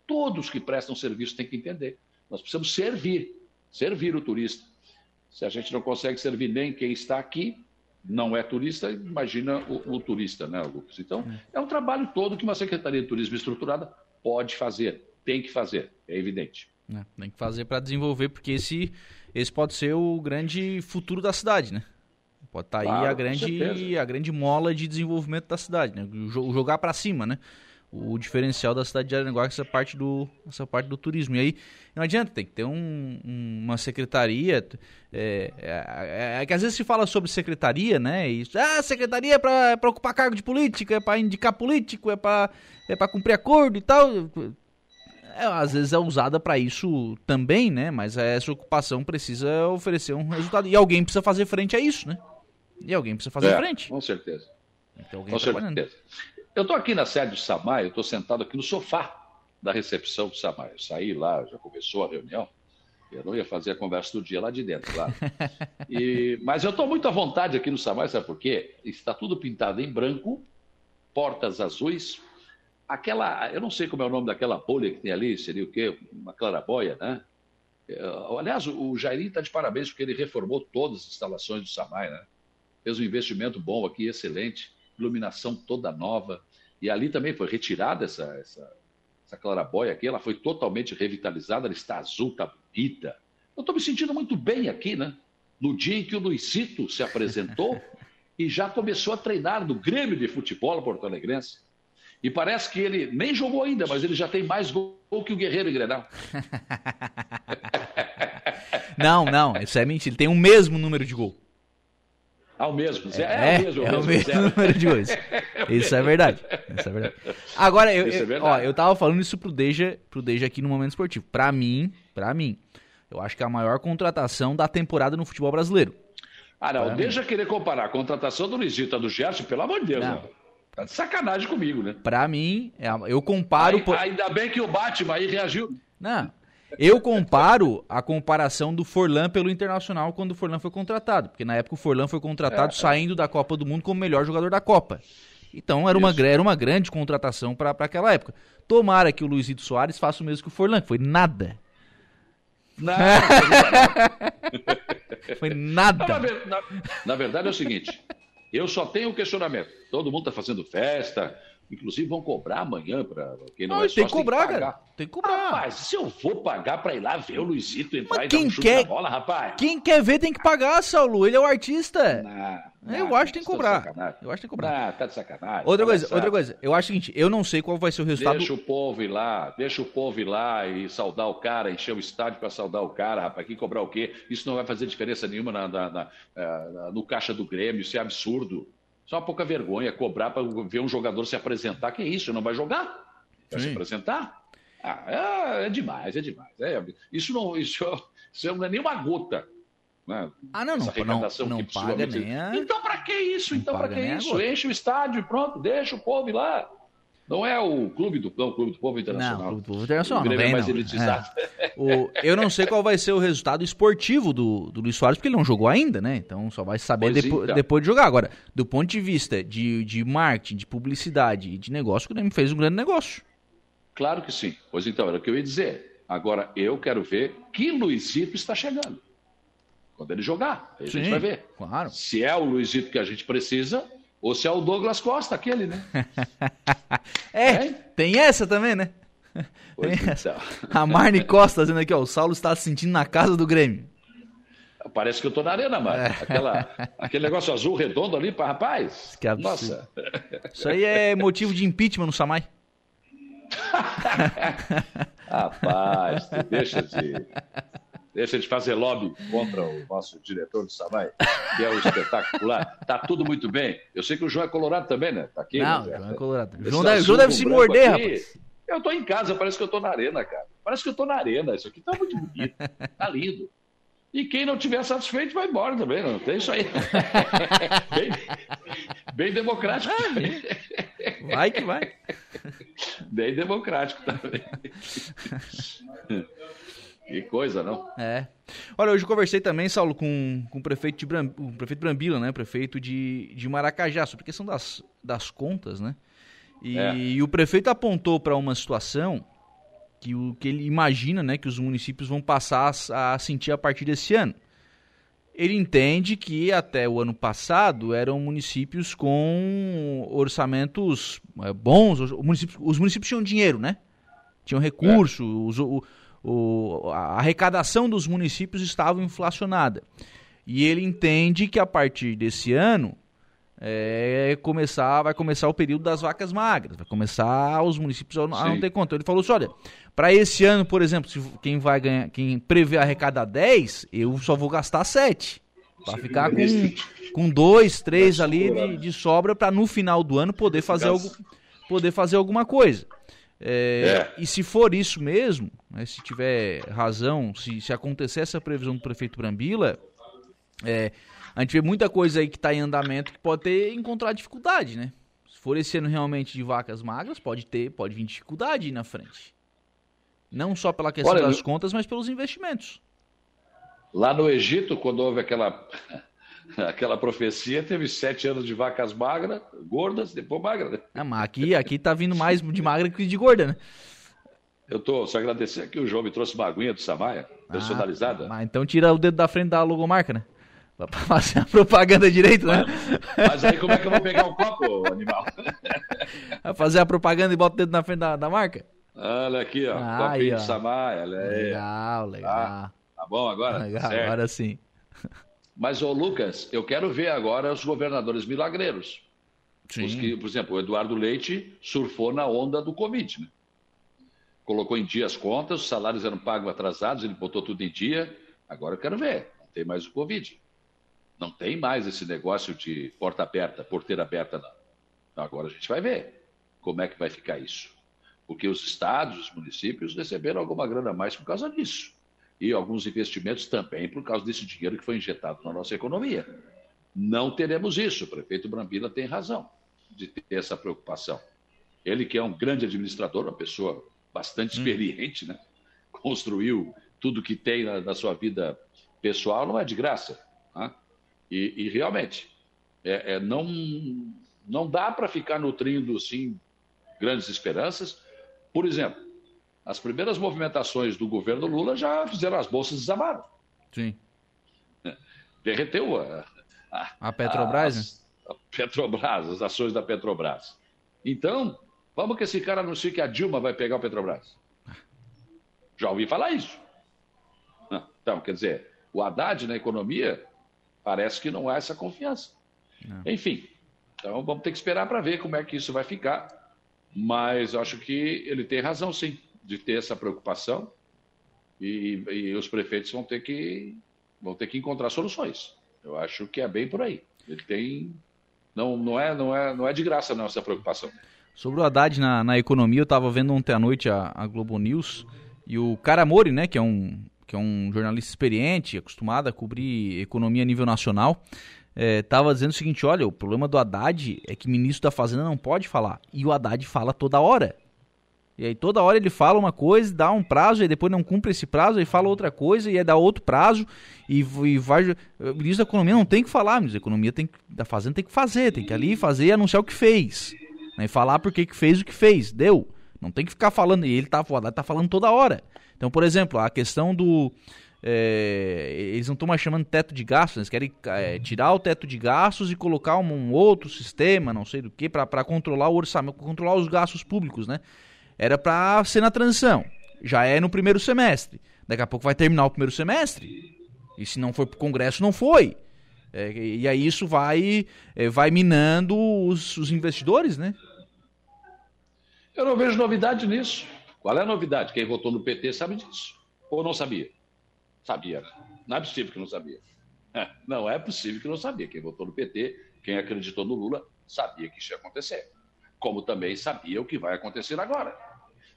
Todos que prestam serviço têm que entender. Nós precisamos servir, servir o turista. Se a gente não consegue servir nem quem está aqui, não é turista, imagina o, o turista, né, Lucas? Então, é. é um trabalho todo que uma Secretaria de Turismo estruturada pode fazer, tem que fazer, é evidente. É, tem que fazer para desenvolver, porque esse, esse pode ser o grande futuro da cidade, né? Pode estar tá claro, aí a grande, a grande mola de desenvolvimento da cidade, né? Jogar para cima, né? O diferencial da cidade de Aranaguá essa parte do essa parte do turismo. E aí não adianta tem que ter um, uma secretaria é, é, é, que às vezes se fala sobre secretaria né e ah secretaria é para é ocupar cargo de política é para indicar político é para é para cumprir acordo e tal. É, às vezes é usada para isso também né mas essa ocupação precisa oferecer um resultado. E alguém precisa fazer frente a isso né? E alguém precisa fazer é, frente. com certeza. Então, com certeza eu estou aqui na sede do Samai, eu estou sentado aqui no sofá da recepção do Samai. Eu saí lá, já começou a reunião. Eu não ia fazer a conversa do dia lá de dentro, claro. E, mas eu estou muito à vontade aqui no Samai, sabe por quê? Está tudo pintado em branco, portas azuis. Aquela, eu não sei como é o nome daquela bolha que tem ali, seria o quê? Uma clarabóia, né? É, aliás, o Jairinho está de parabéns porque ele reformou todas as instalações do Samai, né? Fez um investimento bom aqui, excelente iluminação toda nova. E ali também foi retirada essa, essa, essa clarabóia aqui, ela foi totalmente revitalizada, ela está azul, está bonita. Eu estou me sentindo muito bem aqui, né? No dia em que o Luizito se apresentou e já começou a treinar no Grêmio de Futebol Porto Alegrense. E parece que ele nem jogou ainda, mas ele já tem mais gol que o Guerreiro em Grenal. Não, não, isso é mentira. Ele tem o mesmo número de gol. Ah, o mesmo. É, é, é o mesmo, é o mesmo número de gols. Isso é verdade. Isso é verdade. Agora, eu, eu, é ó, eu tava falando isso pro Deja, pro Deja aqui no Momento Esportivo. Pra mim, pra mim, eu acho que é a maior contratação da temporada no futebol brasileiro. Ah, não, deixa querer comparar a contratação do Luizito do Gerson, pelo amor de Deus, não. Tá de sacanagem comigo, né? Pra mim, é, eu comparo. Aí, por... Ainda bem que o Batman aí reagiu. Não. Eu comparo a comparação do Forlan pelo Internacional quando o Forlan foi contratado. Porque na época o Forlan foi contratado é, saindo da Copa do Mundo como melhor jogador da Copa. Então era uma, era uma grande contratação para aquela época. Tomara que o Luizito Soares faça o mesmo que o Forlan, que foi nada. Nada. foi nada. Na, na, na verdade é o seguinte: eu só tenho um questionamento. Todo mundo está fazendo festa, Inclusive vão cobrar amanhã para quem não, não é tem que cobrar, tem que cara. Tem que cobrar. Rapaz, se eu vou pagar para ir lá ver o Luizito entrar Mas e quem dar um quer, bola, rapaz. Quem quer ver tem que pagar, Saulo. Ele é o artista. Não, eu acho que tem que cobrar. Eu acho que tem que cobrar. Ah, tá de sacanagem. Outra tá coisa, outra coisa. Eu acho o seguinte, eu não sei qual vai ser o resultado. Deixa o povo ir lá, deixa o povo ir lá e saudar o cara, encher o estádio para saudar o cara, rapaz. Quem cobrar o quê? Isso não vai fazer diferença nenhuma na, na, na, na no caixa do Grêmio, isso é absurdo. Só uma pouca vergonha cobrar para ver um jogador se apresentar. Que isso? Não vai jogar? Vai Sim. se apresentar? Ah, é, é, demais, é demais. É, isso, não, isso, isso não é nem uma gota. Né? Ah, não, Essa não, não, não paga nem a... Então, para que isso? Não então, para que isso? Enche o estádio e pronto, deixa o povo ir lá. Não é o clube do, não, o clube do povo internacional. Não, o clube do povo internacional. O não vem, é mais não. elitizado. É. O, eu não sei qual vai ser o resultado esportivo do, do Luiz Soares, porque ele não jogou ainda, né? Então só vai saber depo, então. depois de jogar. Agora, do ponto de vista de, de marketing, de publicidade e de negócio, o Grêmio fez um grande negócio. Claro que sim. Pois então, era o que eu ia dizer. Agora, eu quero ver que Luizito está chegando. Quando ele jogar, aí sim, a gente vai ver. Claro. Se é o Luizito que a gente precisa, ou se é o Douglas Costa, aquele, né? é, é, tem essa também, né? Tem essa. Então. A Marne Costa dizendo aqui, ó, o Saulo está se sentindo na casa do Grêmio. Parece que eu tô na arena, mano. É. Aquela, aquele negócio azul redondo ali para rapaz. Que Nossa. Isso aí é motivo de impeachment no Samai. rapaz, deixa de Deixa de fazer lobby contra o nosso diretor do Samai, que é o espetacular. Tá tudo muito bem. Eu sei que o João é colorado também, né? Tá aqui, Não, né? João é colorado. O João, deve, João deve se morder, aqui. rapaz. Eu tô em casa, parece que eu tô na arena, cara. Parece que eu tô na arena. Isso aqui tá muito bonito. Tá lindo. E quem não tiver satisfeito vai embora também, não tem isso aí. bem, bem democrático também. Vai que vai. Bem democrático também. Que coisa, não? É. Olha, hoje eu conversei também, Saulo, com, com o prefeito de Bram, o prefeito Brambila, né? Prefeito de, de Maracajá, sobre a questão das, das contas, né? E, é. e o prefeito apontou para uma situação que, o, que ele imagina né, que os municípios vão passar a, a sentir a partir desse ano. Ele entende que até o ano passado eram municípios com orçamentos é, bons, os municípios, os municípios tinham dinheiro, né? Tinham recurso, é. os, o, o, a arrecadação dos municípios estava inflacionada. E ele entende que a partir desse ano é, começar, vai começar o período das vacas magras, vai começar os municípios a, a não ter conta. Ele falou assim: olha, para esse ano, por exemplo, se quem vai ganhar, quem prevê arrecadar 10, eu só vou gastar 7. Para ficar com, com dois, três ali de, de sobra para no final do ano poder fazer, algo, poder fazer alguma coisa. É, é. E se for isso mesmo, né, se tiver razão, se, se acontecer essa previsão do prefeito Brambila, é, a gente vê muita coisa aí que está em andamento que pode ter encontrar dificuldade, né? Se for esse ano realmente de vacas magras, pode ter, pode vir dificuldade na frente. Não só pela questão Olha, das contas, mas pelos investimentos. Lá no Egito, quando houve aquela aquela profecia teve sete anos de vacas magras, gordas, depois magras. Né? É, mas aqui, aqui tá vindo mais de magra que de gorda, né? Eu tô só agradecer que o João me trouxe uma aguinha do Samaia, ah, personalizada. Mas então tira o dedo da frente da logomarca, né? Pra fazer a propaganda direito, né? Mas, mas aí como é que eu vou pegar o copo, animal? Vai fazer a propaganda e bota o dedo na frente da, da marca? Olha aqui, ó. Ah, copinho de Samaia. Legal, legal. Ah, tá bom agora? Agora sim. Mas, ô Lucas, eu quero ver agora os governadores milagreiros. Sim. Os que, por exemplo, o Eduardo Leite surfou na onda do Covid, né? Colocou em dia as contas, os salários eram pagos atrasados, ele botou tudo em dia. Agora eu quero ver, não tem mais o Covid. Não tem mais esse negócio de porta aberta, porteira aberta, não. Agora a gente vai ver como é que vai ficar isso. Porque os estados, os municípios receberam alguma grana a mais por causa disso. E alguns investimentos também por causa desse dinheiro que foi injetado na nossa economia. Não teremos isso. O prefeito Brambila tem razão de ter essa preocupação. Ele, que é um grande administrador, uma pessoa bastante hum. experiente, né? construiu tudo que tem na, na, sua vida pessoal, não é de graça. Né? E, e, realmente, é, é, não, não dá para ficar nutrindo assim, grandes esperanças. Por exemplo, as primeiras movimentações do governo Lula já fizeram as bolsas desabaram. Sim. Derreteu a, a, a Petrobras, a, a Petrobras, as ações da Petrobras. Então, vamos que esse cara anuncie que a Dilma vai pegar o Petrobras. Já ouvi falar isso. Então, quer dizer, o Haddad na economia parece que não há essa confiança. Não. Enfim, então vamos ter que esperar para ver como é que isso vai ficar. Mas acho que ele tem razão, sim, de ter essa preocupação e, e os prefeitos vão ter que vão ter que encontrar soluções. Eu acho que é bem por aí. Ele tem não não é não é não é de graça não essa preocupação. Sobre o Haddad na, na economia, eu estava vendo ontem à noite a, a Globo News e o Caramori, né, que é um que é um jornalista experiente, acostumado a cobrir economia a nível nacional, estava é, dizendo o seguinte: olha, o problema do Haddad é que ministro da Fazenda não pode falar. E o Haddad fala toda hora. E aí toda hora ele fala uma coisa, dá um prazo, e depois não cumpre esse prazo, e fala outra coisa, e aí dá outro prazo, e, e vai. O ministro da Economia não tem que falar, o ministro da Economia tem, da Fazenda tem que fazer, tem que ali fazer e anunciar o que fez. Né, e falar por que fez o que fez. Deu. Não tem que ficar falando. E ele tá, tá falando toda hora. Então, por exemplo, a questão do. É, eles não estão mais chamando teto de gastos, eles querem é, tirar o teto de gastos e colocar um, um outro sistema, não sei do que, para controlar o orçamento, controlar os gastos públicos, né? Era para ser na transição. Já é no primeiro semestre. Daqui a pouco vai terminar o primeiro semestre. E se não para o Congresso, não foi. É, e aí isso vai, é, vai minando os, os investidores, né? Eu não vejo novidade nisso. Qual é a novidade? Quem votou no PT sabe disso. Ou não sabia? Sabia. Não é possível que não sabia. É, não é possível que não sabia. Quem votou no PT, quem acreditou no Lula, sabia que isso ia acontecer. Como também sabia o que vai acontecer agora,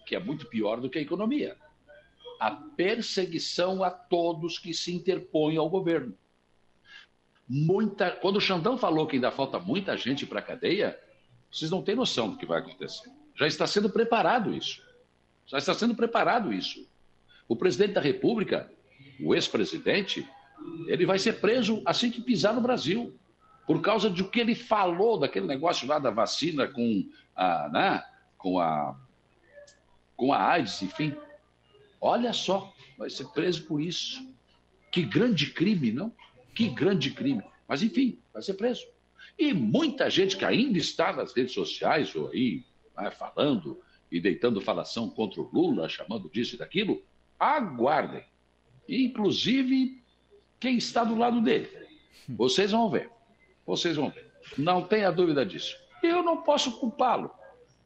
que é muito pior do que a economia. A perseguição a todos que se interpõem ao governo. Muita... Quando o Xandão falou que ainda falta muita gente para a cadeia, vocês não têm noção do que vai acontecer. Já está sendo preparado isso. Já está sendo preparado isso. O presidente da República, o ex-presidente, ele vai ser preso assim que pisar no Brasil, por causa de o que ele falou daquele negócio lá da vacina com a, né, com a, com a AIDS, enfim. Olha só, vai ser preso por isso. Que grande crime, não? Que grande crime. Mas enfim, vai ser preso. E muita gente que ainda está nas redes sociais ou aí né, falando e deitando falação contra o Lula, chamando disso e daquilo, aguardem. Inclusive quem está do lado dele. Vocês vão ver. Vocês vão ver. Não tenha dúvida disso. Eu não posso culpá-lo,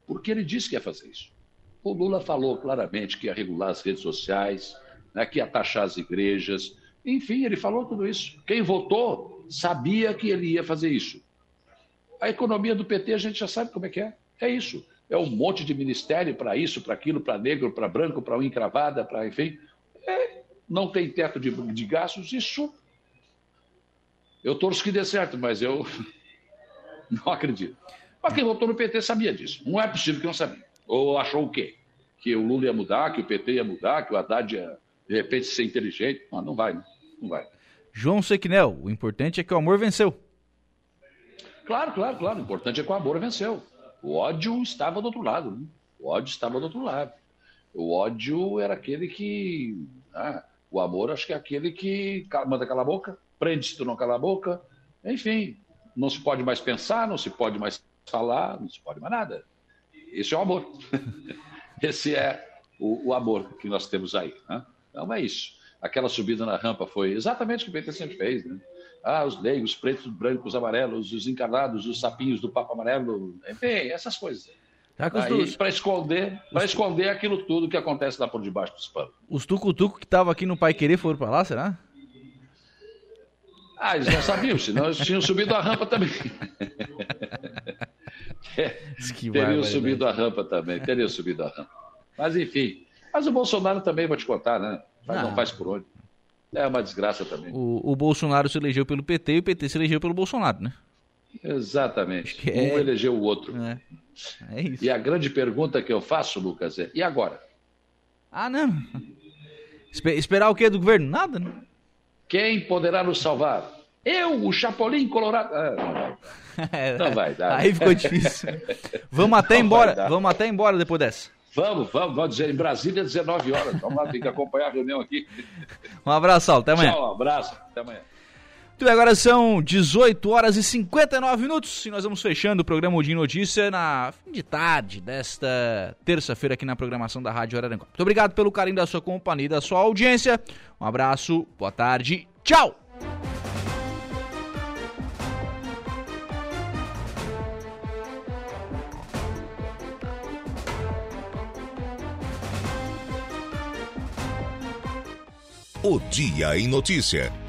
porque ele disse que ia fazer isso. O Lula falou claramente que ia regular as redes sociais, né, que ia taxar as igrejas. Enfim, ele falou tudo isso. Quem votou sabia que ele ia fazer isso. A economia do PT a gente já sabe como é que é. É isso é um monte de ministério para isso, para aquilo, para negro, para branco, para encravada, para enfim. É, não tem teto de, de gastos, isso. Eu torço que dê certo, mas eu não acredito. Mas quem votou no PT sabia disso. Não é possível que não sabia. Ou achou o quê? Que o Lula ia mudar, que o PT ia mudar, que o Haddad ia, de repente, ser inteligente. Não, não vai, né? não vai. João Sequinel, o importante é que o amor venceu. Claro, claro, claro. O importante é que o amor venceu. O ódio estava do outro lado. Né? O ódio estava do outro lado. O ódio era aquele que. Ah, o amor, acho que é aquele que manda calar a boca, prende se tu não calar a boca. Enfim, não se pode mais pensar, não se pode mais falar, não se pode mais nada. Esse é o amor. Esse é o, o amor que nós temos aí. Né? Então é isso. aquela subida na rampa foi exatamente o que o PT sempre fez, né? Ah, os leigos, pretos, brancos, amarelos, os encarnados, os sapinhos do Papa Amarelo, enfim, essas coisas. Tá Aí, dois. para esconder, para esconder aquilo tudo que acontece lá por debaixo dos panos. Os tucutuco que estavam aqui no Pai Querer foram pra lá, será? Ah, eles não sabiam, senão eles tinham subido a rampa também. Teriam barbaridade. subido a rampa também, teriam subido a rampa. Mas enfim. Mas o Bolsonaro também, vou te contar, né? Faz, Não. não faz por onde. É uma desgraça também. O, o Bolsonaro se elegeu pelo PT e o PT se elegeu pelo Bolsonaro, né? Exatamente. é- Um elegeu o outro. É isso. E a grande pergunta que eu faço, Lucas, é: e agora? Ah, não. Espe- esperar o quê do governo? Nada, né? Quem poderá nos salvar? Eu, o Chapolin Colorado. Ah, não vai. Não vai dar. Aí ficou difícil. Vamos até Não embora. Vamos até embora depois dessa. Vamos, vamos, vamos dizer, em Brasília, 19 horas. Vamos lá, tem que acompanhar a reunião aqui. Um abraço, Saulo. Até amanhã. Tchau, um abraço. Até amanhã. Muito agora são 18 horas e 59 minutos e nós vamos fechando o programa em Notícia na fim de tarde desta terça-feira aqui na programação da Rádio Araranguá. Muito obrigado pelo carinho da sua companhia e da sua audiência. Um abraço, boa tarde, tchau! O Dia em Notícia.